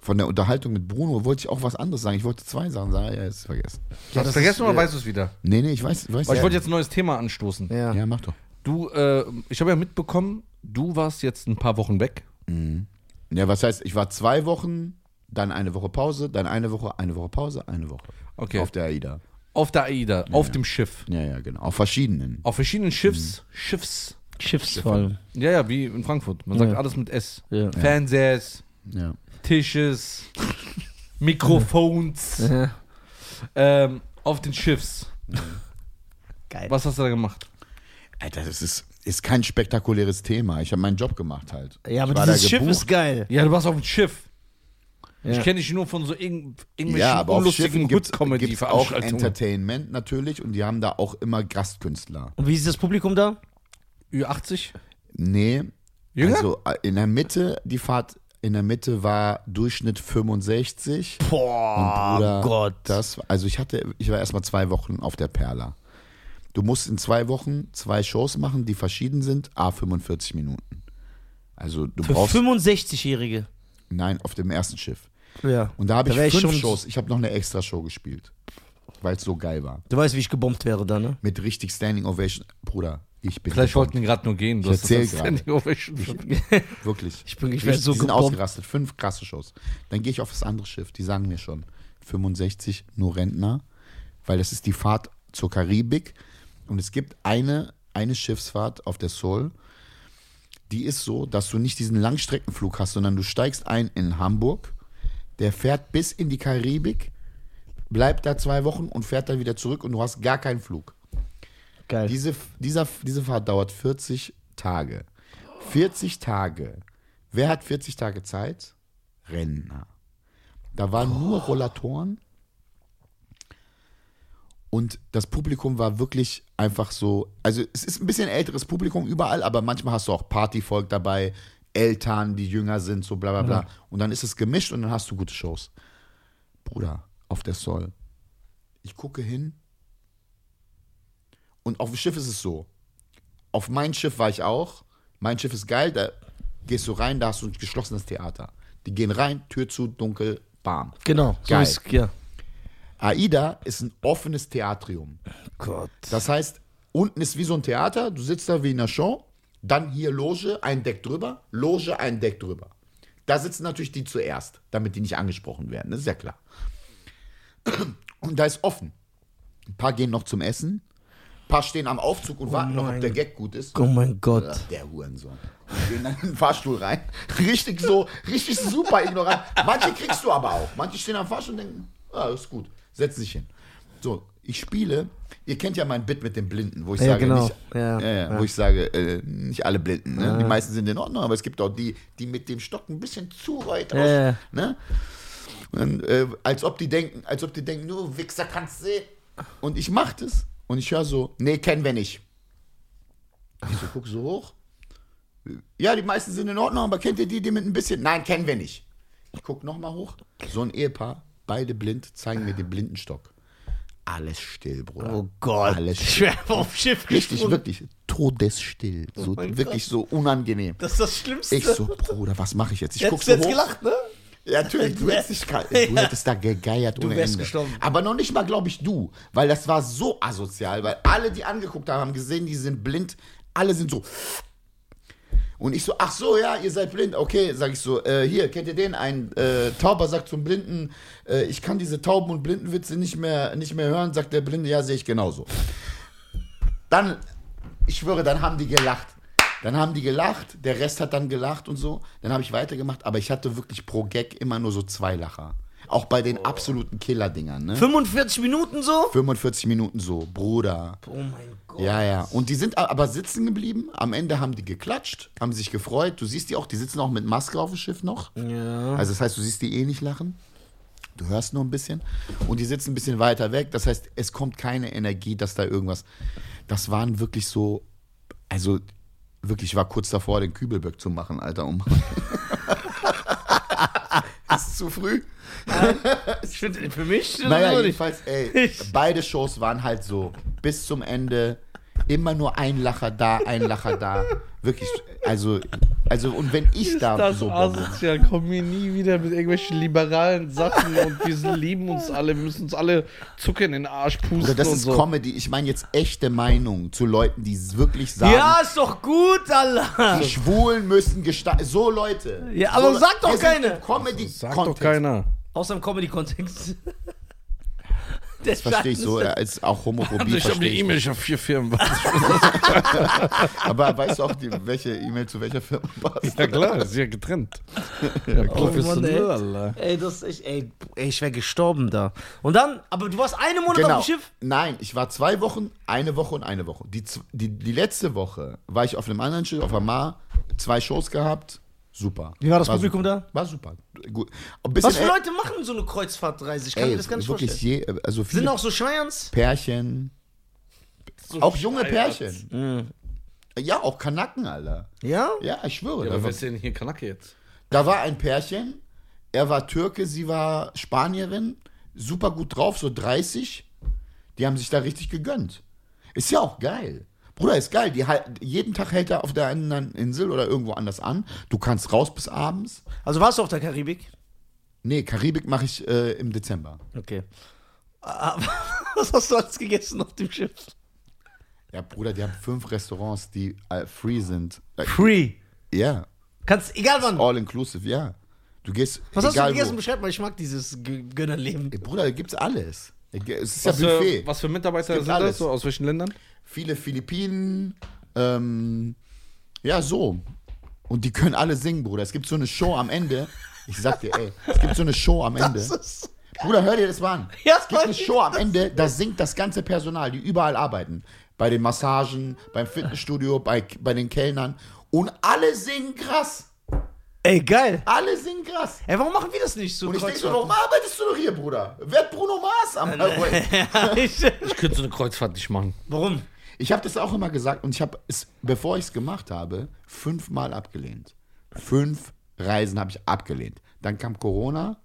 von der Unterhaltung mit Bruno, wollte ich auch was anderes sagen. Ich wollte zwei Sachen sagen. Ja, jetzt vergessen. Hast du vergessen oder weißt du es wieder? Nee, nee, ich weiß, ich weiß. Weil ich wollte jetzt ein neues Thema anstoßen. Ja. Ja, mach doch. Du, äh, ich habe ja mitbekommen, du warst jetzt ein paar Wochen weg. Ja, was heißt, ich war zwei Wochen, dann eine Woche Pause, dann eine Woche, eine Woche Pause, eine Woche. Okay. Auf der AIDA. Auf der AIDA, auf dem Schiff. Ja, ja, genau. Auf verschiedenen. Auf verschiedenen Schiffs, Schiffs. Schiffsfall. Ja, ja, wie in Frankfurt. Man sagt Ja. alles mit S. Ja. Fernsehs, Ja. Tisches, Mikrofons. [LAUGHS] Ähm, auf den Schiffs. Geil. Was hast du da gemacht? Alter, das ist, ist kein spektakuläres Thema. Ich habe meinen Job gemacht halt. Ja, aber ich war da dieses Schiff gebucht. ist geil. Ja, du warst auf dem Schiff. Ja. Ich kenne dich nur von so irgend, irgendwelchen Ja, aber auf unlustigen Schiffen gibt es auch. Entertainment natürlich und die haben da auch immer Gastkünstler. Und wie ist das Publikum da? Ü80? Nee, Jünger? also äh, in der Mitte, die Fahrt in der Mitte war Durchschnitt 65. Boah, Bruder, Gott. Das, also ich hatte, ich war erstmal zwei Wochen auf der Perla. Du musst in zwei Wochen zwei Shows machen, die verschieden sind, a 45 Minuten. Also du Für brauchst, 65-Jährige. nein, auf dem ersten Schiff. Ja. Und da habe ich ich fünf schon- Shows. Ich habe noch eine extra Show gespielt, weil es so geil war. Du weißt, wie ich gebombt wäre da, ne? Mit richtig Standing Ovation. Bruder, ich bin Vielleicht wollten die gerade nur gehen. Du Ich erzähl gerade. [LAUGHS] Wirklich. Ich bin- ich werd so sind ausgerastet. Fünf krasse Shows. Dann gehe ich auf das andere Schiff. Die sagen mir schon 65 nur Rentner, weil das ist die Fahrt zur Karibik. Und es gibt eine, eine Schiffsfahrt auf der Sol. Die ist so, dass du nicht diesen Langstreckenflug hast, sondern du steigst ein in Hamburg. Der fährt bis in die Karibik, bleibt da zwei Wochen und fährt dann wieder zurück und du hast gar keinen Flug. Geil. Diese, dieser, diese Fahrt dauert 40 Tage. 40 Tage. Wer hat 40 Tage Zeit? Rentner. Da waren nur Rollatoren. Und das Publikum war wirklich einfach so. Also, es ist ein bisschen älteres Publikum überall, aber manchmal hast du auch Partyvolk dabei, Eltern, die jünger sind, so bla bla bla. Und dann ist es gemischt und dann hast du gute Shows. Bruder, auf der Soll. Ich gucke hin, und auf dem Schiff ist es so. Auf mein Schiff war ich auch. Mein Schiff ist geil, da gehst du rein, da hast du ein geschlossenes Theater. Die gehen rein, Tür zu, dunkel, bam. Genau. So Geil. ist, ja. AIDA ist ein offenes Theatrium. Gott. Das heißt, unten ist wie so ein Theater, du sitzt da wie in einer Show, dann hier Loge, ein Deck drüber, Loge, ein Deck drüber. Da sitzen natürlich die zuerst, damit die nicht angesprochen werden, das ist ja klar. Und da ist offen. Ein paar gehen noch zum Essen, paar stehen am Aufzug und warten noch, ob der Gag gut ist. Oh mein Gott. Der Hurensohn. Gehen dann in den Fahrstuhl rein. [LAUGHS] Richtig so, richtig super ignorant. Manche kriegst du aber auch. Manche stehen am Fahrstuhl und denken, ah, ist gut. Setz dich hin. So, ich spiele. Ihr kennt ja mein Bit mit den Blinden, wo ich Ja, sage, genau. nicht, Ja, ja. wo ich sage, äh, nicht alle Blinden. Ne? Die meisten sind in Ordnung, aber es gibt auch die, die mit dem Stock ein bisschen zu weit Ja, aus. ja. Ne? Und, äh, als ob die denken, als ob die denken, nur Wichser kannst sehen. Und ich mach das und ich höre so, nee, kennen wir nicht. Ich so, guck so hoch. Ja, die meisten sind in Ordnung, aber kennt ihr die, die mit ein bisschen? Nein, kennen wir nicht. Ich guck nochmal hoch. So ein Ehepaar, beide blind, zeigen mir den Blindenstock. Alles still, Bruder. Oh Gott. Alles [LAUGHS] Ich still. wäre auf Schiff Richtig, gesprungen. wirklich. Todesstill. So, mein wirklich so unangenehm. Das ist das Schlimmste. Ich so, Bruder, was mache ich jetzt? Ich guck Hättest so jetzt hoch. gelacht, ne? Ja, natürlich, du hättest, dich, kalt- du hättest da gegeiert ohne wärst Ende. gestorben. Aber noch nicht mal, glaube ich, du. Weil das war so asozial, weil alle, die angeguckt haben, haben gesehen, die sind blind. Alle sind so. Und ich so, ach so, ja, ihr seid blind. Okay, sag ich so, äh, hier, kennt ihr den? Ein äh, Tauber sagt zum Blinden, äh, ich kann diese Tauben- und Blindenwitze nicht mehr, nicht mehr hören. Sagt der Blinde, ja, sehe ich genauso. Dann, ich schwöre, dann haben die gelacht. Dann haben die gelacht, der Rest hat dann gelacht und so. Dann habe ich weitergemacht, aber ich hatte wirklich pro Gag immer nur so zwei Lacher. Auch bei den absoluten Killer-Dingern, ne? 45 Minuten so? 45 Minuten so, Bruder. Oh mein Gott. Ja, ja. Und die sind aber sitzen geblieben. Am Ende haben die geklatscht, haben sich gefreut. Du siehst die auch, die sitzen auch mit Maske auf dem Schiff noch. Ja. Also das heißt, du siehst die eh nicht lachen. Du hörst nur ein bisschen. Und die sitzen ein bisschen weiter weg. Das heißt, es kommt keine Energie, dass da irgendwas. das waren wirklich so, also wirklich, ich war kurz davor, den Kübelböck zu machen, Alter. Um [LAUGHS] ist zu früh? Ich finde, für mich Naja, jedenfalls, ey, beide Shows waren halt so bis zum Ende immer nur ein Lacher da, ein Lacher da. Wirklich, also, also und wenn ich da das so asozial. Komm mir nie wieder mit irgendwelchen liberalen Sachen und wir lieben uns alle, wir müssen uns alle Zucker in den Arsch pusten Oder das und ist so. Comedy. Ich meine jetzt echte Meinung zu Leuten, die es wirklich sagen. Ja, ist doch gut, Allah. Die Schwulen müssen gestalten. So Leute. Ja, aber so, sagt doch wir keine. Comedy Sagt doch keiner. Außer im Comedy-Kontext. [LAUGHS] Das verstehe ich so. Ist auch Homophobie. Ich habe verstehe eine ich. E-Mail, ich habe vier Firmen. [LAUGHS] Aber weißt du auch, die, welche E-Mail zu welcher Firma passt? Ja klar, ist ja getrennt. [LAUGHS] Ja, professionell, Mann, Alter. Ey, das ist ey, ey ich wäre gestorben da. Und dann, aber du warst einen Monat Genau. auf dem Schiff? Nein, ich war zwei Wochen, eine Woche und eine Woche. Die, die, die letzte Woche war ich auf einem anderen Schiff, auf Amar, zwei Shows gehabt. Super. Wie war das Publikum super. da? War super. Gut. Was für Leute machen so eine Kreuzfahrtreise? Ich kann Ey, mir das gar nicht wirklich vorstellen. je, also Sind auch so Schweins? Pärchen, auch junge Pärchen. Mhm. Ja, auch Kanaken, Alter. Ja? Ja, ich schwöre. Ja, da, aber war, wer ist denn hier Kanake jetzt? da war ein Pärchen, er war Türke, sie war Spanierin, super gut drauf, so 30. Die haben sich da richtig gegönnt. Ist ja auch geil. Bruder, ist geil. Die, halt- jeden Tag hält er auf der anderen Insel oder irgendwo anders an. Du kannst raus bis abends. Also warst du auf der Karibik? Nee, Karibik mache ich äh, im Dezember. Okay. Ah, [LAUGHS] Was hast du alles gegessen auf dem Schiff? Ja, Bruder, die haben fünf Restaurants, die äh, free sind. Äh, Free. Ja, Kannst, egal wann. all inclusive, ja. Du gehst. Was hast du gegessen? Wo. Beschreib mal, ich mag dieses Gönnerleben. Ey, Bruder, da gibt's alles. Es ist Was ja für, Buffet. was für Mitarbeiter Gibt sind alles. das so? Aus welchen Ländern? Viele Philippinen. Ähm, ja, so. Und die können alle singen, Bruder. Es gibt so eine Show am Ende. Ich sag dir, ey, es gibt so eine Show am Ende. Bruder, hör dir das mal an. [LAUGHS] Ja, es gibt eine Show am Ende, da singt das ganze Personal, die überall arbeiten. Bei den Massagen, beim Fitnessstudio, bei, bei den Kellnern. Und alle singen krass. ey, geil. Alle singen krass. Ey, warum machen wir das nicht so? Und ich denke so, warum arbeitest du doch hier, Bruder? Wer hat Bruno Mars am [LAUGHS] Ja, ich- [LAUGHS] Ich könnte so eine Kreuzfahrt nicht machen. Warum? Ich habe das auch immer gesagt und ich habe es, bevor ich es gemacht habe, fünfmal abgelehnt. Fünf Reisen habe ich abgelehnt. Dann kam Corona,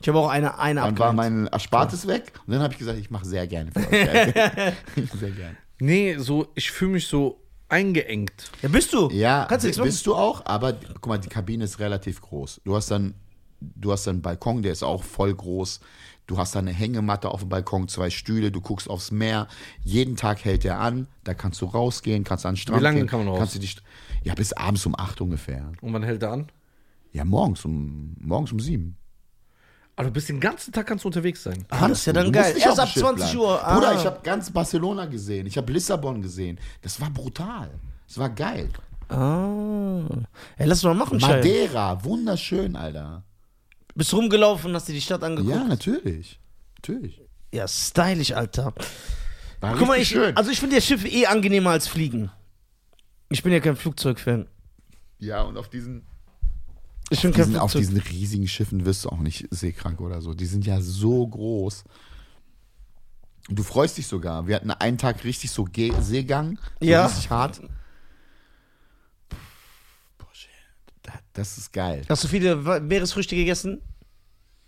Ich habe auch eine, eine dann war abgelehnt. mein Erspartes weg und dann habe ich gesagt, ich mache sehr gerne für euch. [LAUGHS] sehr gerne. Nee, so, ich fühle mich so eingeengt. Ja, bist du? Ja, Kannst du nichts machen? bist du auch, aber guck mal, die Kabine ist relativ groß. Du hast dann, du hast dann einen Balkon, der ist auch voll groß. Du hast dann eine Hängematte auf dem Balkon, zwei Stühle, du guckst aufs Meer. Jeden Tag hält er an, da kannst du rausgehen, kannst an den Strand Wie lange gehen. kann man raus? Kannst du dich, ja, bis abends um acht ungefähr. Und wann hält er an? Ja, morgens um, morgens um sieben. Aber du bist den ganzen Tag kannst du unterwegs sein. Ah, das ist ja dann geil. Erst ab dem Schiff 20 bleiben. Uhr. Ah. Bruder, ich habe ganz Barcelona gesehen, ich habe Lissabon gesehen. Das war brutal. Das war geil. Ah. Ey, lass mal machen, Scheiße. Madeira, wunderschön, Alter. Bist du rumgelaufen, hast dir die Stadt angeguckt? Ja, natürlich. Natürlich. Ja, stylisch, Alter. War Guck mal, ich, schön. also ich finde das Schiff eh angenehmer als Fliegen. Ich bin ja kein Flugzeugfan. ja, und auf diesen, Ich bin kein diesen, auf diesen riesigen Schiffen wirst du auch nicht seekrank oder so. Die sind ja so groß. Und Du freust dich sogar. Wir hatten einen Tag richtig so Ge Seegang. So Ja. Richtig hart. Boah, shit. Da- Das ist geil. Hast du viele Meeresfrüchte gegessen?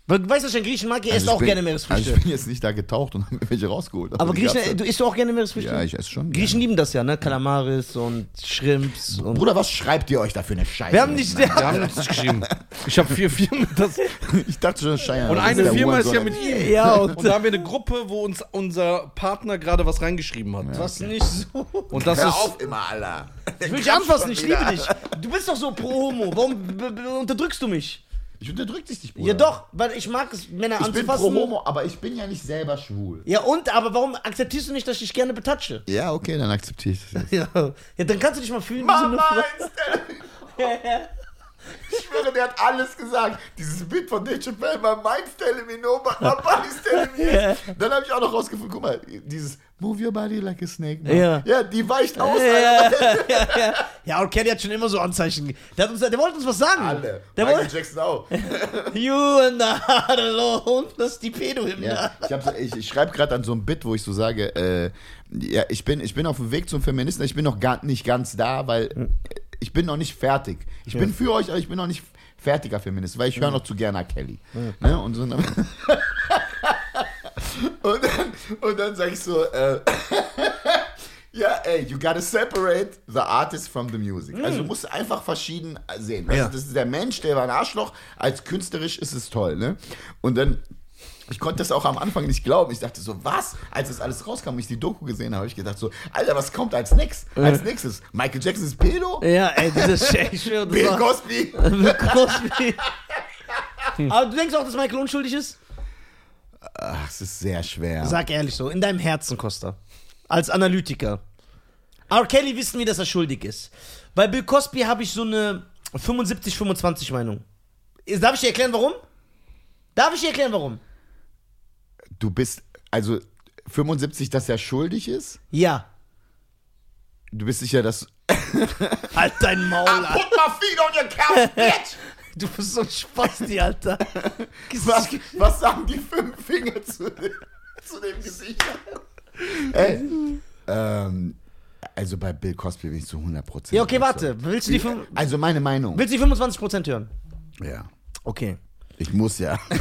Du weißt, dass ich ein Griechen mag, ihr Also esst auch bin- gerne Meeresfrüchte. Also ich bin jetzt nicht da getaucht und [LAUGHS] habe mir welche rausgeholt. aber gab's Griechen, du isst du auch gerne Meeresfrüchte? Ja, ich esse schon. Griechen lieben das ja, ne? Kalamaris und Shrimps und. Bruder, was schreibt ihr euch da für eine Scheiße? Wir haben nicht. Wir haben uns nicht geschrieben. Ich habe vier Firmen. Das, [LAUGHS] Ich dachte schon, Scheiße. und eine Firma ist ja mit ihm. Ja, und Und da haben wir eine Gruppe, wo uns unser Partner gerade was reingeschrieben hat. was nicht so. Und das Hör ist. auf immer, Alter. Ich will dich anfassen, ich liebe dich. Du bist doch so pro Homo. Warum unterdrückst du mich? Ich unterdrück dich nicht, Bruder. Ja, doch, weil ich mag es, Männer Ich bin anzufassen. pro Homo, aber ich bin ja nicht selber schwul. Ja, und? Aber warum akzeptierst du nicht, dass ich dich gerne betatsche? Ja, okay, dann akzeptiere ich das jetzt. Ja, ja dann kannst du dich mal fühlen wie so eine Frau. schwöre, der hat alles gesagt. Dieses Bit von Dave Chappelle, my mind's telling me no, but my body's telling me yes. [LAUGHS] Dann habe ich auch noch rausgefunden, guck mal, dieses Move your body like a snake. Man. Ja. ja, die weicht aus. Ja, ja, ja. [LAUGHS] ja, und Kenny hat schon immer so Anzeichen. Der, hat uns, der wollte uns was sagen. Alle. Der Michael wollte. Jackson auch. [LAUGHS] You and the heart alone. Das ist die Pedo-Hymne. Ja, ich, hab ich, ich schreibe gerade an so einem Bit, wo ich so sage, äh, ja, ich bin, ich bin auf dem Weg zum Feministen, ich bin noch gar nicht ganz da, weil Hm. ich bin noch nicht fertig. Ich bin für euch, aber ich bin noch nicht fertiger Feminist, weil ich Hm. höre noch zu gerne Kelly. Ne? Und, so, [LAUGHS] und dann, und dann sage ich so, äh, [LAUGHS] ja, ey, you gotta separate the artist from the music. Also du musst einfach verschieden sehen. Also. Ja. Das ist der Mensch, der war ein Arschloch. Als künstlerisch ist es toll, ne? Und dann, ich konnte das auch am Anfang nicht glauben. Ich dachte so, was? Als das alles rauskam und ich die Doku gesehen habe, habe ich gedacht so, Alter, was kommt als nächstes? Als nächstes? Michael Jackson ist Pedo? Ja, ey, dieses das Bill Cosby? [LAUGHS] Bill Cosby. [LAUGHS] Aber du denkst auch, dass Michael unschuldig ist? Ach, es ist sehr schwer. Sag ehrlich so, in deinem Herzen, Costa. Als Analytiker. R. Kelly wissen wir, dass er schuldig ist. Bei Bill Cosby habe ich so eine 75-25 Meinung. Darf ich dir erklären, warum? Darf ich dir erklären, warum? Du bist, also 75, dass er schuldig ist? Ja. Du bist sicher, dass... Halt dein Maul, Alter. Put my feet on your couch, bitch! Du bist so ein Spasti, Alter. [LAUGHS] Was, was sagen die fünf Finger zu dem, zu dem Gesicht? Ey, ähm, also bei Bill Cosby bin ich zu 100%. Ja, okay, warte. Willst du die, Also meine Meinung. willst du die 25% hören? Ja. Okay. Ich muss ja. [LAUGHS] Soll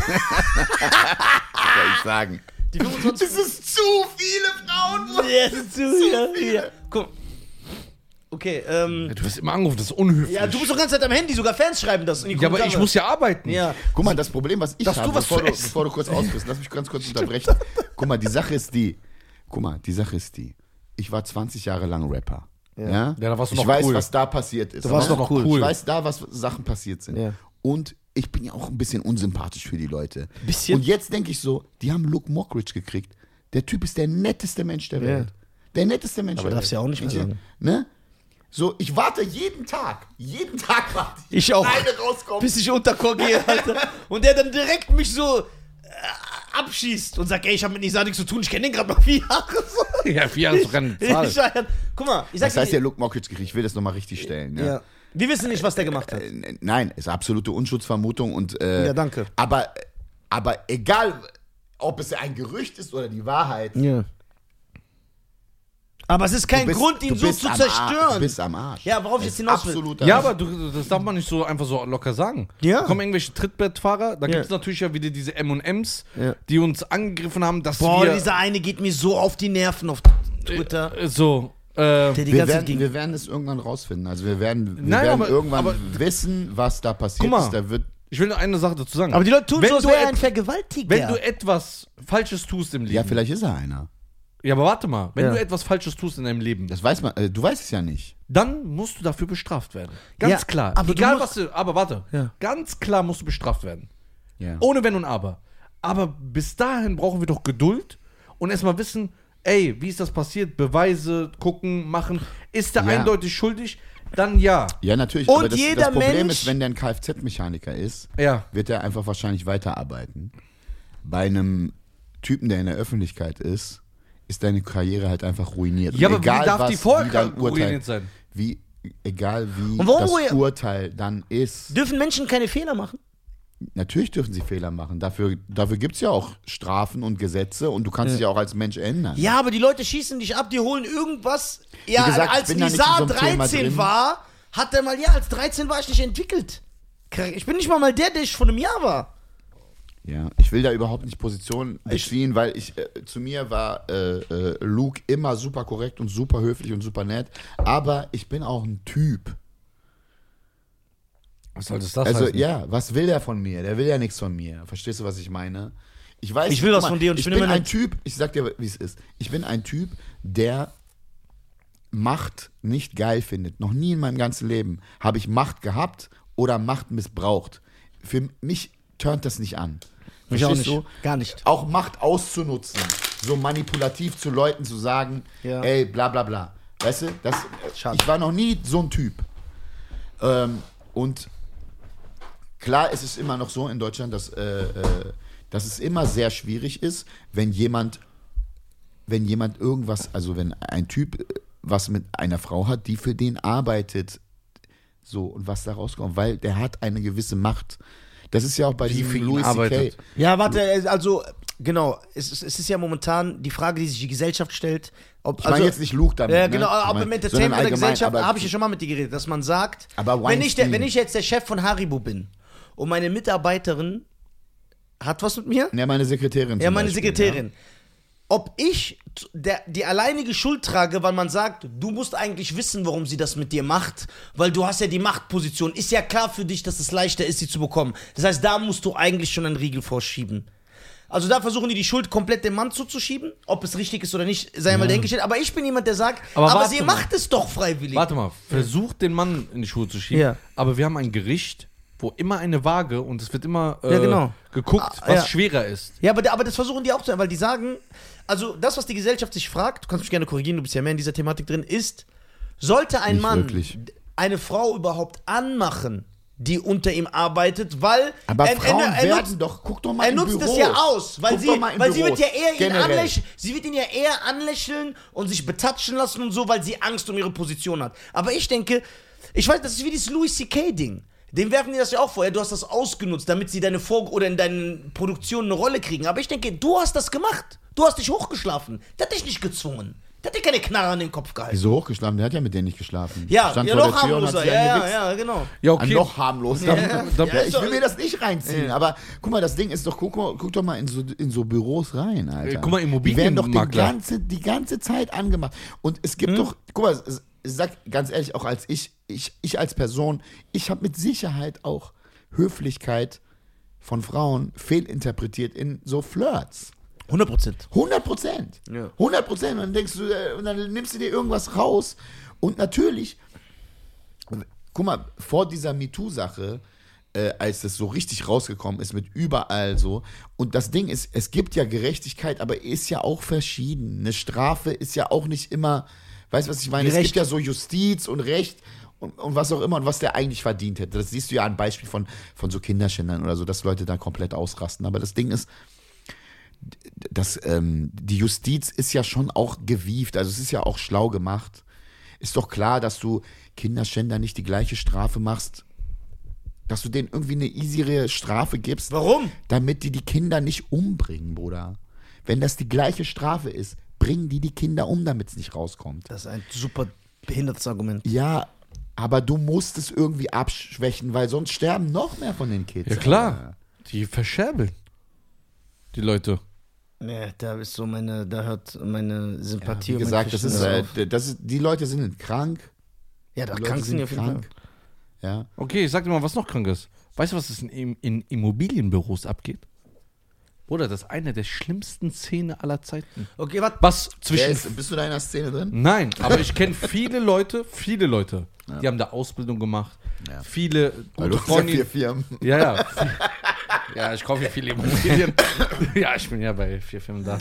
ich sagen. Die 25 Es ist zu viele Frauen. wo- Ja, das ist zu, ja, viele. Guck. Okay, ähm. Du wirst immer angerufen, das ist unhöflich. Ja, du bist doch die ganze Zeit am Handy, sogar Fans schreiben das. in die Ja, aber ich muss ja arbeiten. Ja. Guck mal, das Problem, was ich Dass habe, du was bevor, du, bevor du kurz ausführst, lass mich ganz kurz [LAUGHS] unterbrechen. Guck mal, die Sache ist die. Guck mal, die Sache ist die. Ich war 20 Jahre lang Rapper. Ja, Ja, da warst du ich noch weiß, cool. was da passiert ist. Du warst ne? noch cool. Ich weiß da, was Sachen passiert sind. Ja. Und ich bin ja auch ein bisschen unsympathisch für die Leute. Bisschen? Und jetzt denke ich so, die haben Luke Mockridge gekriegt. Der Typ ist der netteste Mensch der Welt. Der netteste Mensch Aber der darfst Welt. ja auch nicht mehr Ich- sagen. Ne? So, ich warte jeden Tag. Jeden Tag warte Ich auch. Eine rauskommt. Bis ich unterchor gehe, Alter. Und der dann direkt mich so äh, abschießt und sagt, ey, ich habe mit Nisa nichts zu tun, ich kenne den gerade noch vier Jahre. So. Ja, vier Jahre ist doch keine [LAUGHS] Zahl. Ich, guck mal, ich sag Das heißt dir, ja Luke Mockridge gekriegt. Ich will das nochmal richtig stellen. Ja. ja. Wir wissen nicht, was der gemacht hat. Äh, Nein, ist absolute Unschutzvermutung und äh, Ja, danke. Aber, aber egal, ob es ein Gerücht ist oder die Wahrheit, Ja. Aber es ist kein bist, Grund, ihn so zu zerstören. Arsch, du bist am Arsch. Ja, worauf ich jetzt ist hinaus will. absoluter Ja, aber du, das darf man nicht so einfach so locker sagen. Ja. Da kommen irgendwelche Trittbettfahrer, da Ja. gibt es natürlich ja wieder diese M&Ms, Ja. die uns angegriffen haben, dass Boah, wir... dieser eine geht mir so auf die Nerven auf Twitter. äh, so, äh, Der die wir werden, wir werden es irgendwann rausfinden. Also wir werden, wir Nein, werden aber- irgendwann aber- wissen, was da passiert Guck mal. ist. Da wird, ich will nur eine Sache dazu sagen. Aber die Leute tun wenn so, als du wäre er ein Vergewaltiger. Wenn du etwas Falsches tust im Leben... ja, vielleicht ist er einer. Ja, aber warte mal. Wenn Ja. du etwas Falsches tust in deinem Leben, Das weiß man, äh, du weißt es ja nicht. dann musst du dafür bestraft werden. Ganz Ja, klar. aber du Egal musst- was du... Aber warte. Ja. Ganz klar musst du bestraft werden. Ja. Ohne Wenn und Aber. Aber bis dahin brauchen wir doch Geduld und erstmal wissen, ey, wie ist das passiert? Beweise, gucken, machen. Ist er Ja. eindeutig schuldig? Dann ja. Ja, natürlich. Und aber das, jeder das Problem Mensch- ist, wenn der ein Kfz-Mechaniker ist, Ja. wird er einfach wahrscheinlich weiterarbeiten. Bei einem Typen, der in der Öffentlichkeit ist, ist deine Karriere halt einfach ruiniert. Ja, Und aber wie darf die wie vorher ruiniert sein? Wie, egal wie das ruiniert- Urteil dann ist, Dürfen Menschen keine Fehler machen? natürlich dürfen sie Fehler machen. Dafür, dafür gibt es ja auch Strafen und Gesetze und du kannst dich ja auch als Mensch ändern. Ja, aber die Leute schießen dich ab, die holen irgendwas. Ja, gesagt, ich als Nizar so einem Thema 13 drin. war, hat er mal, ja, als 13 war ich nicht entwickelt. Ich bin nicht mal mal der, der ich vor einem Jahr war. Ja, ich will da überhaupt nicht Position beziehen, weil ich äh, zu mir war äh, äh, Luke immer super korrekt und super höflich und super nett, aber ich bin auch ein Typ. Was soll das, das Also heißen? ja, was will der von mir? Der will ja nichts von mir. Verstehst du, was ich meine? Ich weiß, Ich will was von dir und ich ich bin bin ein. Typ. Ich sag dir, wie es ist. Ich bin ein Typ, der Macht nicht geil findet. Noch nie in meinem ganzen Leben habe ich Macht gehabt oder Macht missbraucht. Für mich turnt das nicht an. Mich auch nicht. du? Gar nicht. Auch Macht auszunutzen, so manipulativ zu Leuten zu sagen, Ja. ey, bla bla bla. Weißt du, das, Schade. ich war noch nie so ein Typ. Ähm, und klar, es ist immer noch so in Deutschland, dass, äh, äh, dass es immer sehr schwierig ist, wenn jemand, wenn jemand irgendwas, also wenn ein Typ äh, was mit einer Frau hat, die für den arbeitet, so und was da rauskommt, weil der hat eine gewisse Macht. Das ist ja auch bei Wie diesem Louis C.K. arbeitet. Ja, warte, also, genau, es, ist- es ist ja momentan die Frage, die sich die Gesellschaft stellt, ob, Ich meine also, jetzt nicht Luke damit. ja, ne? genau, aber mein, im Entertainment der Gesellschaft habe ich ja schon mal mit dir geredet, dass man sagt, Aber wenn ich, der, wenn ich jetzt der Chef von Haribo bin und meine Mitarbeiterin hat was mit mir? Ja, meine Sekretärin. Ja, meine Beispiel, Sekretärin. Ob ich der, die alleinige Schuld trage, weil man sagt, du musst eigentlich wissen, warum sie das mit dir macht, weil du hast ja die Machtposition. Ist ja klar für dich, dass es leichter ist, sie zu bekommen. Das heißt, da musst du eigentlich schon einen Riegel vorschieben. Also da versuchen die die Schuld komplett dem Mann zuzuschieben, ob es richtig ist oder nicht, sei mal dahingestellt. Aber ich bin jemand, der sagt, Aber aber, sie mal. macht es doch freiwillig. Warte mal, versucht den Mann in die Schuhe zu schieben. Ja. Aber wir haben ein Gericht, wo immer eine Waage und es wird immer äh, Ja, genau. geguckt, Ah, was ja. schwerer ist. Ja, aber, aber das versuchen die auch zu, weil die sagen, also das, was die Gesellschaft sich fragt, du kannst mich gerne korrigieren, du bist ja mehr in dieser Thematik drin, ist, sollte ein Nicht Mann wirklich. eine Frau überhaupt anmachen, die unter ihm arbeitet, weil Aber er, Frauen er, er werden nutzt, doch, guck doch mal er nutzt Büros. es ja aus, weil Guck sie, doch mal in weil sie wird ja eher ihn generell. anlächeln, sie wird ihn ja eher anlächeln und sich betatschen lassen und so, weil sie Angst um ihre Position hat. Aber ich denke, ich weiß, das ist wie dieses Louis C.K. Ding. Dem werfen die das ja auch vor. Ja, du hast das ausgenutzt, damit sie deine Vor- oder in deinen Produktionen eine Rolle kriegen. Aber ich denke, du hast das gemacht. Du hast dich hochgeschlafen. Der hat dich nicht gezwungen. Der hat dir keine Knarre an den Kopf gehalten. Wieso hochgeschlafen? Der hat ja mit denen nicht geschlafen. Ja, Stand ja, vor noch der Tür und hat harmloser. sich Ja, ja, ja, genau. Ja, okay. noch harmloser. Ja, da- Ja, ich will mir das nicht reinziehen, aber guck mal, das Ding ist doch, guck, guck doch mal in so, in so Büros rein, Alter. Äh, guck mal, Die werden doch die ganze, die ganze Zeit angemacht. Und es gibt doch, guck mal, ich sag ganz ehrlich, auch als ich, ich, ich als Person, ich habe mit Sicherheit auch Höflichkeit von Frauen fehlinterpretiert in so Flirts. 100 Prozent. 100 Prozent. Ja. 100 Prozent. Und dann denkst du, äh, und dann nimmst du dir irgendwas raus. Und natürlich, guck mal, vor dieser MeToo-Sache, äh, als das so richtig rausgekommen ist mit überall so. Und das Ding ist, es gibt ja Gerechtigkeit, aber ist ja auch verschieden. Eine Strafe ist ja auch nicht immer, weißt du, was ich meine? Es Gerecht. gibt ja so Justiz und Recht. Und, und was auch immer und was der eigentlich verdient hätte. Das siehst du ja an Beispiel von, von so Kinderschändern oder so, dass Leute da komplett ausrasten. Aber das Ding ist, das, ähm, die Justiz ist ja schon auch gewieft, also es ist ja auch schlau gemacht. Ist doch klar, dass du Kinderschänder nicht die gleiche Strafe machst, dass du denen irgendwie eine easiere Strafe gibst. Warum? Damit die die Kinder nicht umbringen, Bruder. Wenn das die gleiche Strafe ist, bringen die die Kinder um, damit es nicht rauskommt. Das ist ein super behindertes Argument. Ja, aber du musst es irgendwie abschwächen, weil sonst sterben noch mehr von den Kids. Ja, klar. Die verscherbeln. Die Leute. Nee, da ist so meine, da hört meine Sympathie Wie und mein gesagt, das ist, äh, auf. das ist, die Leute sind krank. Ja, da Die krank Leute sind jeden Fall. Ja. Okay, ich sag dir mal, was noch krank ist. Weißt du, was es in, in Immobilienbüros abgeht? Bruder, das ist eine der schlimmsten Szenen aller Zeiten. Okay, warte. Was zwischen. ist, bist du da in einer Szene drin? Nein, [LAUGHS] aber ich kenne viele Leute, viele Leute, die haben da Ausbildung gemacht. Ja. Viele gute hast ja Freundinnen. vier Firmen. Ja, ja. [LAUGHS] Ja, ich kaufe hier viele [LAUGHS] Immobilien. ja, ich bin ja bei vier Firmen da.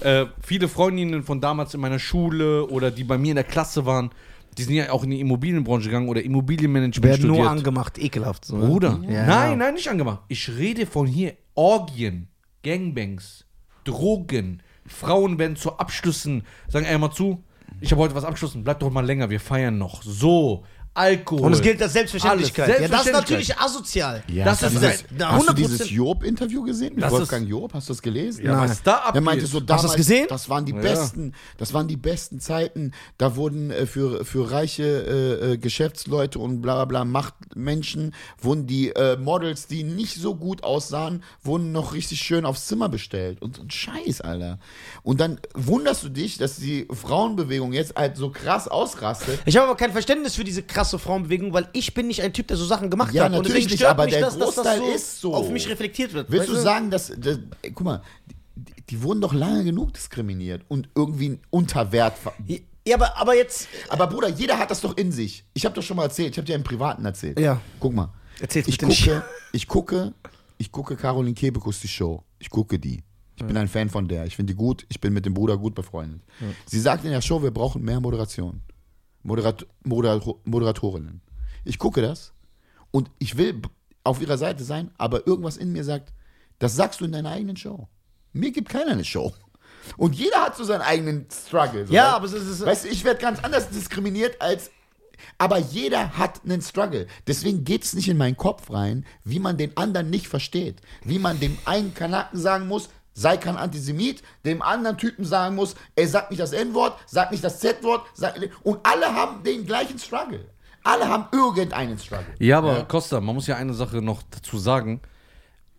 Äh, viele Freundinnen von damals in meiner Schule oder die bei mir in der Klasse waren, die sind ja auch in die Immobilienbranche gegangen oder Immobilienmanagement Werden studiert. nur angemacht, ekelhaft. So, ne? Bruder, Ja. nein, nein, nicht angemacht. Ich rede von hier Orgien, Gangbangs, Drogen. Frauen werden zu Abschlüssen, sagen einmal zu, ich habe heute was abgeschlossen, bleib doch mal länger, wir feiern noch. So, Alkohol. Und es gilt als Selbstverständlichkeit. Alles. Ja, das ist natürlich asozial. Ja, Das hast ist dieses, na, hast du 100%. dieses Job-Interview gesehen mit Das Wolfgang Job? Hast du das gelesen? Ja, Nein. was da Er abgeht. meinte so Hast du damals, das gesehen? das waren die Ja. besten, das waren die besten Zeiten. Da wurden äh, für, für reiche äh, äh, Geschäftsleute und bla bla bla Machtmenschen, wurden die äh, Models, die nicht so gut aussahen, wurden noch richtig schön aufs Zimmer bestellt. Und so ein Scheiß, Alter. Und dann wunderst du dich, dass die Frauenbewegung jetzt halt so krass ausrastet. Ich habe aber kein Verständnis für diese krasse Frauenbewegung, weil ich bin nicht ein Typ, der so Sachen gemacht Ja, hat. Und natürlich nicht, aber der das, dass das Großteil so ist so. auf mich reflektiert wird. Willst weißt du sagen, dass, dass ey, guck mal, die, die wurden doch lange genug diskriminiert und irgendwie unter Wert. Ja, aber, aber jetzt. Aber Bruder, jeder hat das doch in sich. Ich habe doch schon mal erzählt, ich habe dir im Privaten erzählt. Ja. Guck mal. Erzähl's ich bitte nicht. gucke, ich gucke, ich gucke Caroline Kebekus die Show. Ich gucke die. Ich bin ein Fan von der. Ich finde die gut. Ich bin mit dem Bruder gut befreundet. Sie sagt in der Show, wir brauchen mehr Moderation. Moderat Moderator Moderatorinnen. Ich gucke das und ich will, auf ihrer Seite sein, aber irgendwas in mir sagt, das sagst du in deiner eigenen Show. Mir gibt keiner eine Show. Und jeder hat so seinen eigenen Struggle. So, Ja, weißt- aber es ist- Weißt du, ich werde ganz anders diskriminiert als. Aber jeder hat einen Struggle. Deswegen geht es nicht in meinen Kopf rein, wie man den anderen nicht versteht. Wie man dem einen Kanaken sagen muss, sei kein Antisemit, dem anderen Typen sagen muss, ey, sag nicht das N-Wort, sag nicht das Z-Wort. Und alle haben den gleichen Struggle. Alle haben irgendeinen Struggle. Ja, aber Costa, man muss ja eine Sache noch dazu sagen.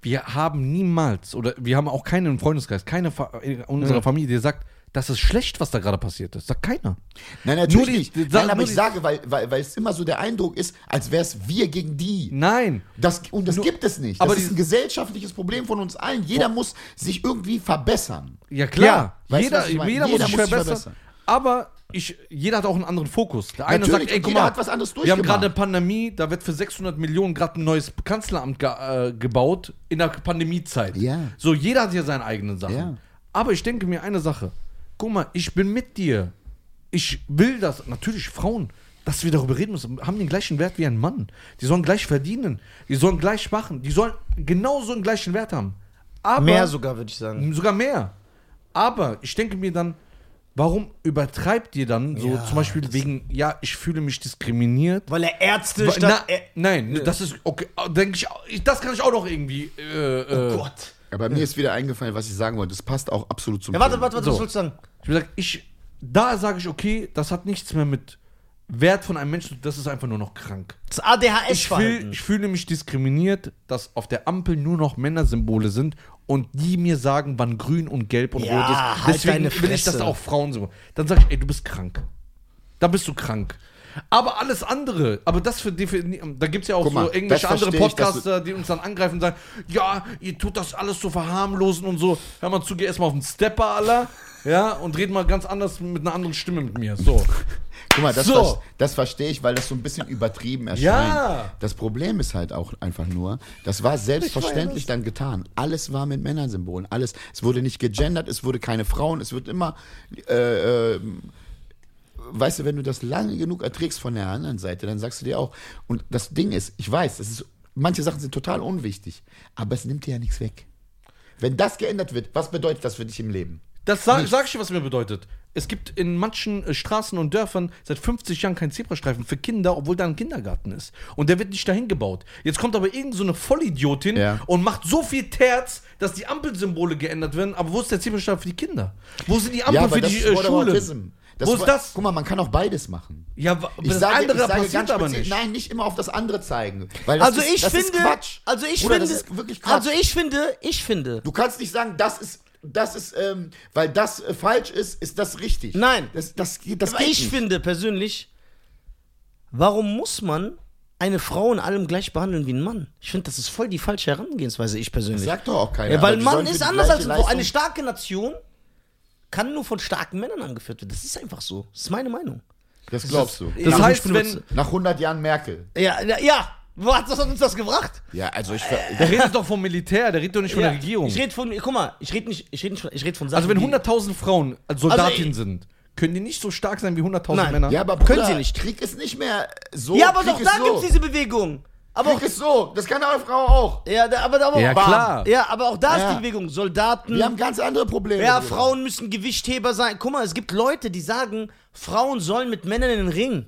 Wir haben niemals, oder wir haben auch keinen im Freundeskreis, keine Fa in unserer Familie, der sagt, das ist schlecht, was da gerade passiert ist. Sagt keiner. Nein, natürlich die- nicht. Nein, sag- aber ich sage, weil, weil, weil es immer so der Eindruck ist, als wäre es wir gegen die. Nein. Das, und das Nur- gibt es nicht. aber Das ist die- ein gesellschaftliches Problem von uns allen. Jeder muss sich irgendwie verbessern. Ja, klar. weißt du, jeder meine? jeder, Jeder muss sich verbessern. verbessern. Aber ich, jeder hat auch einen anderen Fokus. Der eine Natürlich, sagt, ey, guck jeder mal, hat was anderes wir haben gerade eine Pandemie, da wird für 600 Millionen gerade ein neues Kanzleramt ge äh, gebaut in der Pandemiezeit. Ja. So, jeder hat ja seine eigenen Sachen. Ja. Aber ich denke mir eine Sache. Guck mal, ich bin mit dir. Ich will das. Natürlich, Frauen, dass wir darüber reden müssen, haben den gleichen Wert wie ein Mann. Die sollen gleich verdienen. Die sollen gleich machen. Die sollen genauso einen gleichen Wert haben. Aber Mehr sogar, würde ich sagen. Sogar mehr. Aber ich denke mir dann, warum übertreibt ihr dann so Ja, zum Beispiel wegen, ja, ich fühle mich diskriminiert? Weil er Ärzte Wa- statt. Na, nein, das ist, okay, denke ich, ich, das kann ich auch noch irgendwie. Äh, äh, oh Gott. Aber mir ist wieder eingefallen, was ich sagen wollte. Das passt auch absolut zum Ja, warte, warte, warte, So. was willst du sagen? Ich will sagen, ich, da sage ich, okay, das hat nichts mehr mit Wert von einem Menschen, das ist einfach nur noch krank. Das Ich, fühl, ADHS-Verhalten. ich fühle mich diskriminiert, dass auf der Ampel nur noch Männersymbole sind und die mir sagen, wann grün und gelb und Ja, rot ist. halt Deswegen deine will ich, dass Fresse. da auch Frauen sind. Dann sage ich, ey, du bist krank. Da bist du krank. Aber alles andere, aber das für die, für, da gibt es ja auch mal, so das andere Podcaster, die uns dann angreifen und sagen, ja, ihr tut das alles so verharmlosen und so. Hör mal zu, geh erstmal auf den Stepper, aller, ja, und red mal ganz anders mit einer anderen Stimme mit mir. So. Guck mal, das, So. ver- das verstehe ich, weil das so ein bisschen übertrieben erscheint. Ja. Das Problem ist halt auch einfach nur, das war selbstverständlich dann getan. Alles war mit Männersymbolen. Alles, es wurde nicht gegendert, es wurde keine Frauen, es wird immer, äh, äh, weißt du, wenn du das lange genug erträgst von der anderen Seite, dann sagst du dir auch, und das Ding ist, ich weiß, das ist, manche Sachen sind total unwichtig, aber es nimmt dir ja nichts weg. Wenn das geändert wird, was bedeutet das für dich im Leben? Das sag, sag ich dir, was mir bedeutet. Es gibt in manchen äh, Straßen und Dörfern seit 50 Jahren keinen Zebrastreifen für Kinder, obwohl da ein Kindergarten ist. Und der wird nicht dahin gebaut. Jetzt kommt aber irgend so eine Vollidiotin Ja. und macht so viel Terz, dass die Ampelsymbole geändert werden. Aber wo ist der Zebrastreifen für die Kinder? Wo sind die Ampel für die äh, Schule? Das Wo ist war- das? Guck mal, man kann auch beides machen. Ja, Ich das sage, andere ich sage passiert aber speziell, nicht. nein, nicht immer auf das andere zeigen. Weil das Also ist, ich das finde, ist Quatsch. also ich Bruder, finde, das ist wirklich Quatsch. also ich finde, ich finde, du kannst nicht sagen, das ist, das ist, ähm, weil das äh, falsch ist, ist das richtig. Nein. das, das, das aber ich nicht. finde persönlich, warum muss man eine Frau in allem gleich behandeln wie ein Mann? Ich finde, das ist voll die falsche Herangehensweise, ich persönlich. Sagt doch auch keiner. Ja, weil die Mann ist anders als eine Frau. Eine Leistung- starke Nation kann nur von starken Männern angeführt werden. Das ist einfach so. Das ist meine Meinung. Das glaubst du. Das Ja, heißt, wenn. Nach 100 Jahren Merkel. Ja, ja, ja. Was was hat uns das gebracht? Ja, also ich. Der redet doch vom Militär, der redet doch nicht von Ja, der Regierung. Ich rede von, guck mal, ich rede nicht, ich rede nicht, von- ich rede von Sachen. also, wenn die- 100.000 Frauen als Soldatinnen Also, sind, können die nicht so stark sein wie 100.000 Nein. Männer? ja, aber Können Bruder, sie nicht. Krieg ist nicht mehr so. Ja, aber Krieg doch da so. gibt's diese Bewegung. Aber auch, Krieg ist so. Das kann eine Frau auch. ja, da, aber, aber Ja, auch, klar. Ja, aber auch da Ja. ist die Bewegung. Soldaten. Wir haben ganz andere Probleme. ja, Bruder. Frauen müssen Gewichtheber sein. Guck mal, es gibt Leute, die sagen, Frauen sollen mit Männern in den Ring.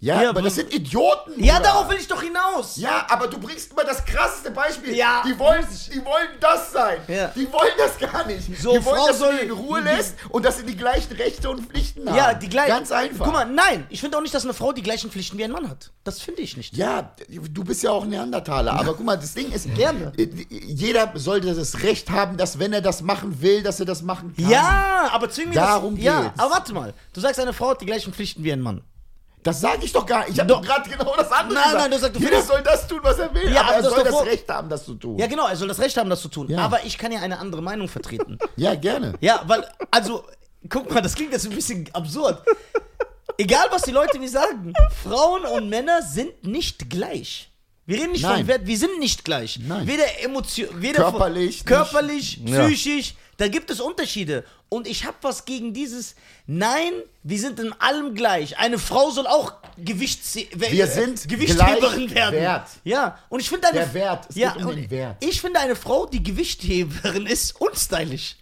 Ja, Ja, aber das sind Idioten. Ja, Bruder. darauf will ich doch hinaus. Ja, aber du bringst immer das krasseste Beispiel. Ja. Die wollen, die wollen das sein. Ja. Die wollen das gar nicht. So, die wollen, Frau dass soll- in Ruhe die- lässt und dass sie die gleichen Rechte und Pflichten haben. Ja, die gleichen. Ganz einfach. Guck mal, nein, ich finde auch nicht, dass eine Frau die gleichen Pflichten wie ein Mann hat. Das finde ich nicht. Ja, du bist ja auch Neandertaler, aber guck mal, das Ding ist, Gerne. äh, jeder sollte das Recht haben, dass wenn er das machen will, dass er das machen kann. Ja, aber zwing mir Darum das. Ja, geht's. aber warte mal. Du sagst, eine Frau hat die gleichen Pflichten wie ein Mann. Das sage ich doch gar nicht. Ich habe Doch. gerade genau das andere Nein, gesagt. nein, du sagst, du Jeder findest- soll das tun, was er will, Ja, aber aber er das soll das Recht haben, das zu tun. Ja, genau, er soll das Recht haben, das zu tun. Ja. Aber ich kann ja eine andere Meinung vertreten. [LAUGHS] ja gerne. ja, weil, also, guck mal, das klingt jetzt ein bisschen absurd. Egal, was die Leute mir sagen, Frauen und Männer sind nicht gleich. Wir reden nicht Nein. von Wert, wir sind nicht gleich. Nein. Weder Emotion, weder Körperlich von, körperlich, Ja. psychisch, da gibt es Unterschiede. Und ich habe was gegen dieses, nein, wir sind in allem gleich. Eine Frau soll auch Gewichts Wir sind Gewichtheberin gleich werden. wert. Ja, und ich finde eine Der Wert, es ja, geht um den Wert. Ich finde eine Frau, die Gewichtheberin [LAUGHS] ist, unstylisch.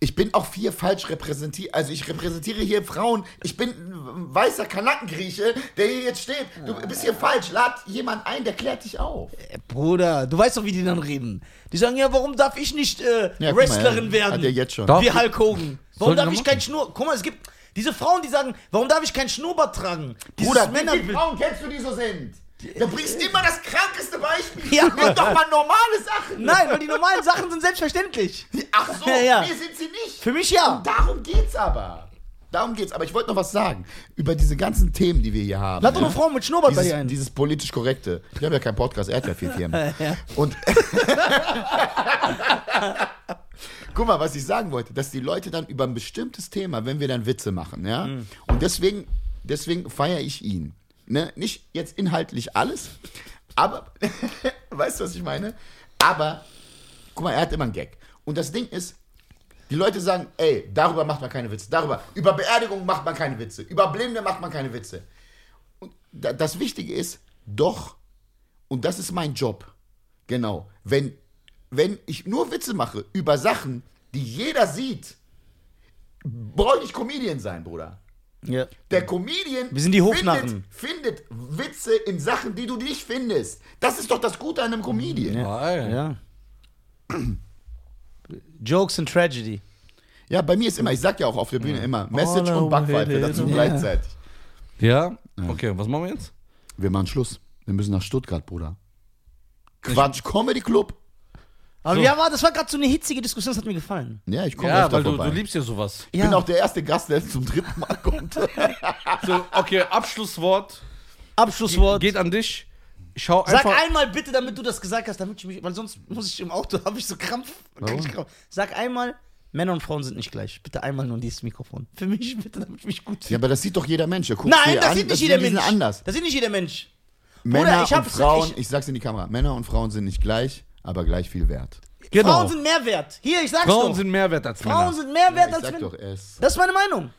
Ich bin auch hier falsch repräsentiert. Also ich repräsentiere hier Frauen. Ich bin ein weißer Kanackengrieche, der hier jetzt steht. Du bist hier falsch. Lad jemand ein, der klärt dich auf. Äh, Bruder, du weißt doch, wie die dann reden. Die sagen, ja, warum darf ich nicht äh, Ja, mal, Wrestlerin ja, werden? Hat er jetzt schon. Wie Hulk Hogan. Warum darf ich machen? kein Schnur... Guck mal, es gibt diese Frauen, die sagen, warum darf ich kein Schnurrbart tragen? Dieses Bruder, wie viele. Frauen kennst du, die so sind? Du bringst immer das krankeste Beispiel. Ja. Nimm doch mal normale Sachen. Nein, weil die normalen Sachen sind selbstverständlich. Ach so, Ja, ja. nee, sind sie nicht. Für mich ja. Darum geht's aber. Darum geht's. Aber ich wollte noch was sagen. Über diese ganzen Themen, die wir hier haben. Lad doch eine Frau mit Schnurrbart bei dieses, dir ein. dieses politisch korrekte. Ich habe ja keinen Podcast, er hat ja vier Firmen. [LAUGHS] Ja. Und [LAUGHS] guck mal, was ich sagen wollte, dass die Leute dann über ein bestimmtes Thema, wenn wir dann Witze machen, ja, Mhm. und deswegen, deswegen feiere ich ihn. Ne? Nicht jetzt inhaltlich alles, aber, [LAUGHS] weißt du, was ich meine? Aber, guck mal, er hat immer einen Gag. Und das Ding ist, die Leute sagen, ey, darüber macht man keine Witze, darüber, über Beerdigung macht man keine Witze, über Blinde macht man keine Witze. Und da, das Wichtige ist, doch, und das ist mein Job, genau, wenn, wenn ich nur Witze mache über Sachen, die jeder sieht, brauche ich Comedian sein, Bruder. Ja. Der Comedian Wir sind die Hofnarren. findet, findet Witze in Sachen, die du nicht findest. Das ist doch das Gute an einem Comedian. Ja, Ja. ja. Jokes and Tragedy. bei mir ist immer, ich sag ja auch auf der Bühne immer, Message All und Backpfeife away. dazu Ja. gleichzeitig. Ja? Okay, was machen wir jetzt? Wir machen Schluss. Wir müssen nach Stuttgart, Bruder. Quatsch Comedy Club. Aber So. ja, war, das war gerade so eine hitzige Diskussion, das hat mir gefallen. Ja, ich komme Ja, öfter weil du, vorbei. du liebst ja sowas. ich bin auch der erste Gast, der zum dritten Mal kommt. So, okay, Abschlusswort Abschlusswort. geht an dich. Ich schau Sag einmal bitte, damit du das gesagt hast, damit ich mich, weil sonst muss ich im Auto, [LAUGHS] habe ich so Krampf. ich Krampf. Sag einmal, Männer und Frauen sind nicht gleich. Bitte einmal nur dieses Mikrofon. Für mich [LAUGHS] bitte, damit ich mich gut ja, fühle. aber das sieht doch jeder Mensch. Der guckt Nein, das an, sieht nicht die jeder Mensch. anders. Das sieht nicht jeder Mensch. Männer ich und hab- Frauen, ich- ich, sag's in die Kamera, Männer und Frauen sind nicht gleich, aber gleich viel wert. Genau. Frauen sind mehr wert. Hier, ich sag's Frauen doch. sind mehr wert als Frauen Männer. sind mehr wert ich als sag Männer. doch es. Das ist meine Meinung.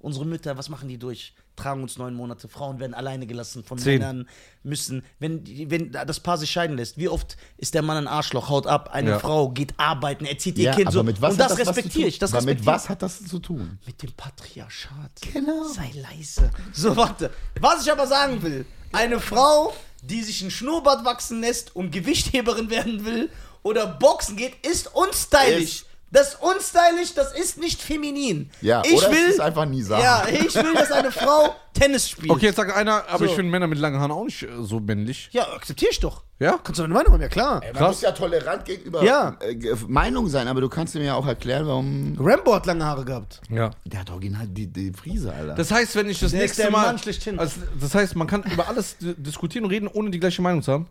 Unsere Mütter, was machen die durch? Tragen uns neun Monate. Frauen werden alleine gelassen von Zehn. Männern, müssen, wenn, wenn das Paar sich scheiden lässt, wie oft ist der Mann ein Arschloch, haut ab, eine Ja. Frau geht arbeiten, erzieht ihr Ja, Kind so. mit was und das zu respektiere ich. Das aber mit respektiere was hat das zu tun? Mit dem Patriarchat. Genau. Sei leise. So, warte. Was ich aber sagen will, eine Frau, die sich ein Schnurrbart wachsen lässt und Gewichtheberin werden will oder boxen geht, ist unstylisch. Das ist unstylisch, das ist nicht feminin. Ja, ich oder es will, ist einfach nie sagen. Ja, ich will, dass eine Frau Tennis spielt. Okay, jetzt sagt einer, aber So. ich finde Männer mit langen Haaren auch nicht äh, so männlich. Ja, akzeptiere ich doch. Ja? Kannst du meine Meinung haben, ja klar. Man Krass. muss ja tolerant gegenüber Ja. äh, Meinung sein, aber du kannst mir ja auch erklären, warum. Rambo hat lange Haare gehabt. Ja. Der hat original die, die Frise, Alter. Das heißt, wenn ich das Der ist nächste der Mal. Mann schlechthin. Also, das heißt, man kann über alles di- diskutieren und reden, ohne die gleiche Meinung zu haben.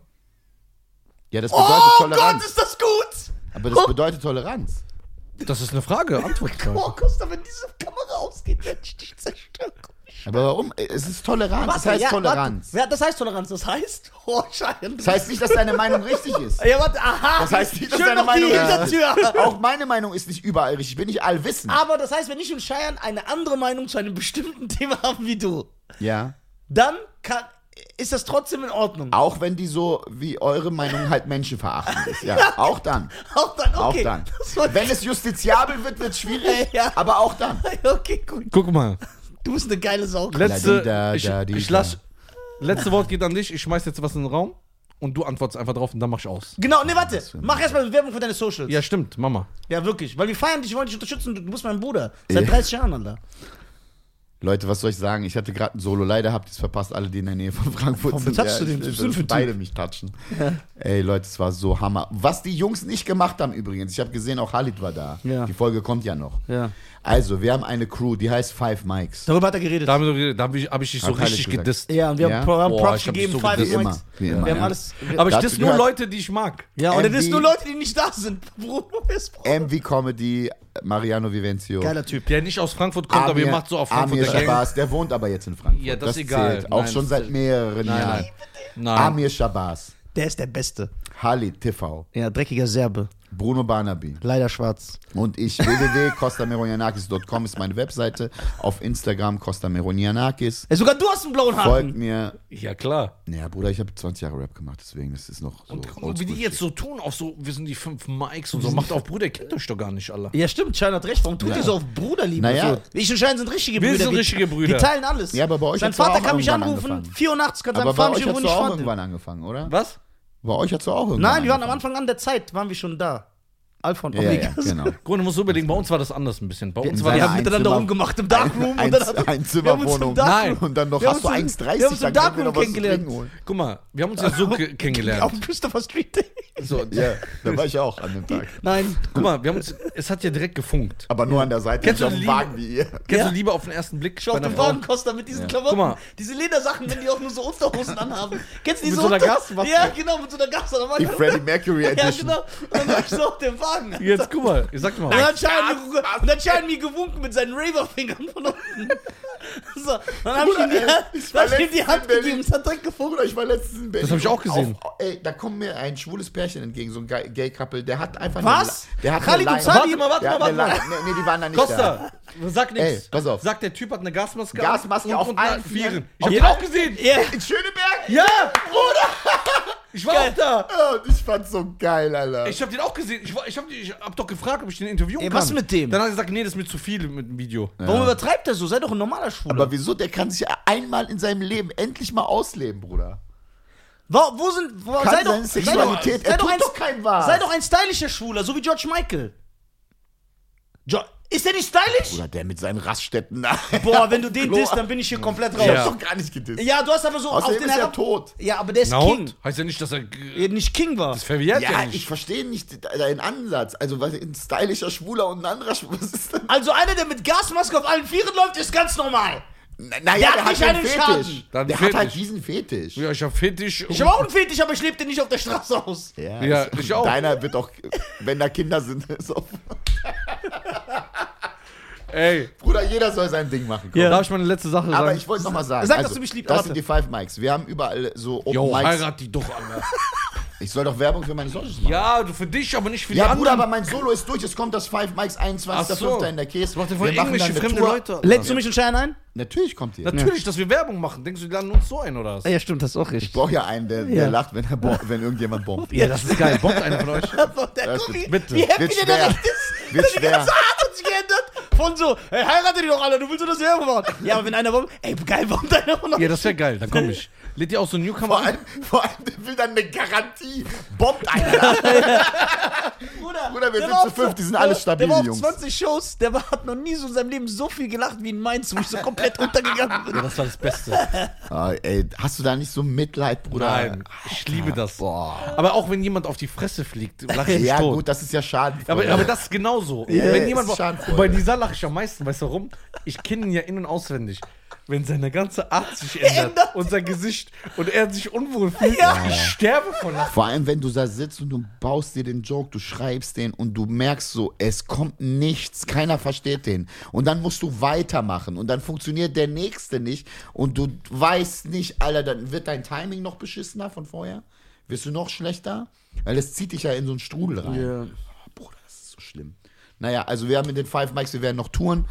ja, das bedeutet Oh Toleranz. Gott, ist das gut! aber das bedeutet Toleranz. Das ist eine Frage, Antwort. [LAUGHS] Oh, Costa, wenn diese Kamera ausgeht, werde ich dich zerstören. Aber warum? Es ist Toleranz. Das Warte, heißt ja, Toleranz. Warte. Ja, das heißt Toleranz. Das heißt, oh, Schein. Das heißt nicht, dass deine Meinung richtig ist. Ja, warte, aha. Das heißt nicht, dass Schön deine Meinung richtig Hintertür. ist. [LAUGHS] Auch meine Meinung ist nicht überall richtig. Ich bin nicht allwissend. Aber das heißt, wenn ich und Scheiern eine andere Meinung zu einem bestimmten Thema haben wie du, Ja. dann kann, ist das trotzdem in Ordnung. Auch wenn die so wie eure Meinung halt menschenverachtend ist. Ja, [LAUGHS] auch dann. Auch dann, Auch okay. dann. Das war- Wenn es justiziabel wird, wird es schwierig. [LAUGHS] Ja. Aber auch dann. [LAUGHS] Okay, gut. Guck mal. Du bist eine geile Sau. Letzte, Da, ich, da, ich lass, letzte Wort geht an dich. Ich schmeiß jetzt was in den Raum und du antwortest einfach drauf und dann mach ich aus. Genau, nee, warte. Mach erstmal Werbung für deine Socials. Ja, stimmt, Mama. Ja, wirklich. Weil wir feiern dich, wir wollen dich unterstützen. Du, du bist mein Bruder. Seit Ja. 30 Jahren, Alter. Leute, was soll ich sagen? Ich hatte gerade ein Solo. Leider habt ihr es verpasst, alle, die in der Nähe von Frankfurt Warum sind. touchst du ich den? bist du denn für ein dass beide mich touchen. Ey, Leute, es war so Hammer. Was die Jungs nicht gemacht haben übrigens, ich habe gesehen, auch Halit war da. Ja. Die Folge kommt ja noch. Ja. Also, wir haben eine Crew, die heißt Five Mics. Darüber hat er geredet. Da habe ich, hab ich, hab ich dich so Heilig richtig gesagt. gedisst. ja, und wir Ja? haben, Boah, Props ich hab gegeben, so Five gedisst. Wie immer, wie immer, Wir haben ja. alles. Aber ich Dazu diss nur Leute, die ich mag. ja, und er ist MV nur Leute, die nicht da sind. [LAUGHS] Bruno ist MV Comedy, Mariano Vivenzio. Geiler Typ. Der nicht aus Frankfurt kommt, aber ihr macht so auf Frankfurt Gang. Shabazz, der wohnt aber jetzt in Frankfurt. Ja, das ist egal. Zählt. Auch Nein, schon das seit mehreren Nein, Jahren. nein. Nein. Amir Shabazz, Der ist der Beste. Halit TV, Ja, dreckiger Serbe. Bruno Barnaby. Leider schwarz. Und ich, www.costameronianakis.com ist meine Webseite. Auf Instagram Costa Meronianakis. Ey, sogar du hast einen blauen Folgt Haken. mir. Ja, klar. Naja, Bruder, ich habe 20 Jahre Rap gemacht, deswegen das ist noch so. Und, wie die jetzt so tun, auch so, wir sind die fünf Mikes und so, macht auf Bruder, ihr kennt euch doch gar nicht alle. Ja, stimmt, Schein hat recht. Warum tut Ja. ihr so auf Bruderliebe? Naja. So, ich und Schein sind richtige Wir Brüder. sind richtige Brüder. Wir teilen alles. Ja, aber bei euch Sein Vater auch kann mich anrufen, angefangen. 84, kann bei fahr mich irgendwo hat es nicht auch fahren. irgendwann angefangen, oder? Was? Bei euch hat es auch irgendwann Nein, wir waren am. Anfang an der Zeit, waren wir schon da. Alpha und Ja, ja, Omega. ja, genau. [LAUGHS] Grund, du musst so überlegen, bei uns war das anders ein bisschen. Bei uns war Wir haben miteinander rumgemacht im Darkroom. Ein, und dann ein im Zimmerwohnung. Nein. Und dann noch, Wir hast du uns im- 1,30, wir haben uns im Darkroom kennengelernt. Guck mal, wir haben uns ja so [LAUGHS] ke- kennengelernt. Auf Christopher Street. So, Ja, da war ich auch an dem Tag. [LAUGHS] Nein. guck mal, wir haben uns, es hat ja direkt gefunkt. Aber nur an der Seite, Kennst nicht du auf dem Wagen wie ihr. Kennst Ja. du Liebe auf den ersten Blick Schau auf den? Wagenkoster mit diesen Klamotten. Guck mal. Diese Ledersachen, wenn die auch nur so Unterhosen anhaben. Kennst du die Mit so so einer Gasmaske? Ja, genau, mit so einer Gasmaske. Die ich- Freddie Mercury Ja, Edition. genau. Und dann war ich so auf dem Wagen. Jetzt guck mal, ich sag Und mal. dann hat Schein mir, und dann Schein mir gewunken mit seinen Raver-Fingern von unten. [LAUGHS] So, dann hab ich ihm die, ich hab ich ihm die Hand gegeben. Es hat direkt gefunkt. Ich war letztens in Berlin. Das hab ich auch gesehen. Auf, ey, da kommt mir ein schwules Pärchen entgegen, so ein Gay- Gay-Couple, der hat einfach Was? Eine, der hat Khalid eine und Leine- Salim? Warte mal, warte mal, warte mal. Nee, nee, die waren da nicht da. Sag Ey, nichts. pass auf. Sagt der Typ hat eine Gasmaske. Gasmaske und, auf und allen Vieren. Ich hab den auch gesehen. Ja. In Schöneberg? Ja, Bruder. Ich war auch da. Ja, ich fand's so geil, Alter. Ich hab den auch gesehen. Ich, ich, hab, ich hab doch gefragt, ob ich den interviewen Ey, kann. was mit dem? Dann hat er gesagt, nee, das ist mir zu viel mit dem Video. Warum übertreibt er so? Sei doch ein normaler Schwuler. aber wieso? Der kann sich ja einmal in seinem Leben endlich mal ausleben, Bruder. wo, wo sind. Wo, Kann sei doch, seine sei Sexualität, doch, sei er doch tut ein, doch kein was. Sei doch ein stylischer Schwuler, so wie George Michael. Jo ist der nicht stylisch? Bruder, der mit seinen Raststätten. [LAUGHS] Boah, wenn du [LAUGHS] den disst, dann bin ich hier komplett Ich raus. hab Ja. doch gar nicht gedisst. Ja, du hast aber so Außerdem auf den ist er tot. Ja, aber der ist Na King. und? Heißt ja nicht, dass er. Ja, nicht King war. Das verwehrt ja, Ja, nicht. ich verstehe nicht deinen Ansatz. Also, was ein stylischer Schwuler und ein anderer Schwuler. Was ist denn? Also einer, der mit Gasmaske auf allen Vieren läuft, ist ganz normal. Naja, hat nicht einen Schaden. Der Der hat einen hat halt Fetisch. diesen Fetisch. ja, ich hab Fetisch. Ich habe auch einen Fetisch, aber ich lebe den nicht auf der Straße aus. Ja, Ja, ist- ich auch. Deiner wird auch, wenn da Kinder sind, [LAUGHS] ist auch. [LAUGHS] Ey, Bruder, jeder soll sein Ding machen. komm. Ja. darf ich mal eine letzte Sache Aber sagen? ich wollte noch mal sagen. Sag, dass also, du mich liebst, Das sind die Five Mics. Wir haben überall so Open Jo, Mics. heirat die doch, Alter. [LAUGHS] Ich soll doch Werbung für meine Solos machen. Ja, du für dich, aber nicht für Ja, die Bruder, anderen. aber mein Solo ist durch. Es kommt das Five Mics 21.05. Ach so. in der Käse. Das macht ja Wir machen irgendwelche dann eine fremde Tour. Leute. Lädst du mich und Schein ein? Natürlich kommt ihr. Natürlich, dass wir Werbung machen. Denkst du, die laden uns so ein oder was? Ja, stimmt, das ist auch Ich richtig. brauche ja einen, der, der Ja. lacht, wenn, er wenn irgendjemand bombt. Ja, das ist geil. Bockt einer von euch? [LAUGHS] Der, Das guck, wird- wie, bitte. wie happy der direkt ist. Wird schwer. Ganze Art hat sich geändert. Von so, hey, heirate die doch alle, du willst doch das Werbung machen. Ja, aber wenn einer bombt, ey, geil, einer von euch. Ja, das wäre geil. Dann komm ich. Lädt ihr auch so einen Newcomer Vor an? allem, vor allem, der will dann eine Garantie. Bombt einer. [LAUGHS] Bruder, Bruder, wir sind zu fünf, die sind alle stabile Der war auf Jungs. 20 Shows, der war, hat noch nie so in seinem Leben so viel gelacht wie in Mainz, wo ich so komplett [LAUGHS] untergegangen bin. Ja, das war das Beste. [LAUGHS] Ah, ey, hast du da nicht so Mitleid, Bruder? Nein, ich liebe das. Boah. Aber auch wenn jemand auf die Fresse fliegt, lache ich Ja, tot. gut, das ist ja schade. Aber, aber das ist genauso. Wenn jemand, bei dieser lache ich am meisten, weißt du warum? Ich kenne ihn ja in- und auswendig. Wenn seine ganze Art sich ändert Ändert. und sein Gesicht und er sich unwohl fühlt, Ja. ich sterbe von Lachen. Vor allem, wenn du da sitzt und du baust dir den Joke, du schreibst den und du merkst so, es kommt nichts, keiner versteht den. Und dann musst du weitermachen und dann funktioniert der nächste nicht und du weißt nicht, Alter, dann wird dein Timing noch beschissener von vorher. Wirst du noch schlechter? Weil es zieht dich ja in so einen Strudel rein. Bruder, das ist so schlimm. Naja, also wir haben mit den Five Mics, wir werden noch touren.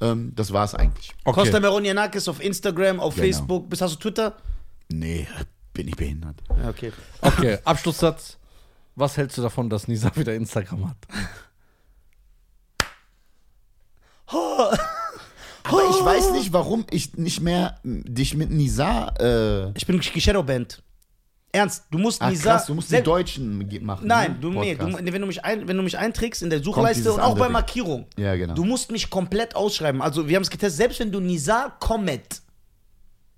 Ähm, das war's eigentlich. Costa Meronianakis auf Instagram, auf Genau. Facebook. Bist, hast du Twitter? Nee, bin ich behindert. Okay. Okay, Abschlusssatz. Was hältst du davon, dass Nisa wieder Instagram hat? Aber ich weiß nicht, warum ich nicht mehr dich mit Nisa. Äh, Ich bin Shadowband. Ernst, du musst ach, Nisa. krass, du musst die Deutschen machen. Nein, ne? du, nee, du, wenn, du mich ein, wenn du mich einträgst in der Suchleiste und auch bei. Markierung, Ja, genau. du musst mich komplett ausschreiben. Also wir haben es getestet, selbst wenn du Nisa Comet,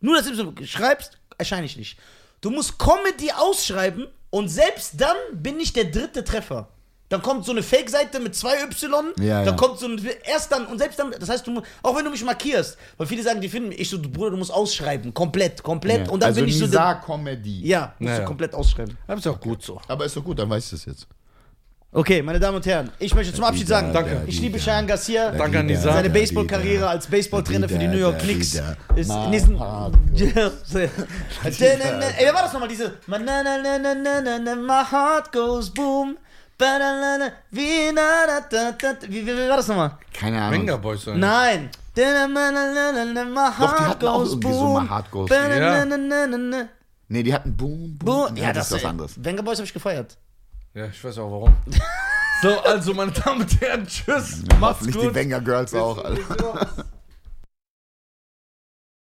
nur das schreibst, erscheine ich nicht. Du musst Comedy ausschreiben und selbst dann bin ich der dritte Treffer. Dann kommt so eine Fake-Seite mit zwei Y, Ja, dann ja. kommt so ein, erst dann, und selbst dann, das heißt, du, auch wenn du mich markierst, weil viele sagen, die finden mich, ich so, Bruder, du musst ausschreiben, komplett, komplett, Ja. und dann also bin ich so, Nisa Comedy. ja, musst Ja, du ja. komplett ausschreiben. Das ist auch gut so. Aber ist doch gut, dann weiß ich das jetzt. Okay, meine Damen und Herren, ich möchte zum Abschied sagen, Danke. ich liebe Cheyenne Garcia. Danke an Nisa. Seine Baseballkarriere als Baseballtrainer für die New York Knicks ist in diesen. [LAUGHS] Wer war das nochmal? Diese. My heart goes boom. Wie, na, da, da, da, wie, wie, wie war das nochmal? Keine Ahnung. Venga Boys oder? Nein. Doch, die hatten auch irgendwie so My Heart Goes Boom. Nee, die hatten Boom, Boom. Ja, das ist was anderes. Venga Boys habe ich gefeiert. Ja, ich weiß auch warum. [LAUGHS] so, also, meine Damen und Herren, tschüss. Macht's Nicht die gut. Banger Girls auch, Alter. [LAUGHS]